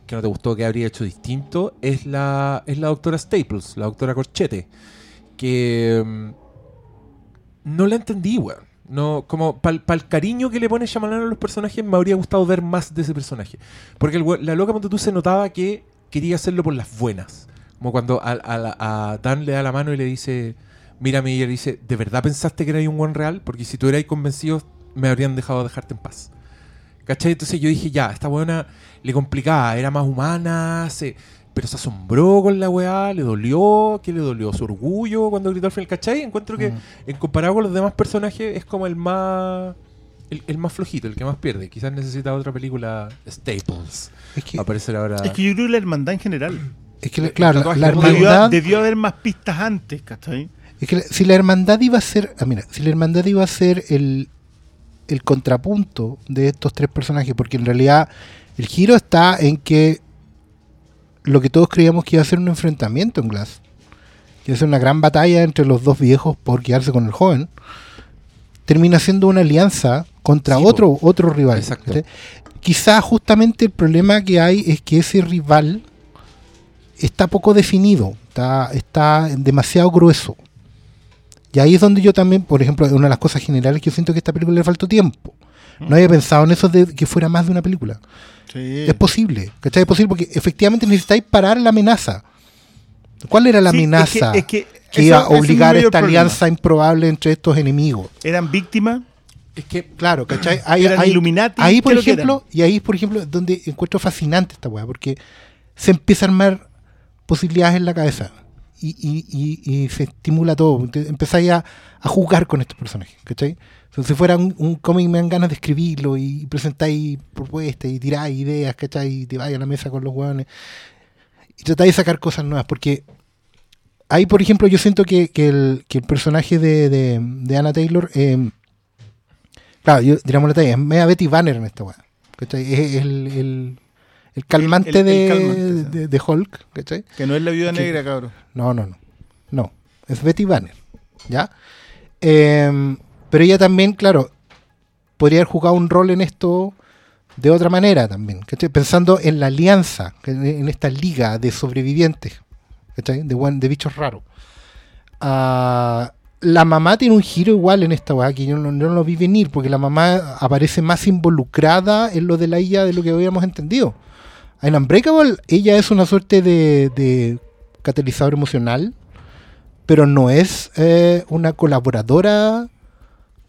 que no te gustó, que habría hecho distinto, es la, es la doctora Staples, la doctora Corchete, que mm, no la entendí, weón. No, como para el cariño que le pone Shyamalan a los personajes, me habría gustado ver más de ese personaje. Porque la loca tú se notaba que quería hacerlo por las buenas. Como cuando a, a a Dan le da la mano y le dice, mírame, y le dice, ¿de verdad pensaste que era un buen real? Porque si tú eras convencido, me habrían dejado dejarte en paz. ¿Cachai? Entonces yo dije, ya, esta buena le complicaba, era más humana, se, pero se asombró con la weá, le dolió, ¿qué le dolió? Su orgullo cuando gritó al final, ¿cachai? Encuentro que Mm. en comparado con los demás personajes es como el más el, el más flojito, el que más pierde. Quizás necesita otra película Staples. Es que, aparecer ahora. Es que yo creo que la hermandad en general. Es que, claro, la, Debió, hermandad. debió haber más pistas antes, ¿cachai? Es que si la hermandad iba a ser. Ah, mira, si la hermandad iba a ser el, el contrapunto de estos tres personajes, porque en realidad el giro está en que lo que todos creíamos que iba a ser un enfrentamiento en Glass, que iba a ser una gran batalla entre los dos viejos por quedarse con el joven, termina siendo una alianza contra Sí, otro, otro rival. Exacto. Quizá justamente el problema que hay es que ese rival está poco definido, está, está demasiado grueso. Y ahí es donde yo también, por ejemplo, una de las cosas generales que yo siento que a esta película le faltó tiempo. No había pensado en eso de que fuera más de una película. Sí. Es posible, ¿cachai? Es posible porque efectivamente necesitáis parar la amenaza. ¿Cuál era la Sí, es que- amenaza es que que eso- iba a obligar mayor esta problema. alianza improbable entre estos enemigos? Eran víctimas. es que Claro, ¿cachai? Ahí, Eran ahí- Illuminati, ahí, ¿qué por ejemplo, y ahí, por ejemplo, es donde encuentro fascinante esta weá, porque se empieza a armar posibilidades en la cabeza y, y- y- se estimula todo. Empezáis a, a jugar con estos personajes, ¿cachai? Entonces, si fuera un, un cómic, me dan ganas de escribirlo y presentáis propuestas y tiráis ideas, ¿cachai? Y te vais a la mesa con los weones y tratáis de sacar cosas nuevas, porque ahí, por ejemplo, yo siento que, que el, que el personaje de, de, Anna Taylor. eh, Claro, yo diríamos la talla, es media Betty Banner en esta weá. ¿cachai? Es, el, el calmante, El- el de, calmante, de, de Hulk, ¿cachai? Que no es la viuda Que- negra, cabrón. No, no, no. No, es Betty Banner. ¿Ya? Em, pero ella también, claro, podría haber jugado un rol en esto de otra manera también. ¿cachai? Pensando en la alianza, en esta liga de sobrevivientes, ¿cachai? De, de bichos raros. Ah, la mamá tiene un giro igual en esta weá que yo no, yo no lo vi venir, porque la mamá aparece más involucrada en lo de la IA de lo que habíamos entendido. En Unbreakable, ella es una suerte de, de catalizador emocional, pero no es eh, una colaboradora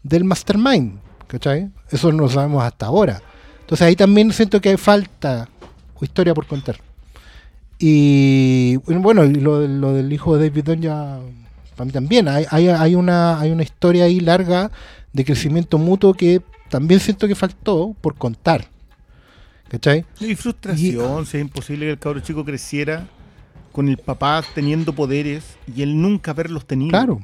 del mastermind, ¿cachai? Eso no lo sabemos hasta ahora. Entonces ahí también siento que hay falta o historia por contar. Y bueno, lo, del hijo de David Dunn ya para mí también. Hay, hay una, hay una historia ahí larga de crecimiento mutuo que también siento que faltó por contar. ¿Cachai? Y frustración, si es imposible que el cabro chico creciera con el papá teniendo poderes y él nunca haberlos tenido. Claro.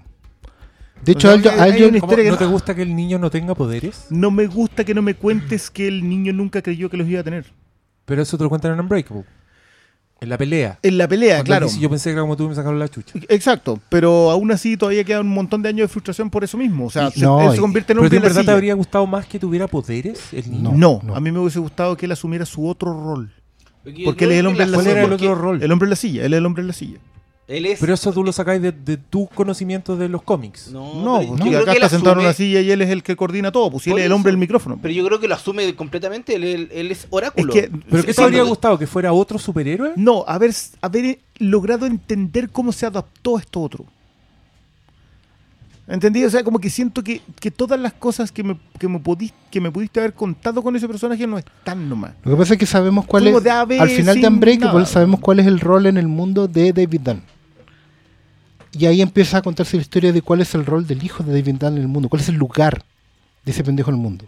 De hecho, O a sea, hay una ¿Cómo, historia que ¿No te gusta que el niño no tenga poderes? No me gusta que no me cuentes que el niño nunca creyó que los iba a tener. Pero eso te lo cuentan en Unbreakable. En la pelea. En la pelea, Cuando claro. dice, yo pensé que era como tú y me sacaron la chucha. Exacto, pero aún así todavía queda un montón de años de frustración por eso mismo. O sea, Y- se- no, él se convierte en ¿Pero hombre a ti en verdad te habría gustado más que tuviera poderes el niño? No. No, no. a mí me hubiese gustado que él asumiera su otro rol. Porque Porque él es el hombre en la ¿Cuál silla. era el otro rol? El hombre en la silla, él es el hombre en la silla. Él es. Pero eso tú lo sacáis de, de tus conocimientos de los cómics. no, No, pues, yo acá que está sentado en una silla y él es el que coordina todo, pues si él es el hombre del micrófono. Pero yo creo que lo asume completamente. Él, él- él es es oráculo. que, ¿Pero qué te habría gustado? ¿Que fuera otro superhéroe? No, haber, haber logrado entender cómo se adaptó a esto otro. ¿Entendí? O sea, como que siento que, que todas las cosas que me, que, me pudiste, que me pudiste haber contado con ese personaje no están nomás. Lo que pasa es que sabemos cuál es. de Al final de Unbreakable sabemos cuál es el rol en el mundo de David Dunn. Y ahí empieza a contarse la historia de cuál es el rol del hijo de David Dunn en el mundo, cuál es el lugar de ese pendejo en el mundo.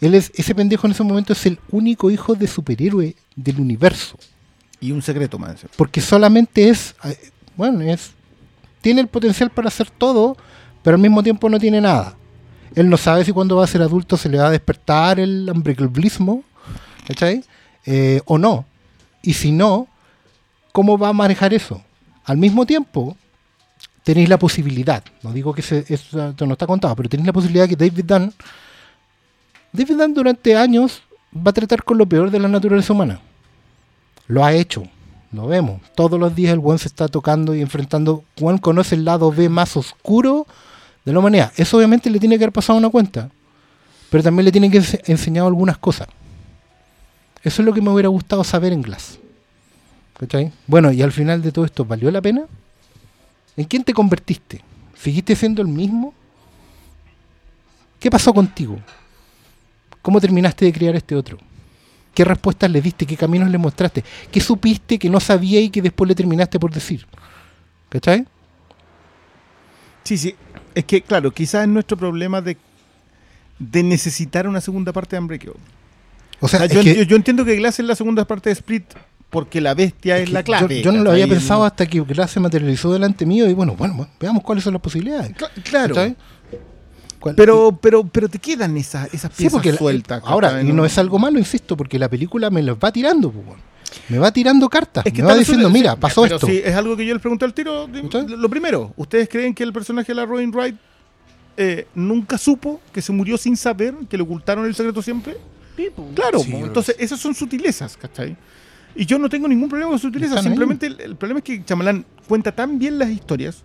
Él es, ese pendejo en ese momento es el único hijo de superhéroe del universo. Y un secreto más. Porque solamente es, eh, bueno, es, tiene el potencial para hacer todo, pero al mismo tiempo no tiene nada. Él no sabe si cuando va a ser adulto se le va a despertar el unbreakablismo, ¿cachai? Eh, o no. Y si no, ¿cómo va a manejar eso? Al mismo tiempo, tenéis la posibilidad, no digo que se, eso no está contado, pero tenéis la posibilidad que David Dunn, David Dunn durante años va a tratar con lo peor de la naturaleza humana. Lo ha hecho, lo vemos. Todos los días el buen se está tocando y enfrentando. Juan conoce el lado B más oscuro de la humanidad. Eso obviamente le tiene que haber pasado una cuenta, pero también le tiene que ense- enseñar algunas cosas. Eso es lo que me hubiera gustado saber en Glass. ¿Cachai? Bueno, y al final de todo esto, ¿valió la pena? ¿En quién te convertiste? ¿Seguiste siendo el mismo? ¿Qué pasó contigo? ¿Cómo terminaste de criar este otro? ¿Qué respuestas le diste? ¿Qué caminos le mostraste? ¿Qué supiste que no sabía y que después le terminaste por decir? ¿Cachai? Sí, sí. Es que, claro, quizás es nuestro problema de, de necesitar una segunda parte de Unbreakable. O sea, O sea, yo, que- yo- yo entiendo que Glass es la segunda parte de Split porque la bestia es, es que la clave. Yo, yo no lo había pensado hasta que Glass se materializó delante mío y bueno, bueno, bueno, veamos cuáles son las posibilidades. Cla- Claro. ¿Cachai? ¿Cuál- Pero, pero, pero te quedan esas, esas Sí, piezas la- sueltas. ahora, no es algo malo, insisto, porque la película me los va tirando, pues, me va tirando cartas, Es que me va diciendo, mira, sí, pasó pero esto. sí, es algo que yo les pregunté al tiro. lo primero, ¿ustedes creen que el personaje de la Robin Wright eh, nunca supo que se murió sin saber, que le ocultaron el secreto siempre? Claro, Sí, po, yo creo entonces esas son sutilezas, ¿cachai? Y yo no tengo ningún problema con Están ahí. simplemente el, el problema es que Chamalán cuenta tan bien las historias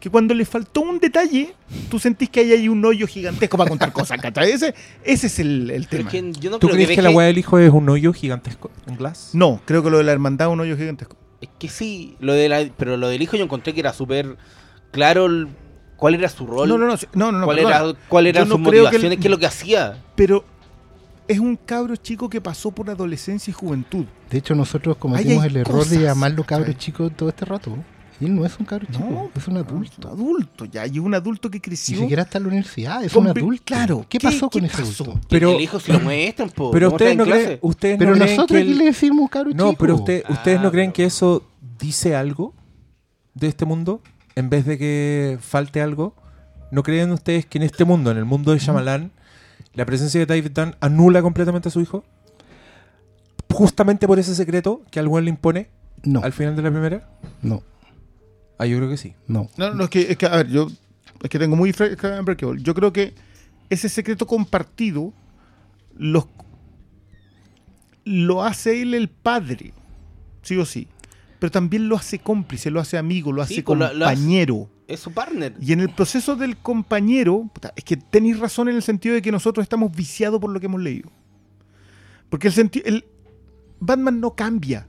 que cuando le faltó un detalle, tú sentís que ahí hay un hoyo gigantesco para contar cosas, ¿cachai? Ese, ese es el, el tema. es que yo no ¿Tú creo crees que, que la weá del hijo es un hoyo gigantesco en Glass? No, creo que lo de la hermandad es un hoyo gigantesco. Es que sí, lo de la, pero lo del hijo yo encontré que era súper claro el- cuál era su rol, No, no, no, no, no, no, cuál, perdona. era, cuál eran Yo no sus creo que el- motivaciones, qué es lo que hacía. pero es un cabro chico que pasó por adolescencia y juventud. De hecho, nosotros cometimos el error de llamarlo cabro chico todo este rato. Y él no es un cabro chico, No, es un adulto. Adulto, ya, y un adulto que Ni creció. siquiera está en la universidad, es un adulto. claro, ¿Qué ¿qué- pasó con qué ese pasó? adulto? Pero- el hijo se lo muestran, po, Pero ustedes no, creen, ustedes Pero no creen nosotros que aquí el- le decimos cabro No, chico. pero usted- ustedes no Ah, creen pero- que eso dice algo de este mundo en vez de que falte algo. ¿No creen ustedes que en este mundo, en el mundo de Shyamalan, la presencia de David Dunn anula completamente a su hijo? Justamente por ese secreto que al le impone No, al final de la primera. no. Ah, yo creo que sí. No. No, no, es que, es que, a ver, yo es que tengo muy fresca. Yo creo que ese secreto compartido los, lo hace él el padre, sí o sí. Pero también lo hace cómplice, lo hace amigo, lo Sí, hace pues, lo- lo hace- compañero. Es su partner. Y en el proceso del compañero, es que tenéis razón en el sentido de que nosotros estamos viciados por lo que hemos leído. Porque el sentido. El, Batman no cambia.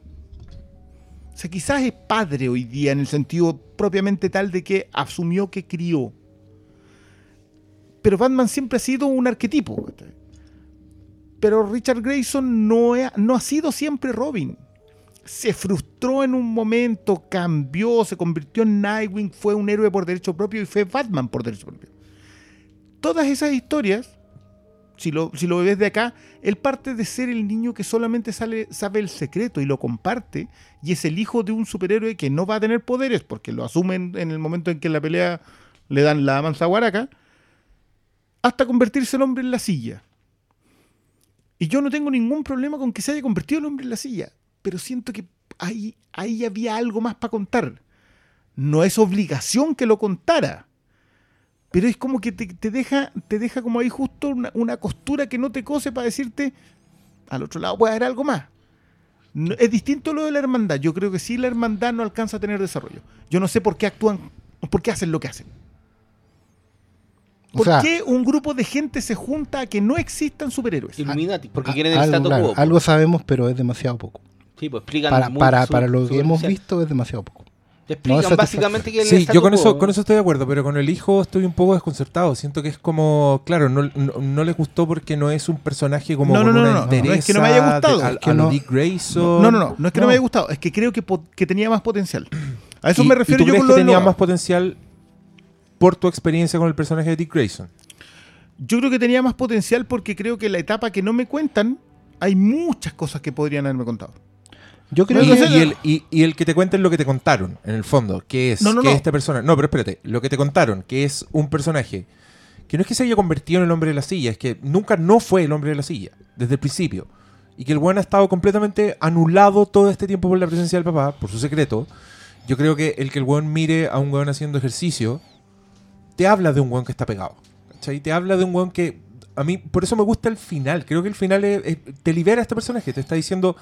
O sea, quizás es padre hoy día en el sentido propiamente tal de que asumió que crió. Pero Batman siempre ha sido un arquetipo. Pero Richard Grayson no, no ha sido siempre Robin. Se frustró en un momento, cambió, se convirtió en Nightwing, fue un héroe por derecho propio y fue Batman por derecho propio. Todas esas historias, si lo, si lo ves de acá, él parte de ser el niño que solamente sale, sabe el secreto y lo comparte, y es el hijo de un superhéroe que no va a tener poderes, porque lo asumen en el momento en que en la pelea le dan la manzaguaraca, hasta convertirse el hombre en la silla. Y yo no tengo ningún problema con que se haya convertido el hombre en la silla, pero siento que ahí, ahí había algo más para contar. No es obligación que lo contara, pero es como que te, te deja, te deja como ahí justo una, una costura que no te cose para decirte, al otro lado puede haber algo más. No- es distinto lo de la hermandad. Yo creo que sí la hermandad no alcanza a tener desarrollo. Yo no sé por qué actúan, por qué hacen lo que hacen. O ¿Por sea, qué un grupo de gente se junta a que no existan superhéroes? Illuminati, porque a- quieren el algo, status claro, algo sabemos, pero es demasiado poco. Sí, pues explican Para, muy para, su- para lo su que hemos visto es demasiado poco. Te explican básicamente que el Sí, yo con eso, con eso estoy de acuerdo, pero con el hijo estoy un poco desconcertado. Siento que es como, claro, no, no, no les gustó porque no es un personaje como No, no, con no, una no, no, no, entereza es que no me haya gustado. de- a- Es que no- Dick Grayson. No, no, no, no es que no, No. me haya gustado, es que creo que, que tenía más potencial. A eso ¿Y- me y refiero tú yo crees con que lo del tenía más potencial por tu experiencia con el personaje de Dick Grayson? Yo creo que tenía más potencial porque creo que en la etapa que no me cuentan hay muchas cosas que podrían haberme contado. Yo creo no que y el, y- y el que te cuenten lo que te contaron, en el fondo, que es No, no, que no. este personaje. No, pero espérate, lo que te contaron, que es un personaje que no es que se haya convertido en el hombre de la silla, es que nunca no fue el hombre de la silla, desde el principio. Y que el weón ha estado completamente anulado todo este tiempo por la presencia del papá, por su secreto. Yo creo que el que el weón mire a un weón haciendo ejercicio, te habla de un weón que está pegado. ¿Cachai? Te habla de un weón que. A mí, por eso me gusta el final. Creo que el final es- es- te libera a este personaje. Te está diciendo,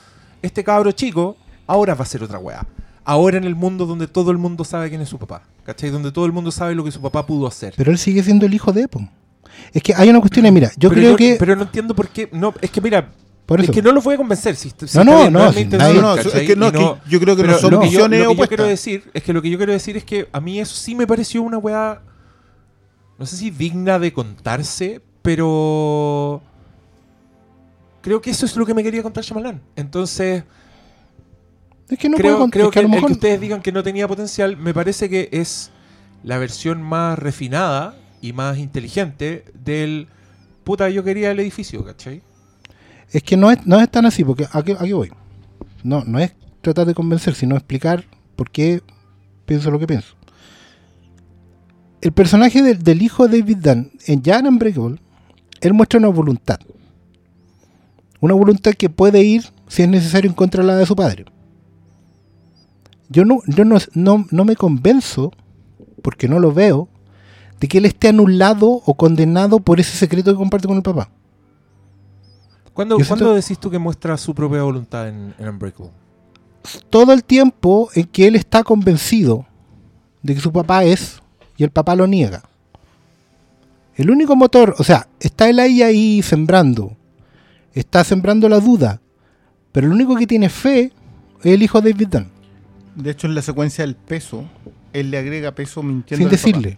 este cabro chico ahora va a ser otra weá. Ahora en el mundo donde todo el mundo sabe quién es su papá. ¿Cachai? Donde todo el mundo sabe lo que su papá pudo hacer. Pero él sigue siendo el hijo de Epo. Es que hay una cuestión, mira, yo pero creo que... Pero no entiendo por qué. No, es que mira. por es que no los voy a convencer. Si, si No, no, bien, no, si nadie- No, es que no, Y es que yo creo que no son lo que yo- lo que yo quiero decir es que lo que yo quiero decir es que a mí eso sí me pareció una weá. No sé si digna de contarse, pero. Creo que eso es lo que me quería contar Shyamalan. Entonces, es que no creo, puedo creo es que, que a lo el- que ustedes digan que no tenía potencial, me parece que es la versión más refinada y más inteligente del. Puta, yo quería el edificio, ¿cachai? Es que no es, no es tan así, porque aquí, aquí voy. No, no es tratar de convencer, sino explicar por qué pienso lo que pienso. El personaje del, del hijo de David Dunn en Jan Unbreakable, él muestra una voluntad. Una voluntad que puede ir, si es necesario, en contra de la de su padre. Yo no, yo no, no, no me convenzo, porque no lo veo, de que él esté anulado o condenado por ese secreto que comparte con el papá. ¿Cuándo, ¿cuándo decís tú que muestra su propia voluntad en, en Unbreakable? todo el tiempo en que él está convencido de que su papá es y el papá lo niega. El único motor, o sea, está él ahí ahí sembrando, está sembrando la duda, pero el único que tiene fe es el hijo de David Dunn, De hecho, en la secuencia del peso, él le agrega peso mintiendo. sin papá. decirle.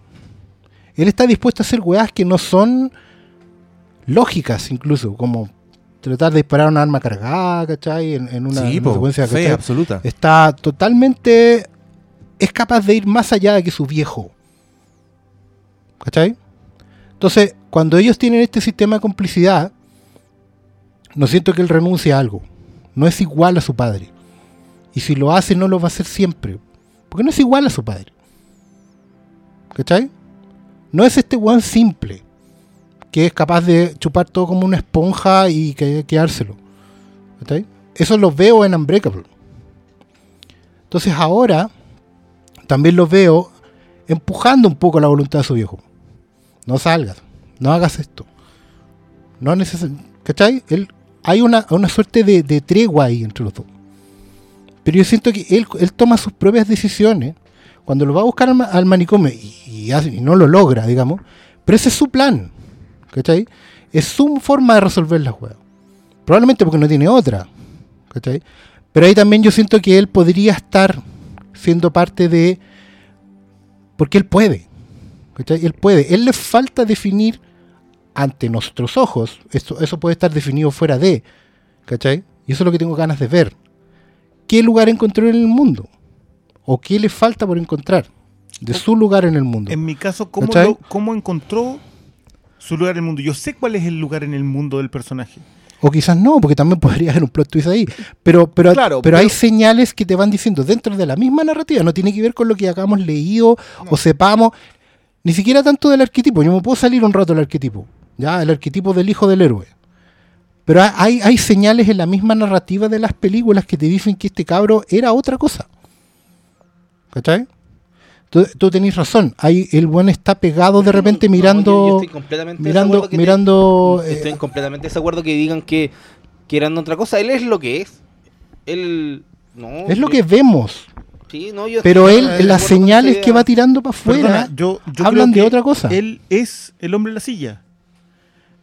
Él está dispuesto a hacer weas que no son lógicas incluso, como tratar de disparar una arma cargada, ¿cachai? En, en una, sí, en una po, secuencia, fe absoluta. está totalmente es capaz de ir más allá de que su viejo ¿cachai? entonces cuando ellos tienen este sistema de complicidad no siento que él renuncie a algo no es igual a su padre y si lo hace no lo va a hacer siempre porque no es igual a su padre ¿cachai? no es este weón simple que es capaz de chupar todo como una esponja y que, quedárselo ¿cachai? eso lo veo en Unbreakable entonces ahora, también lo veo empujando un poco la voluntad de su viejo. No salgas, no hagas esto. No neces ¿Cachai? Él, hay una, una suerte de, de tregua ahí entre los dos. Pero yo siento que él, él toma sus propias decisiones cuando lo va a buscar al, al manicomio y no lo logra, digamos. Pero ese es su plan. ¿Cachai? Es su forma de resolver las juegos. Probablemente porque no tiene otra. ¿Cachai? Pero ahí también yo siento que él podría estar siendo parte de. Porque él puede. ¿cachai? Él puede. Él le falta definir ante nuestros ojos. Eso, eso puede estar definido fuera de. ¿Cachai? Y eso es lo que tengo ganas de ver. ¿Qué lugar encontró en el mundo? ¿O qué le falta por encontrar? De su lugar en el mundo. En mi caso, ¿cómo, cómo encontró su lugar en el mundo? Yo sé cuál es el lugar en el mundo del personaje. O quizás no, porque también podría haber un plot twist ahí. Pero, pero, Claro, pero, hay señales que te van diciendo dentro de la misma narrativa. No tiene que ver con lo que hagamos leído o sepamos. Ni siquiera tanto del arquetipo. Yo me puedo salir un rato del arquetipo. Ya, el arquetipo del hijo del héroe. Pero ha- hay, hay señales en la misma narrativa de las películas que te dicen que este cabro era otra cosa. ¿Cachai? Tú, tú tenés razón. Hay, el buen está pegado de repente No, yo- mirando. yo estoy completamente mirando, que te- mirando. eh, Estoy completamente de desacuerdo que digan que, que eran otra cosa. Él es lo que es. Él. No, es lo yo- que vemos. Sí, no, yo Pero él, las señales que va tirando para afuera yo, yo hablan creo de otra cosa. Él es el hombre en la silla.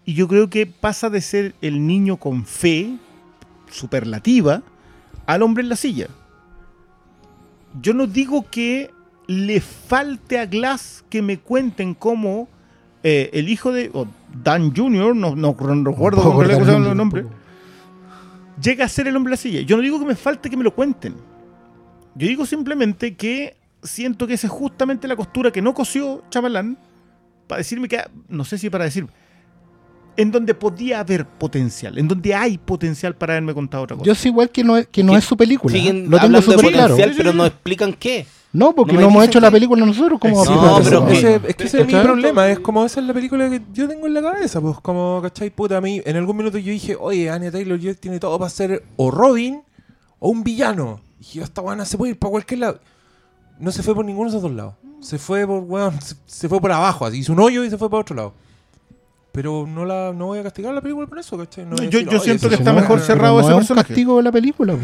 Y yo creo que pasa de ser el niño con fe superlativa al hombre en la silla. Yo no digo que le falte a Glass que me cuenten cómo eh, el hijo de o Dan Jr., no, no, no recuerdo cómo le el nombre llega a ser el hombre en la silla. Yo no digo que me falte que me lo cuenten. Yo digo simplemente que siento que esa es justamente la costura que no cosió Chamalán para decirme que, no sé si para decir, en donde podía haber potencial, en donde hay potencial para haberme contado otra cosa. Yo sé igual que no es, que no es su película. ¿eh? Siguen Lo tengo hablando de súper claro. pero no explican qué. No, porque No hemos hecho la película nosotros. ¿Cómo Exacto. vamos a No, pero? Ese- es que ese es mi problema, es como esa es la película que yo tengo en la cabeza, pues como, ¿cachai? Puta, a mí en algún minuto yo dije, oye, Anya Taylor-Joy tiene todo para ser o Robin o un villano. Y dije, esta buena se puede ir para cualquier lado. No se fue por ninguno de esos dos lados. Se fue por, weón, se, se fue por abajo, así hizo un hoyo y se fue para otro lado. Pero no la no voy a castigar a la película por eso, ¿cachai? No No, voy a yo- decir, yo "Oye, siento que es está mejor cerrado ese no es un personaje. castigo de la película. po.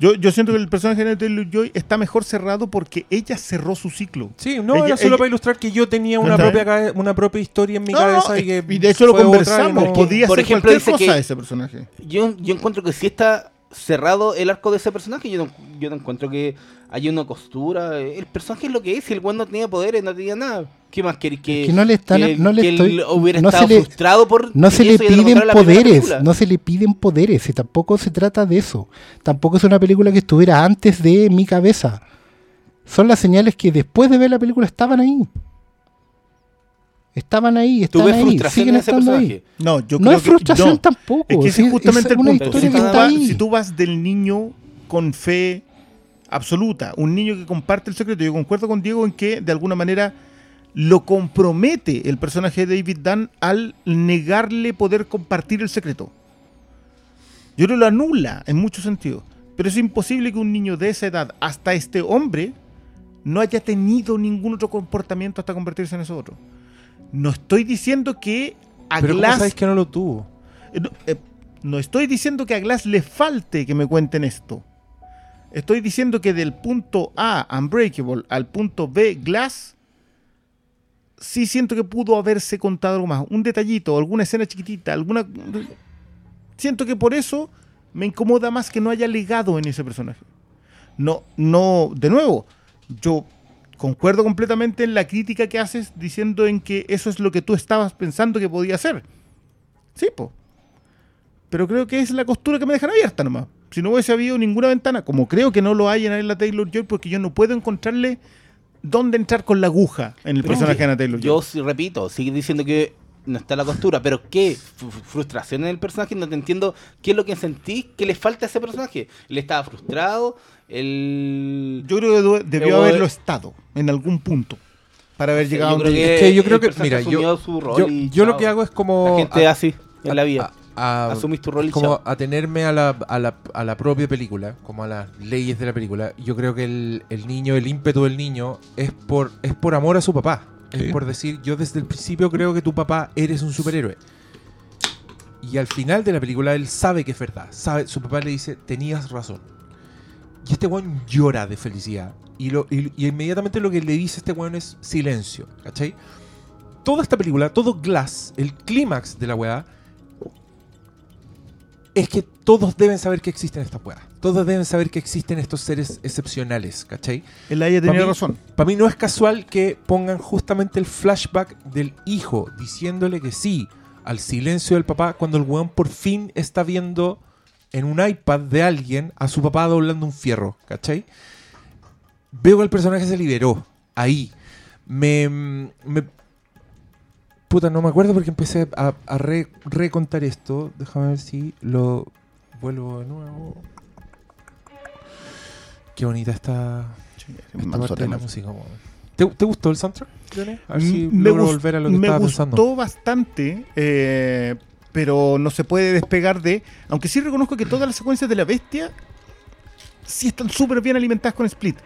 Yo, yo siento que el personaje de Taylor Joy está mejor cerrado porque ella cerró su ciclo. Sí, no, Ella- era solo ella- para ilustrar que yo tenía una ¿Está propia, cabe- una propia historia en mi No, no, cabeza y que y de hecho lo fue otra y conversamos. no- Podía Por ser ejemplo, cualquier dice cosa que- ese personaje. Yo, yo encuentro que si está cerrado el arco de ese personaje, yo no, yo no encuentro que haya una costura. El personaje es lo que es, y el weón no tenía poderes, no tenía nada. ¿Qué más querés que, Que no le están- que- no le que él estoy- hubiera no estado se le- frustrado por No se le piden poderes, no se le piden poderes, y tampoco se trata de eso. Tampoco es una película que estuviera antes de mi cabeza. Son las señales que después de ver la película estaban ahí. Estaban ahí, ¿Tú están ves ahí, frustración siguen en ese estando personaje? ahí. No, yo No es frustración que, no. tampoco. Es que ese es justamente el una punto. historia Si que tú, está vas, ahí. si tú vas del niño con fe absoluta, un niño que comparte el secreto, yo concuerdo con Diego en que de alguna manera lo compromete el personaje de David Dunn al negarle poder compartir el secreto. Yo creo que lo anula en muchos sentidos. Pero es imposible que un niño de esa edad, hasta este hombre, no haya tenido ningún otro comportamiento hasta convertirse en eso otro. No estoy diciendo que a Pero ¿cómo Glass sabes que no lo tuvo? eh, No, eh, no estoy diciendo que a Glass le falte que me cuenten esto. Estoy diciendo que del punto A, Unbreakable, al punto B, Glass, sí siento que pudo haberse contado algo más. Un detallito, alguna escena chiquitita, alguna... Siento que por eso me incomoda más que no haya legado en ese personaje. No, no, de nuevo, yo concuerdo completamente en la crítica que haces diciendo en que eso es lo que tú estabas pensando que podía ser. Sí, po. Pero creo que es la costura que me dejan abierta nomás. Si no hubiese habido ninguna ventana, como creo que no lo hay en la Taylor Joy, porque yo no puedo encontrarle dónde entrar con la aguja en el Pero personaje que de Taylor Joy. Yo sí repito, sigue diciendo que no está la costura, pero ¿qué? Fru- frustración en el personaje, no te entiendo qué es lo que sentís que le falta a ese personaje. Él estaba frustrado, él... Yo creo que debió haberlo estado en algún punto para haber llegado yo a creo que- Es que yo creo que, mira, yo, asumió su rol yo, y yo lo que hago es como... La gente a- así en la vida. A- Asumís tu rol y como chao. a la, a, la, a la propia película, como a las leyes de la película, yo creo que el, el niño, el ímpetu del niño es por, es por amor a su papá. Sí. Es por decir, yo desde el principio creo que tu papá eres un superhéroe. Y al final de la película él sabe que es verdad. Sabe, su papá le dice, tenías razón. Y este weón llora de felicidad. Y, lo, y, y inmediatamente lo que le dice este weón es silencio. ¿Cachai? Toda esta película, todo Glass, el clímax de la weá, es que todos deben saber que existen estas weas. Todos deben saber que existen estos seres excepcionales, ¿cachai? Él haya Pa' tenido mí- razón. Para mí no es casual que pongan justamente el flashback del hijo diciéndole que sí al silencio del papá cuando el weón por fin está viendo en un iPad de alguien a su papá doblando un fierro, ¿cachai? Veo que el personaje se liberó ahí. Me, me- Puta, no me acuerdo porque empecé a, a re- recontar esto. Déjame ver si lo vuelvo de nuevo. Qué bonita está esta parte de la música. ¿Te, te gustó el soundtrack? Johnny? A ver si me logro volver a lo que me estaba gustó pensando. bastante, eh, pero no se puede despegar de. Aunque sí reconozco que todas las secuencias de la bestia sí están súper bien alimentadas con Split.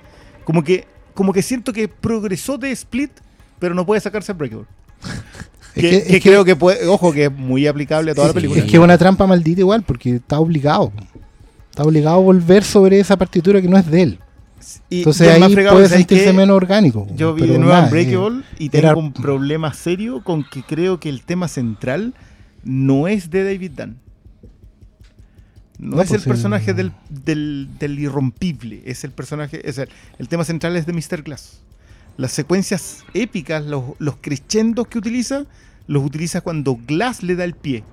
Como que, como que siento que progresó de Split, pero no puede sacarse el Breakable. Es Que, que- que es que- creo que puede, ojo, que es muy aplicable a toda la película. Es que es una trampa maldita igual, porque está obligado. Está obligado a volver sobre esa partitura que no es de él. Y- Entonces ahí puede es, ¿sabes sentirse menos orgánico. Yo vi de nuevo Unbreakable eh, y tengo era- un problema serio con que creo que el tema central no es de David Dunn. No, No, es pues el personaje el- del, del, del irrompible, es el personaje, es el, el tema central es de Mr. Glass. Las secuencias épicas, los, los crescendos que utiliza, los utiliza cuando Glass le da el pie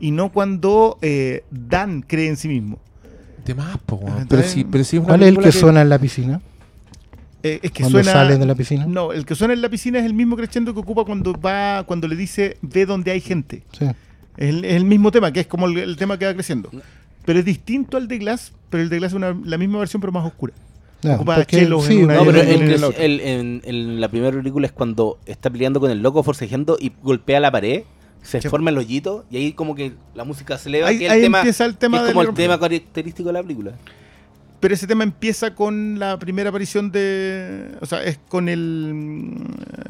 y no cuando eh, Dan cree en sí mismo. De más, po, Pero pero es ¿Cuál es el película que suena en la piscina? Eh, es que Cuando suena, sale de la piscina. No, el que suena en la piscina es el mismo crescendo que ocupa cuando va, cuando le dice ve donde hay gente. Sí. Es el, es el mismo tema, que es como el, el tema que va creciendo. Pero es distinto al de Glass, pero el de Glass es una- la misma versión, pero más oscura. Ya, Ocupa porque- chelos en una No, pero en el en, en la primera película es cuando está peleando con el loco forcejeando y golpea la pared, se forma el hoyito y ahí como que la música se eleva, Ahí, que ahí el tema, empieza el que tema es del como el tema característico de la película. Pero ese tema empieza con la primera aparición de. O sea, es con el.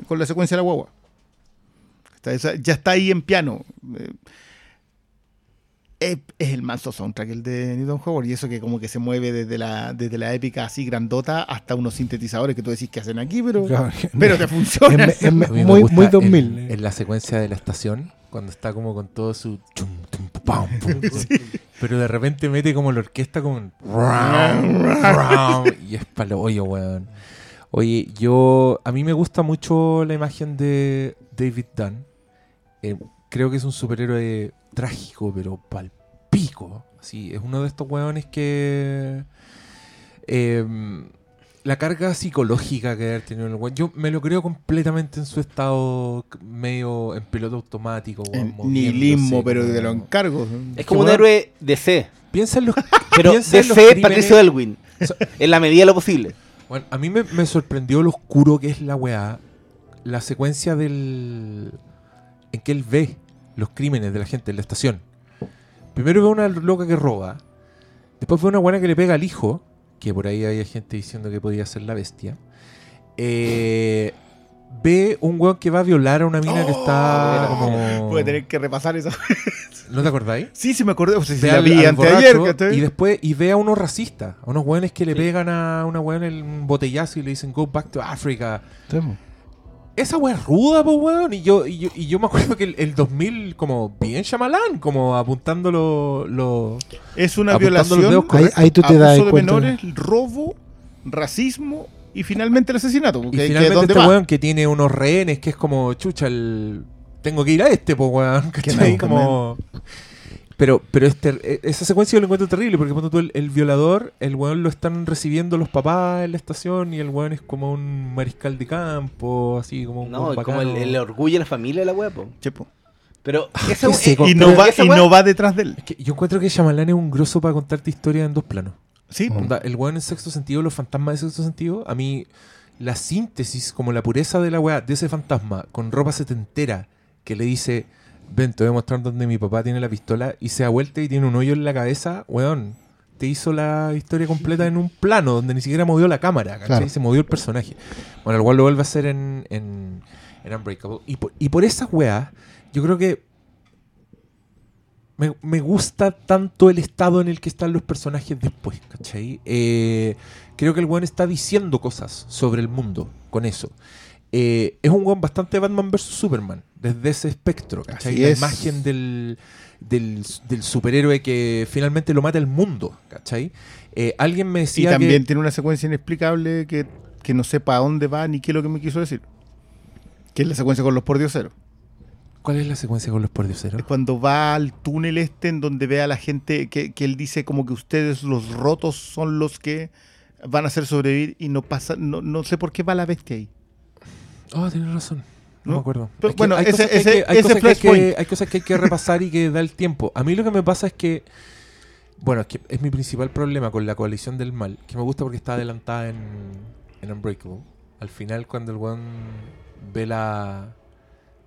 con la secuencia de la guagua. Está- ya está ahí en piano. Es, es el manso soundtrack el de Newton Howard. Y eso que como que se mueve desde la, desde la épica así grandota hasta unos sintetizadores que tú decís que hacen aquí, pero. Claro, Pero te funciona. muy, muy en- 2000. En, la secuencia de la estación, cuando está como con todo su. chum, tum, pam, pum, pum. Pero de repente mete como la orquesta como. un ram, ram, y es para lo hoyo, weón. Oye, yo. A mí me gusta mucho la imagen de David Dunn. Eh, creo que es un superhéroe trágico, pero pal pico. Así, es uno de estos weones que. eh, la carga psicológica que haber tenido el weón. Yo me lo creo completamente en su estado medio en piloto automático. weón, moviéndose nihilismo, pero te lo encargo. Es como un weón- héroe DC, Piensa en los. pero piensa en los DC crímenes- Patricio Elwin, en la medida de lo posible. Bueno, a mí me, me sorprendió lo oscuro que es la weá. La secuencia del. en que él ve los crímenes de la gente en la estación. Primero ve una loca que roba. Después ve una buena que le pega al hijo. Que por ahí había gente diciendo que podía ser la bestia. Eh, ve un weón que va a violar a una mina que está Oh, como. Voy a tener que repasar eso. ¿No te acordáis? Sí, sí me acordé. O sea, la vi anteayer. y después y ve a unos racistas, a unos weones que le Sí. pegan a una weón en un botellazo y le dicen go back to Africa. Po. Esa weá es ruda, pues weón. Y yo, y, yo, y yo me acuerdo que el, el 2000, como bien Shyamalan, como apuntando los. Lo, Es una apuntando los dedos violación, Ahí, ahí tú te das de cuenta. menores, robo, racismo y finalmente el asesinato. y que- que finalmente este va. weón que tiene unos rehenes que es como, chucha, el. Tengo que ir a este, pues weón. ¿cachai? no, como. Pero, pero este, e- esa secuencia yo lo encuentro terrible porque cuando tú el, el violador, el weón lo están recibiendo los papás en la estación y el weón es como un mariscal de campo, así como un No, como el, el orgullo de la familia de la wea, po. Chepo. Pero seco. Y no, va, esa y no va detrás de él. Es que yo encuentro que Shyamalan es un grosso para contarte historias en dos planos. Sí. Onda, el weón en sexto sentido, los fantasmas de sexto sentido, a mí la síntesis, como la pureza de la weá, de ese fantasma, con ropa setentera, que le dice, ven, te voy a mostrar donde mi papá tiene la pistola y se da vuelta y tiene un hoyo en la cabeza, weón. Te hizo la historia completa en un plano donde ni siquiera movió la cámara, ¿cachai? Claro. Se movió el personaje. Bueno, igual lo vuelve a hacer en, en, en Unbreakable. Y por, y por esas weas, yo creo que me, me gusta tanto el estado en el que están los personajes después, ¿cachai? Eh, creo que el weón está diciendo cosas sobre el mundo con eso. Eh, es un weón bastante Batman vs Superman, desde ese espectro, ¿cachai? Así La es. imagen del, del, del superhéroe que finalmente lo mata el mundo, ¿cachai? Eh, alguien me Y decía también que... tiene una secuencia inexplicable que, que no sepa a dónde va ni qué es lo que me quiso decir. Que es la secuencia con los pordioseros. ¿Cuál es la secuencia con los pordioseros? Es cuando va al túnel este en donde ve a la gente que, que él dice como que ustedes los rotos son los que van a hacer sobrevivir y no pasa, no, no sé por qué va la bestia ahí. Oh, tienes razón. No, ¿No? me acuerdo. Pero Es que bueno, hay ese- que ese- que- hay ese cosas que hay que- flashpoint. hay cosas que hay que repasar y que da el tiempo. A mí lo que me pasa es que. Bueno, es que es mi principal problema con la coalición del mal. Que me gusta porque está adelantada en, en Unbreakable. Al final, cuando el weón ve la.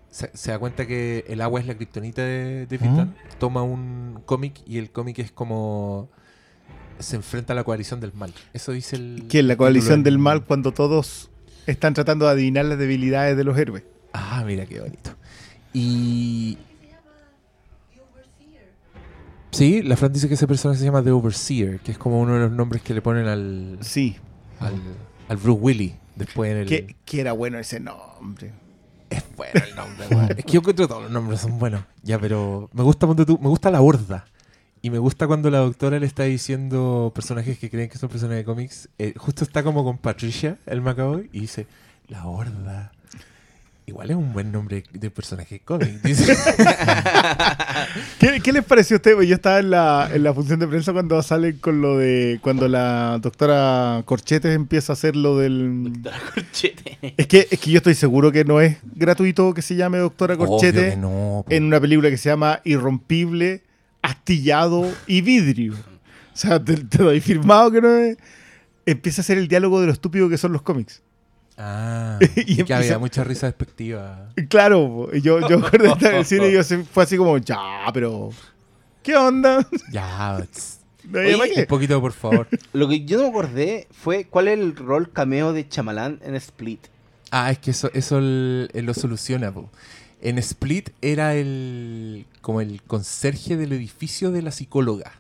Se, se da cuenta que el agua es la kriptonita de, de toma un cómic y el cómic es como. Se enfrenta a la coalición del mal. Eso dice el. Que la coalición del mal cuando todos están tratando de adivinar las debilidades de los héroes. Ah, mira qué bonito. Y. Sí, la Fran dice que ese personaje se llama The Overseer, que es como uno de los nombres que le ponen al, Sí, al, al Bruce Willis después en el. que, que era bueno ese nombre. Es bueno el nombre. Es que yo encuentro todos los nombres son buenos. Ya, pero me gusta ponte tú, me gusta la horda. Y me gusta cuando la doctora le está diciendo personajes que creen que son personajes de cómics. eh, justo está como con Patricia, el Macaboy, y dice, la horda. Igual es un buen nombre de personaje de cómic. Dice. ¿Qué, qué les pareció a usted? Yo estaba en la, en la función de prensa cuando salen con lo de. Cuando la doctora Corchetes empieza a hacer lo del. Doctora Corchete. Es que, es que yo estoy seguro que no es gratuito que se llame doctora Obvio Corchete que no, en una película que se llama Irrompible, Astillado y Vidrio. O sea, te, te doy firmado que no es. Empieza a ser el diálogo de lo estúpido que son los cómics. Ah, Y y, que había mucha risa despectiva. Claro, yo, yo recuerdo estar en el cine y yo se- fue así como, ya, pero. ¿Qué onda? Ya. No más un que- poquito, por favor. Lo que yo no me acordé fue cuál es el rol cameo de Chamalán en Split. Ah, es que eso, eso el- él lo soluciona. po. En Split era el como el conserje del edificio de la psicóloga,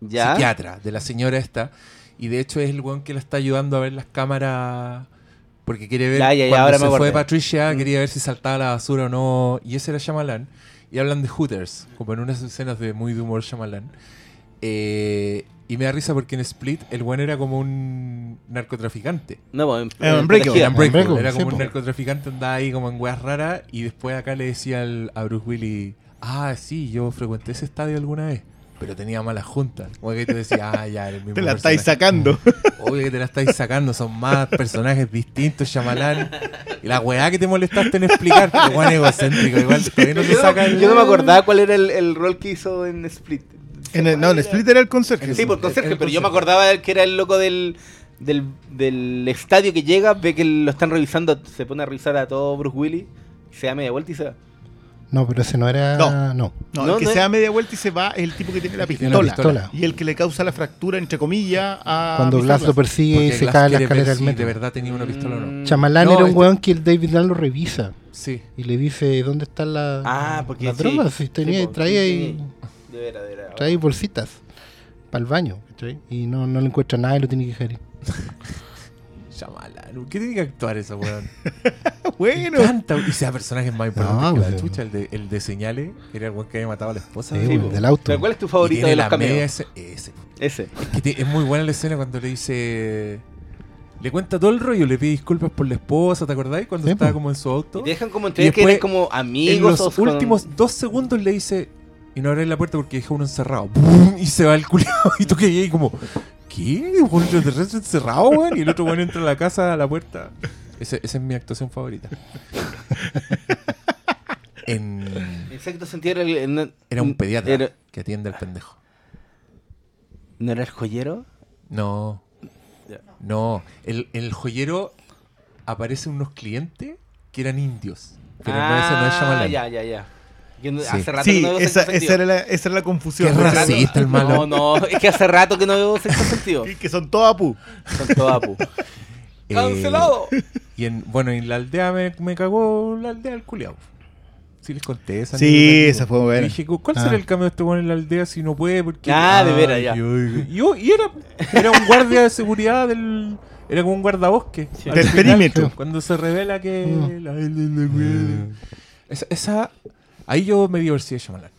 ¿Ya? psiquiatra, de la señora esta. Y de hecho es el weón que la está ayudando a ver las cámaras. Porque quiere ver Ya, ya, ya, cuando ahora se me fue. Patricia, Mm. quería ver si saltaba la basura o no. Y ese era Shyamalan. Y hablan de Hooters, como en unas escenas de muy de humor Shyamalan. Eh, y me da risa porque en Split el weón era como un narcotraficante. No, pues, en, Eh, en. Era sí, como un narcotraficante, andaba ahí como en weas raras y después acá le decía al- a Bruce Willis, ah, sí, yo frecuenté ese estadio alguna vez, pero tenía malas juntas. Como que te decía, ah, ya, el mismo Te la estáis sacando. Obvio que te la estáis sacando, son más personajes distintos, Shyamalan. Y la weá que te molestaste en explicar, que weón egocéntrico, igual todavía no te Yo, saca el- no, yo no me acordaba cuál era el, el rol que hizo en Split. En el- no, en Split era el conserje. Sí, por conserje, el pero yo me acordaba que era el loco del, del, del estadio que llega, ve que lo están revisando, se pone a revisar a todo Bruce Willis, se da media vuelta y se va. No, pero ese no era. No. No. No, No, el que no se da media vuelta y se va es el tipo que tiene la pistola. la pistola. Y el que le causa la fractura, entre comillas, a. Cuando. Glass lo persigue Porque y se Glass cae la escalera del si metro. de verdad tenía una pistola o no. Mm. Chamalán No, era un este- weón que el David Land lo revisa Sí. y le dice dónde están la- Ah, porque las sí. drogas. Si tenía, Sí, traía, sí, ahí- De veras, de veras. traía ahí bolsitas para el baño. ¿cachai? Y no, no le encuentra nada y lo tiene que dejar ir. Shyamalan, ¿qué tiene que actuar eso, weón? Bueno. Me encanta. Y sea personajes más importantes No, que la chucha. El de, el de señales era el weón que había matado a la esposa. Sí, del auto. ¿Cuál es tu favorito de los la media cameos? ese, ese. Ese. Que te- es muy buena la escena cuando le dice. Le cuenta todo el rollo, le pide disculpas por la esposa, ¿te acordáis? Cuando Sí, estaba po. como en su auto. Y te dejan como entender que después, eres como En amigos. los o con- últimos dos segundos le dice. Y no abráis la puerta porque deja uno encerrado. ¡Bum! Y se va el culiado. Y tú que ahí como. ¿Qué? ¿Un extraterrestre encerrado, weón? Y el otro weón entra a la casa, a la puerta. Ese- esa es mi actuación favorita. en, sexto sentido era, el- no- era un pediatra era- que atiende al pendejo. ¿No era el joyero? No. No. El, el joyero aparecen unos clientes que eran indios. Pero no, ese no es Ah, Shyamalan. Ya, ya, ya. Que no- Sí. Hace rato que no veo esa, sexto sentido. esa, era la, esa era la confusión. Qué Hace rato- racista el malo. No, no, es que hace rato que no veo sexto sentido. Que son todos apu. Son todos apu. Eh, ¡Cancelado! Y en, bueno, en la aldea me, me cagó la aldea del culiao. Sí les conté esa Sí, anécdota, esa fue Y buena. dije, ¿cuál Ah. será el cambio de este weón en la aldea si no puede? Porque, Ah, de veras, ya. yo- yo- y era, era un guardia de seguridad del... Era como un guardabosque. Sí. Al Del final, perímetro. Cuando se revela que... Mm. la- la- la- esa, esa- Ahí yo me divertí de Shyamalan.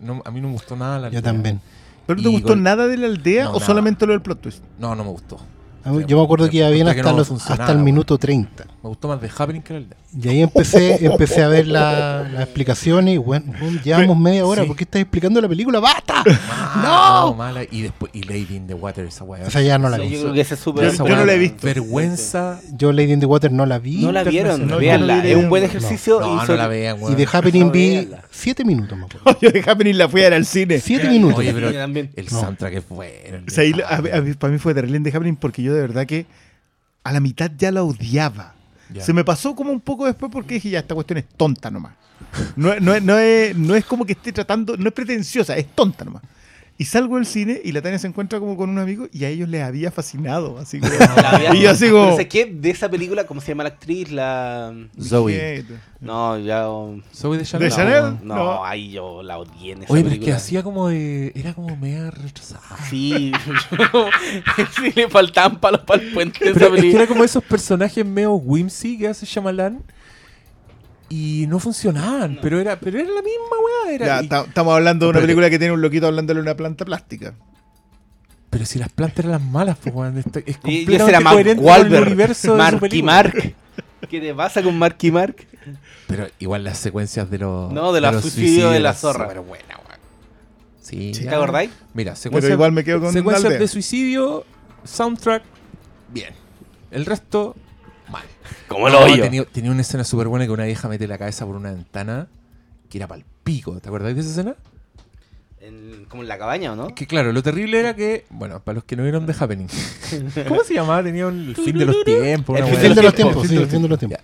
No, a mí no me gustó nada la Yo aldea. también. ¿Pero no te Y gustó con- nada de la aldea No, o nada. solamente lo del plot twist? No, no me gustó. A mí- Yo me acuerdo que iba bien hasta, no los, hasta el minuto 30. Me gustó más The Happening que la aldea. Y ahí empecé, empecé a ver la- las explicaciones y bueno, bueno, llevamos media hora. Sí. ¿Por qué estás explicando la película? ¡Basta! Ah, ¡No! mala. Y después, y Lady in the Water, esa weá. O sea, ya no la Sí, vi. yo creo que ese es súper. Yo- Esa yo no la he visto. Vergüenza. Yo Lady in the Water no la vi. No la vieron, No, no vi es un buen no. ejercicio. No, y no sobre- la vean, Y weón. de Happening No, vi véanla. 7 minutos, me acuerdo. Yo de Happening la fui a ver al cine. 7 minutos. Oye, pero el No. soundtrack es bueno. O sea, ahí, a- a- para mí fue terrible The Happening porque yo de verdad que a la mitad ya la odiaba. Se me pasó como un poco después porque dije, ya, esta cuestión es tonta nomás. No, no, no, es, no es como que esté tratando, no es pretenciosa, es tonta nomás. Y salgo del cine y la Tania se encuentra como con un amigo y a ellos les había fascinado. Así como, había- y yo así Pero como... sé qué de esa película, ¿cómo se llama la actriz? La. Zoe. "Dije, No, ya. um, Zoe de Chanel. ¿De Chanel? No, No. ahí yo la odié en esa Oye, pero es que película. hacía como de. Era como media retrasada. Sí, sí le faltaban palos para el puente de esa Pero es que película. era como esos personajes medio whimsy que hace Shyamalan. Y no funcionaban, pero era pero era la misma weá. Y- ta- estamos hablando de una película que tiene un loquito hablándole a una planta plástica. pero si las plantas eran las malas, pues weón. Esto Es Y, y ese completamente era con el universo de Marky. Mark. ¿Qué te pasa con Marky Mark? Pero igual las secuencias de los. No, de la los suicidio suicidios de la zorra. súper buenas, weón. Sí. ¿Te acordáis? Mira, Pero secuencias, igual me quedo con secuencias de suicidio, soundtrack, bien. El resto, mal. Como No, lo oyo. tenía, tenía una escena súper buena que una vieja mete la cabeza por una ventana que era pal pico. ¿Te acuerdas de esa escena? En- como en la cabaña, ¿o no? Que claro, lo terrible era que, bueno, para los que no vieron The Happening, ¿cómo se llamaba? Tenía un- el fin de los tiempos. El fin de los tiempos, sí, el fin de los tiempos.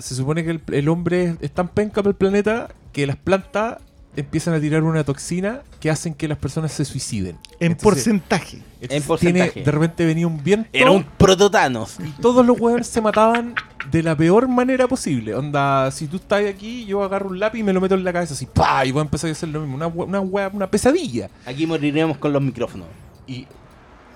Se supone que el, el hombre es tan penca para el planeta que las plantas empiezan a tirar una toxina que hacen que las personas se suiciden. En Entonces, porcentaje. entonces En porcentaje. tiene- de repente venía un viento Era un prototanos. y todos los hueones se mataban de la peor manera posible. Onda, si tú estás aquí, yo agarro un lápiz y me lo meto en la cabeza así, ¡pa! Y voy a empezar a hacer lo mismo. Una, una, una pesadilla. Aquí moriremos con los micrófonos. Y.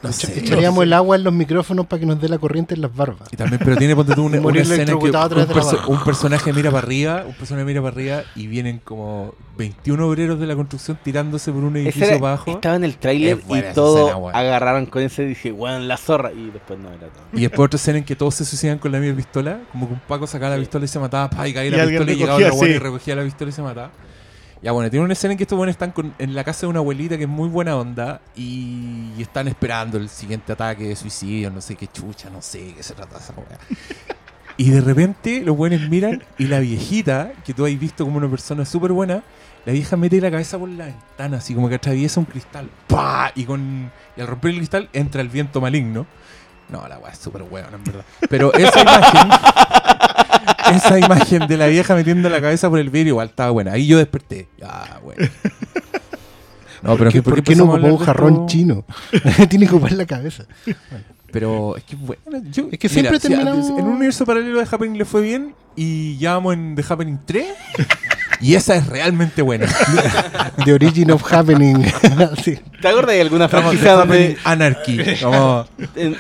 No Echa- sé. Echaríamos el agua en los micrófonos para que nos dé la corriente en las barbas. Y también, pero tiene, ponte tú, una, una escena en que un, perso- un personaje mira para arriba, un personaje mira para arriba y vienen como 21 obreros de la construcción tirándose por un edificio era- abajo. estaba en el tráiler y esa todo escena, weón. agarraron con ese y dije, bueno, la zorra. Y después no era todo. Y después otra escena en que todos se suicidan con la misma pistola. Como que un Paco sacaba la pistola y se mataba, pa, y caía Y la alguien pistola y llegaba weón sí. y recogía la pistola y se mataba. Ya bueno, tiene una escena en que estos buenos están con- en la casa de una abuelita que es muy buena onda y, y están esperando el siguiente ataque de suicidio, no sé qué chucha, no sé qué se trata esa weá. Y de repente los buenos miran y la viejita, que tú has visto como una persona súper buena, la vieja mete la cabeza por la ventana, así como que atraviesa un cristal. ¡Pah! Y, con, y al romper el cristal entra el viento maligno. No, la weá es súper weón, en verdad. Pero esa imagen, esa imagen de la vieja metiendo la cabeza por el vidrio igual estaba buena. Ahí yo desperté. Ah, bueno. No, pero ¿Por qué, ¿por por qué qué no ocupó un jarrón esto? chino? Tiene que ocupar la cabeza. Pero es que bueno, yo, Es que siempre si a- terminamos- en un universo paralelo de Happening le fue bien y ya vamos en The Happening 3 y esa es realmente buena. The Origin of Happening. Sí. ¿Te acuerdas de alguna franquicia donde... Anarchy. Como, en-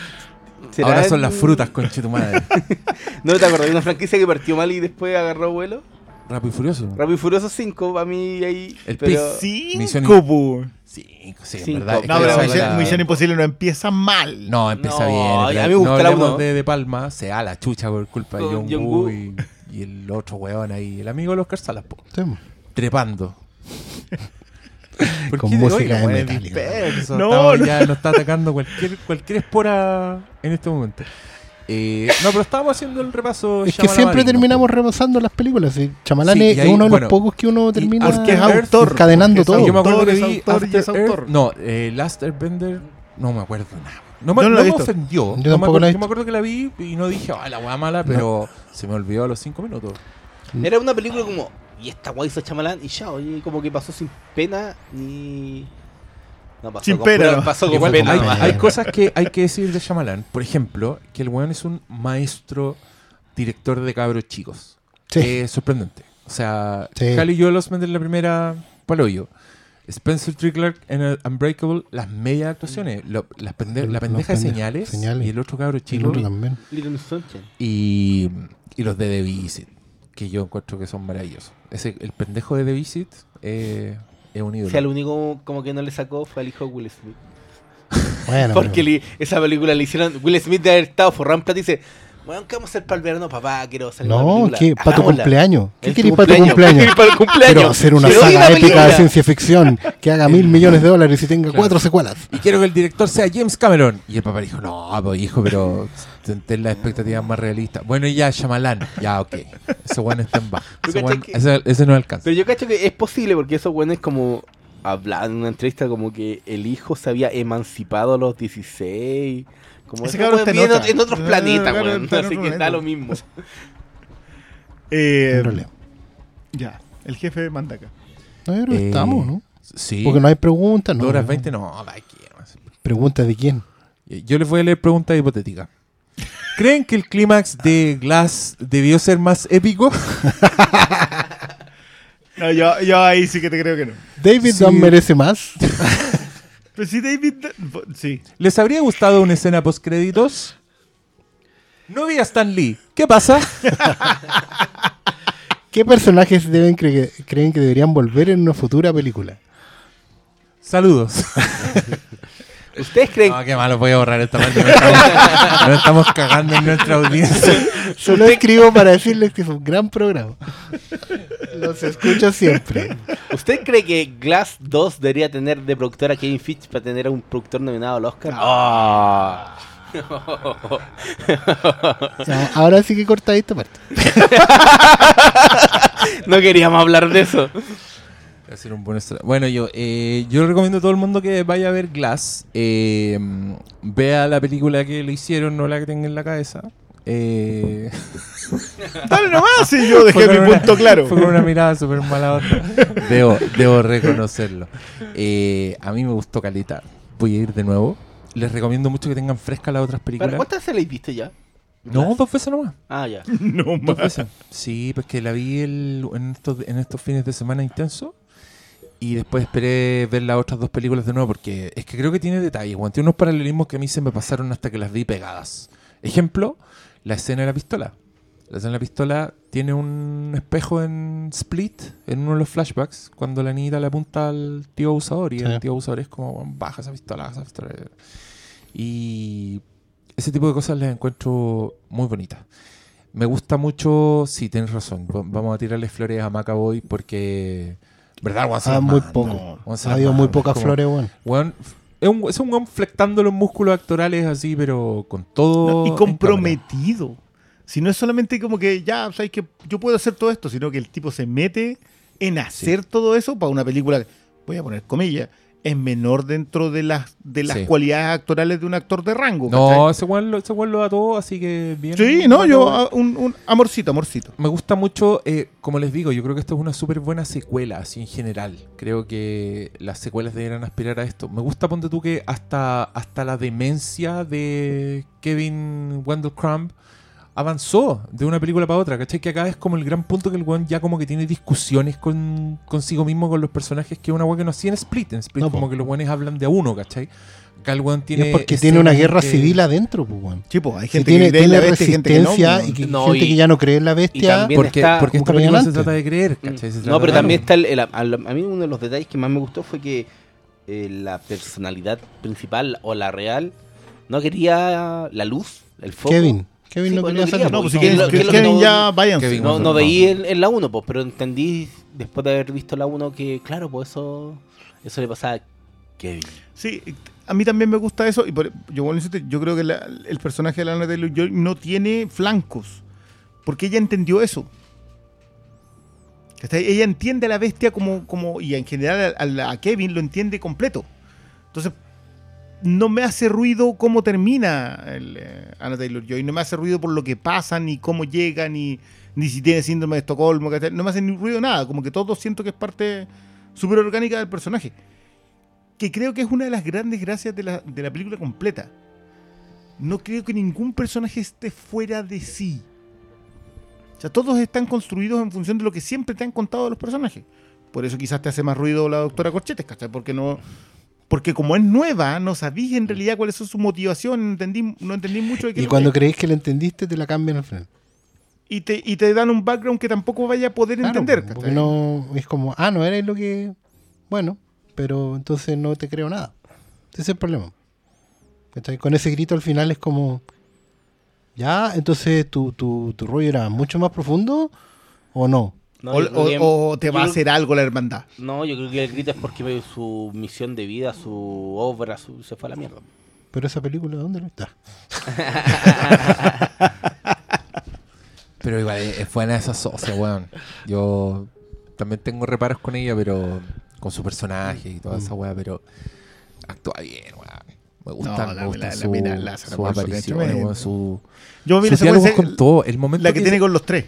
¿será ahora son las frutas, conche tu madre. ¿No te acuerdas de una franquicia que partió mal y después agarró vuelo? Rápido y Furioso. Rápido y Furioso 5, para mí ahí... El pero... Pis. Misión Cinco, po. Cinco, sí, en verdad. es No, que pero Misión, Imposible no empieza mal. No, empieza No, bien. a mí me gusta no la de, de Palma, se da la chucha por culpa de Con John John Woo y, y el otro weón ahí, el amigo de los Sí. trepando. ¿Por Con qué? música de disperso, No, ya nos está atacando cualquier, cualquier espora en este momento. Eh, no, pero estábamos haciendo el repaso. Es que siempre terminamos repasando las películas. y Chamalán Sí, es ahí, uno de bueno, los pocos que uno termina porque es Earth, autor. encadenando todo. Yo me acuerdo que es vi autor y After es autor. Earth- No, eh, Last Airbender, no me acuerdo nada. No no no me ofendió. Yo No me tampoco acuerdo- yo me acuerdo que la vi y no dije, ah, la weá mala, pero se me olvidó a los cinco minutos. Era una película como y esta guay hizo Chamalán y ya, oye, como que pasó sin pena ni. No pasó Sin con pena. Pasó con pena. hay, hay cosas que hay que decir de Shyamalan. Por ejemplo, que el weón es un maestro director de cabros chicos. Sí. Sorprendente. O sea, Sí. Cali Joel Osment en la primera paloyo. Spencer Trickler en el Unbreakable, las medias actuaciones, lo- las pende- la pendeja de señales, señales. y el otro cabro Y el chico otro también. Y, y los de The Visit, que yo encuentro que son maravillosos. Ese, el pendejo de The Visit eh, es un ídolo. O sea, lo único como que no le sacó fue al hijo de Will Smith. Bueno, Porque pero- le- esa película le hicieron. Will Smith de haber estado forrado en plata y dice: Bueno, ¿qué vamos a hacer para el verano, papá? Quiero salir una No, película". que para tu cumpleaños. ¿Qué querés para tu ¿Qué cumpleaños? para el cumpleaños? Quiero hacer una Quiero saga la épica de ciencia ficción que haga mil millones de dólares y tenga cuatro secuelas. Y quiero que el director sea James Cameron. Y el papá dijo, no, pues, hijo, pero ten, las expectativas más realistas. Bueno, y ya, Shyamalan. Ya, ok. Ese weón está en baja. ¿Tú Ese, que- ese, ese no alcanza. Pero yo cacho que es posible porque esos buenos como hablaban en una entrevista como que el hijo se había emancipado a los 16. Como Ese cabrón está en otros Ah, planetas, claro, weón. Así que da lo mismo. Eh, ya, el jefe manda acá. No, que Eh, estamos, ¿no? Sí. Porque no hay preguntas, ¿no? Dos horas 20, no. ¿Preguntas de quién? Yo les voy a leer preguntas hipotéticas. ¿Creen que el clímax de Glass debió ser más épico? No, yo, yo ahí sí que te creo que no. ¿David Sí. Dunn merece más? Pero si David. Sí. ¿Les habría gustado una escena post créditos? No vi a Stan Lee. ¿Qué pasa? ¿Qué personajes deben cre- creen que deberían volver en una futura película? Saludos. ¿Ustedes creen No, qué malo, voy a borrar esta parte. Nos estamos, nos estamos cagando en nuestra audiencia. Solo escribo para decirles que es un gran programa. Los escucho siempre. ¿Usted cree que Glass 2 debería tener de productora a Kevin Fitch para tener a un productor nominado al Oscar? Ah. Ya, ahora sí que corta esta parte. no queríamos hablar de eso. Ser un buen Bueno, yo, eh, yo recomiendo a todo el mundo que vaya a ver Glass. eh, vea la película que le hicieron, no la que tenga en la cabeza. Eh, Dale nomás, y yo dejé mi una- punto claro. Fue con una mirada súper mala onda. Debo, debo reconocerlo. Eh, a mí me gustó Calita. Voy a ir de nuevo. Les recomiendo mucho que tengan frescas las otras películas. ¿Pero ¿Cuántas se la has visto ya? No, dos veces nomás. Ah, ya. No Dos más. veces. Sí, pues que la vi el- en, estos, en estos fines de semana intenso. Y después esperé ver las otras dos películas de nuevo porque es que creo que tiene detalles. weón. Tiene unos paralelismos que a mí se me pasaron hasta que las vi pegadas. Ejemplo, la escena de la pistola. La escena de la pistola tiene un espejo en Split, en uno de los flashbacks, cuando la niñita le apunta al tío abusador y Sí. el tío abusador es como, "Weón, baja esa pistola, baja esa pistola. Y ese tipo de cosas las encuentro muy bonitas. Me gusta mucho, sí, tienes razón. va- Vamos a tirarle flores a Macaboy porque. ¿Verdad, weón? Ah, muy manda, poco. se Ha habido muy pocas como- flores, weón. weón, es un, es un weón flectando los músculos actorales así, pero con todo. No, y comprometido. Si no es solamente como que ya, sabes que yo puedo hacer todo esto, sino que el tipo se mete en hacer todo eso para una película, que, voy a poner comillas, es menor dentro de las de las Sí. cualidades actorales de un actor de rango. No, ese weón, lo, ese lo da todo, así que bien. Sí, no, yo, ah, un, un amorcito, amorcito. Me gusta mucho, eh, como les digo, yo creo que esto es una súper buena secuela, así en general. Creo que las secuelas deberían aspirar a esto. Me gusta, ponte tú, que hasta, hasta la demencia de Kevin Wendell Crumb avanzó de una película para otra, ¿cachai? Que acá es como el gran punto que el weón ya como que tiene discusiones con, consigo mismo, con los personajes, que es una weón que no hacía en Split. En Split No, po. como que los weones hablan de a uno, ¿cachai? Acá el weón Y tiene... es porque tiene una guerra que- civil adentro, pues, weón. Sí, pues, hay Si gente tiene, que cree en tiene la bestia y gente que no. resistencia y que, No, gente y- que ya no cree en la bestia. Porque, está porque esta película se trata de creer, ¿cachai? Se No, trata pero de- también está el, el- a, a mí uno de los detalles que más me gustó fue que eh, la personalidad principal o la real no quería la luz, el foco. Kevin. Kevin Sí, no pues, quería no quería, salir. No, pues, si ¿qué es quieren, lo- qué es lo que quieren no- ya váyanse. Kevin No, veí en, en la 1, pues, pero entendí después de haber visto la 1 que, claro, pues eso, eso le pasaba a Kevin. Sí, a mí también me gusta eso. Y por- yo, bueno, yo creo que la- el personaje de Lana Taylor Joy no tiene flancos. Porque ella entendió eso. Ella entiende a la bestia como, como y en general a, a- a Kevin lo entiende completo. Entonces, no me hace ruido cómo termina el, eh, Anna Taylor Joy. No me hace ruido por lo que pasa, ni cómo llega, ni, ni si tiene síndrome de Estocolmo, no me hace ni ruido nada, como que todo siento que es parte súper orgánica del personaje. Que creo que es una de las grandes gracias de la, de la película completa. No creo que ningún personaje esté fuera de sí. O sea, todos están construidos en función de lo que siempre te han contado los personajes. Por eso quizás te hace más ruido la doctora Corchetes, ¿cachai? Porque no. Porque como es nueva, no sabís en realidad cuál es su motivación, entendí, no entendí mucho de qué Y cuando que- creéis que lo entendiste, te la cambian al final. y te, y te dan un background que tampoco vaya a poder Claro, entender. no es como, ah, no eres lo que. Bueno, pero entonces no te creo nada. Ese es el problema. ¿Cachai? Con ese grito al final es como. Ya, entonces tu, tu, tu rollo era mucho más profundo o no. No, o, yo creo o- que- o te va a hacer algo la hermandad. No, yo creo que el grito es porque su misión de vida, su obra, su- se fue a la mierda. Pero esa película, ¿dónde no está? Pero igual es es buena esa socia, weón. Yo también tengo reparos con ella, pero con su personaje y toda esa weá, pero actúa bien, weón. Me gusta, No, me la- gusta la- la su, la su tremendo. weón, su, Yo con todo. El momento la que que tiene con los tres.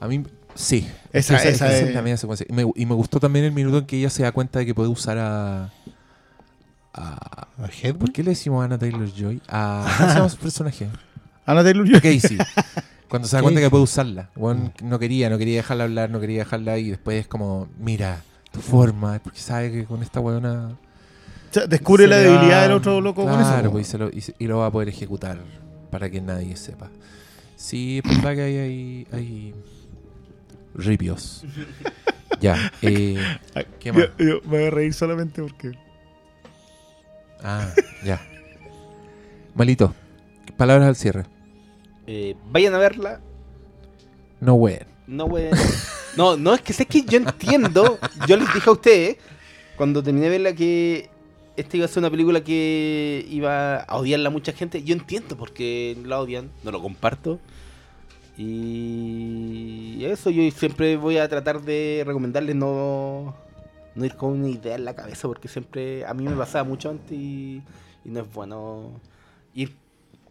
A mí, sí. Esa- esa, esa esa es- la media secuencia. Y me, y me gustó también el minuto en que ella se da cuenta de que puede usar a... a ¿A Hedwig? ¿Por qué le decimos a Anna Taylor-Joy? A... ¿Cómo se llama su personaje? Ana Taylor-Joy. Casey. Cuando se da cuenta que puede usarla. Weón, no quería, no quería dejarla hablar, no quería dejarla ahí. Y después es como, mira, tu forma. es Porque sabe que con esta weona... O sea, descubre la va- debilidad del otro loco con eso. Claro, pues, y lo va a poder ejecutar para que nadie sepa. Sí, es verdad que hay, hay, hay ripios. ya, eh, ¿qué más? yo- yo me voy a reír solamente porque. Ah, ya. Malito, palabras al cierre. Eh, vayan a verla. No, weón. No, güey. No, no, es que sé que yo entiendo. Yo les dije a ustedes, cuando terminé de verla, que esta iba a ser una película que iba a odiarla a mucha gente. Yo entiendo por qué la odian, no lo comparto. Y eso, yo siempre voy a tratar de recomendarles no, no ir con una idea en la cabeza, porque siempre a mí me pasaba mucho antes y, no es bueno ir,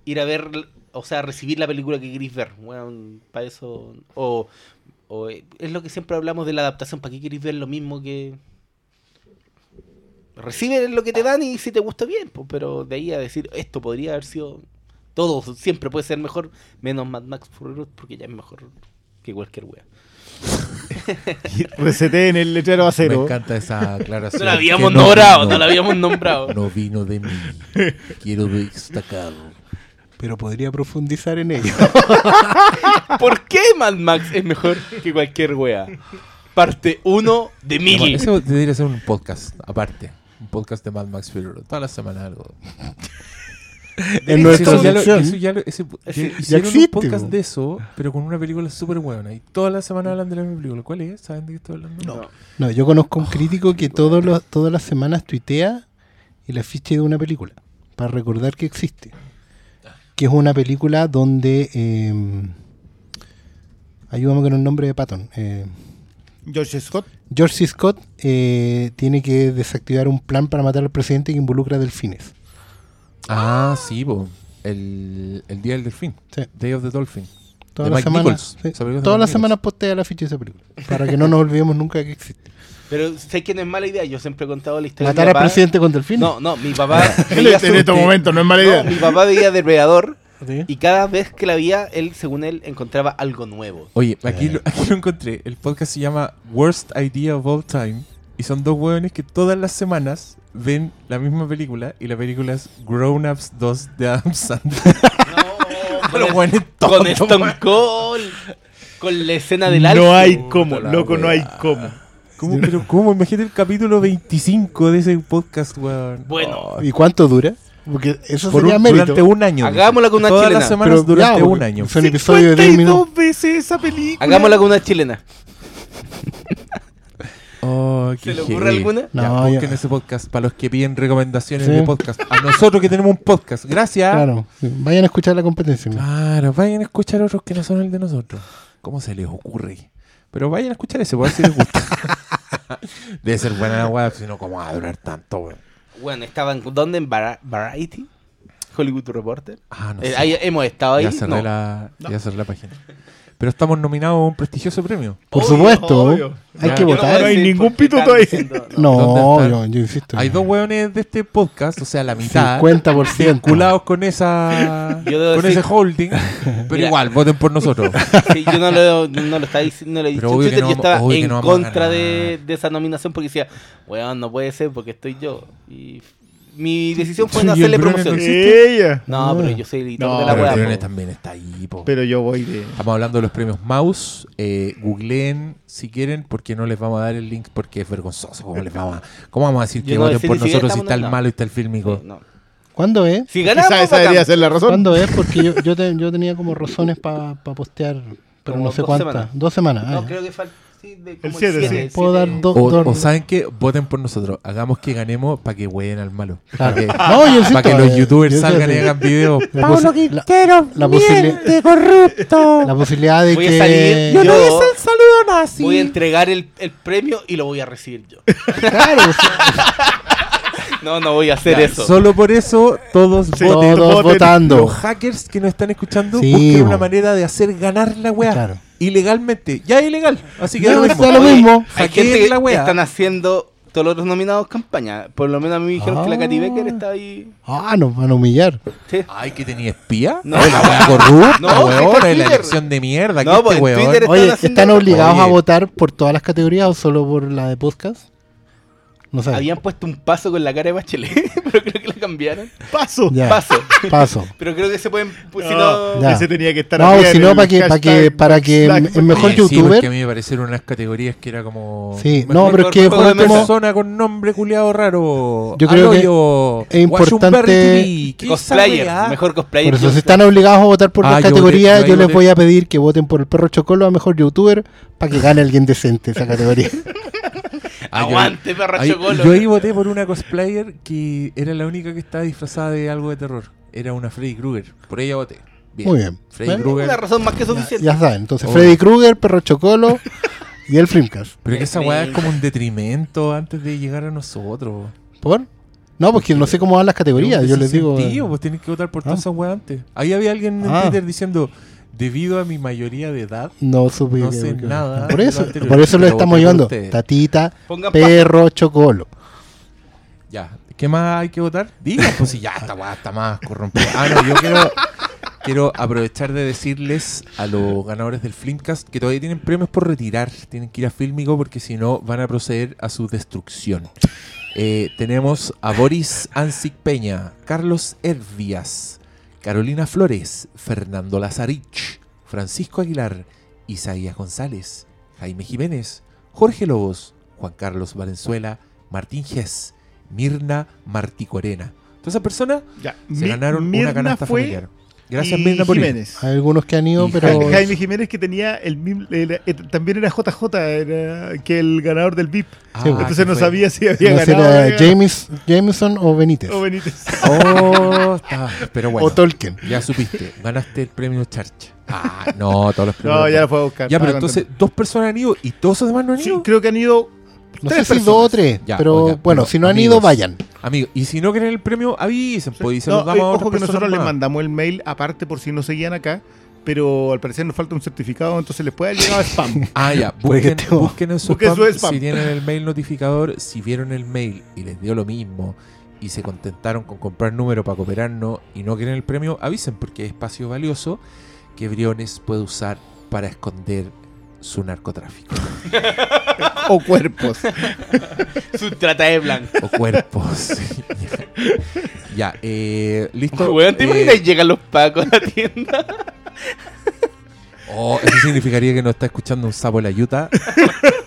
ir a ver, o sea, recibir la película que queréis ver. Bueno, para eso. O, es lo que siempre hablamos de la adaptación. ¿Para qué queréis ver lo mismo que.? Recibe lo que te dan y si te gusta bien, pues, pero de ahí a decir esto podría haber sido. Todo siempre puede ser mejor, menos Mad Max Fury Road, porque ya es mejor que cualquier wea. Reseté en el letrero Me acero. encanta esa aclaración. No la habíamos no nombrado, vino- no la habíamos nombrado. No vino de mí. Quiero destacar. Pero podría profundizar en ello. ¿Por qué Mad Max es mejor que cualquier wea? Parte 1 de Miggy. Eso debería ser un podcast aparte. Un podcast de Mad Max Fury Road. Toda la semana algo. en Eso nuestra ya lo- sección. eso ya lo- ese- ya Sí, ya hicieron existe, un podcast po. de eso, pero con una película súper buena. Y toda la semana hablan de la misma película. ¿Cuál es? ¿Saben de qué estoy hablando? No. No, yo conozco un crítico que todos los, todas las semanas tuitea el afiche de una película para recordar que existe. Que es una película donde. eh, ayúdame con el nombre de Patton. eh, George Scott. George. Scott eh, tiene que desactivar un plan para matar al presidente que involucra delfines. Ah, sí, po. El, el Día del Delfín. Sí. Day of the Dolphin. Todas De las Mike semanas, Nichols. sí, las Nichols. semanas postea el afiche de esa película. Para que no nos olvidemos nunca que existe. Pero sé que no es mala idea. Yo siempre he contado la historia. de Matar al presidente con delfines. No, no, mi papá. En veía este su- en momento no es mala No, idea. mi papá veía Depredador ¿Sí? y cada vez que la veía, él, según él, encontraba algo nuevo. Oye, aquí, Eh. lo, aquí lo encontré. El podcast se llama Worst Idea of All Time. Y son dos hueones que todas las semanas ven la misma película. Y la película es Grown Ups 2 de Adam Sandler. No, Los hueones con Stone. Cold. Con la escena del alfa. No hay cómo, loco, no hay cómo. ¿Cómo? Pero ¿cómo? Imagínate el capítulo 25 de ese podcast, weón. Bueno. Oh, ¿Y cuánto dura? Porque eso por sería un- mérito. durante un año. Hagámosla con una Todas chilena. las semanas Pero, durante ya, un año. Son episodios de 10 minutos. 52 veces esa película. Hagámosla con una chilena. Oh, qué ¿Se le ocurre heavy. alguna? Ya, No, busquen ya. ese podcast para los que piden recomendaciones Sí. de podcast. A nosotros que tenemos un podcast. Gracias. Claro, vayan a escuchar la competencia. Claro, vayan a escuchar otros que no son el de nosotros. ¿Cómo se les ocurre? Pero vayan a escuchar ese, por ver si les gusta. Debe ser buena la web, si no, ¿cómo va a durar tanto, weón? Bueno, estaban. ¿Dónde? En Vari- Variety. Hollywood Reporter. Ah, no Eh, sé. ahí hemos estado ahí. ya cerré, No. la, ya cerré la página. Pero estamos nominados a un prestigioso premio. Por Obvio, supuesto. obvio. Hay Ya, que yo no No votar. hay ningún pituto ahí. diciendo- No, ¿Dónde yo, insisto. Hay dos hueones de este podcast, o sea, la mitad, 50%. vinculados con esa Yo debo con decir- ese holding, pero Mira. igual, voten por nosotros. Sí, yo no lo, no lo estaba diciendo, no lo Twitter, no yo estaba en no contra de, de esa nominación porque decía, weón, no puede ser porque estoy yo. Y mi decisión fue no el hacerle promoción. no Ella. No, Ah. pero yo soy editor No, de la pero el Briones po. también está ahí, po. Pero yo voy de. Estamos hablando de los premios Mouse. Eh, googleen si quieren, porque no les vamos a dar el link porque es vergonzoso. ¿Cómo, les vamos, a, cómo vamos a decir Yo que no voten sé por nosotros si está el malo y está el fílmico? Sí, no. ¿Cuándo es? Si ganamos, Quizá esa debería ser la razón. ¿Cuándo es? Porque yo, yo, te- yo tenía como razones para postear, pero Como no sé dos cuántas. semanas. Dos semanas. ah, No, ya. creo que falta. Sí, de como El siete, siete, sí. Puedo dar dos. O, o saben que voten por nosotros. Hagamos que ganemos para que hueen al malo. Claro. Para que, No, para que los eh, youtubers yo salgan y hagan videos. La la- Quintero, la posibilidad- miente, corrupto. La posibilidad de Voy a que. salir, Yo no hice el saludo nazi. Voy a entregar el, el premio y lo voy a recibir yo. Claro, o sea, No, no voy a hacer Ya, eso. Solo por eso todos Sí, voten. todos voten. votando. Los hackers que nos están escuchando Sí, busquen bo. una manera de hacer ganar la weá. Claro. Ilegalmente. Ya es ilegal. Así que No, da lo mismo. Hay gente que la weá. están haciendo todos los otros nominados campaña. Por lo menos a mí me dijeron que la Katy Ah. Becker está ahí. Ah, nos van a humillar. Sí. Ay, que tenía espía. No. La corrupta, No, weón. Es la elección de mierda. No, que pues, este en. Twitter Están Oye, ¿están obligados Oye. a votar por todas las categorías o solo por la de podcast? No sé. Habían puesto un paso con la cara de Bachelet, pero creo que la cambiaron. Paso. Ya. Paso. Paso. Pero creo que se pueden. Pues, si No, no, Ya. Ese tenía que estar No, si no, para que, para que, para el mejor Oye, sí, youtuber. porque a mí me parecieron unas categorías que era como. Sí, no, pero es que por último, persona con nombre culiado raro. Yo creo que es importante- Washington TV. ¿Qué es esa cosplayer. Mejor cosplayer. por eso si están obligados a votar por Ah, las voté- categorías, yo les voy a pedir que voten por el perro chocolo a mejor youtuber para que gane alguien decente esa categoría. Ah, yo- Aguante, perro Ahí- chocolo. yo ahí voté por una cosplayer que era la única que estaba disfrazada de algo de terror. Era una Freddy Krueger. Por ella voté. Bien. Muy bien. Freddy Bueno, Krueger. Una razón más que suficiente. ya saben, entonces Oh. Freddy Krueger, perro chocolo y el Flimcast. Pero que esa weá es como un detrimento antes de llegar a nosotros. ¿Por? No, porque no sé cómo van las categorías, yo les digo. sentido, pues tienen que votar por todas Ah. esas weas antes. Ahí había alguien en Ah. Twitter diciendo, debido a mi mayoría de edad, No supe No sé nada Por eso, lo anterior, por eso lo estamos llevando. Tatita, Pongan perro, chocolo. ya. ¿Qué más hay que votar? Diga, pues si ya esta weá está más corrompida. Ah, no, yo quiero, quiero aprovechar de decirles a los ganadores del Flimcast que todavía tienen premios por retirar. Tienen que ir a Filmico porque si no van a proceder a su destrucción. Eh, tenemos a Boris Ansic Peña, Carlos Hervías, Carolina Flores, Fernando Lazarich, Francisco Aguilar, Isaías González, Jaime Jiménez, Jorge Lobos, Juan Carlos Valenzuela, Martín Gess, Mirna Marticorena. Todas esas personas se ganaron una canasta fue familiar. Gracias, Mirna, por ir. Jiménez. Hay algunos que han ido, Y pero. Jaime- Jaime Jiménez que tenía el mismo, eh, también era JJ, era que el ganador del VIP. Ah, Sí, Entonces ¿qué no fue? sabía si había no ganado. era James, Jameson o Benítez. o Benítez. Oh. Pero bueno, O Tolkien. ya supiste. Ganaste el premio Charcha. Ah, no, todos los premios. No, ya lo fue a buscar. Ya, pero estaba entonces, contento. dos personas han ido y todos los demás no han Sí, ido. creo que han ido. No sé si dos o tres, Ya, pero oiga, bueno, pero si no han amigos, ido, vayan. Amigos, y si no quieren el premio, avisen, pues, y se No, los damos eh, a otras ojo que nosotros les mandamos el mail aparte por si no seguían acá, pero al parecer nos falta un certificado, entonces les puede haber llegado spam. Ah, ya, busquen, busquen en su Busquen spam, su spam. si tienen el mail notificador, si vieron el mail y les dio lo mismo y se contentaron con comprar número para cooperarnos y no quieren el premio, avisen porque es espacio valioso que Briones puede usar para esconder su narcotráfico o cuerpos. Su trata de blanco. o cuerpos. ya, eh, listo. Weón, ¿te Eh, imaginas? Llegan los pacos a la tienda. oh, eso significaría que nos está escuchando un sapo de la yuta.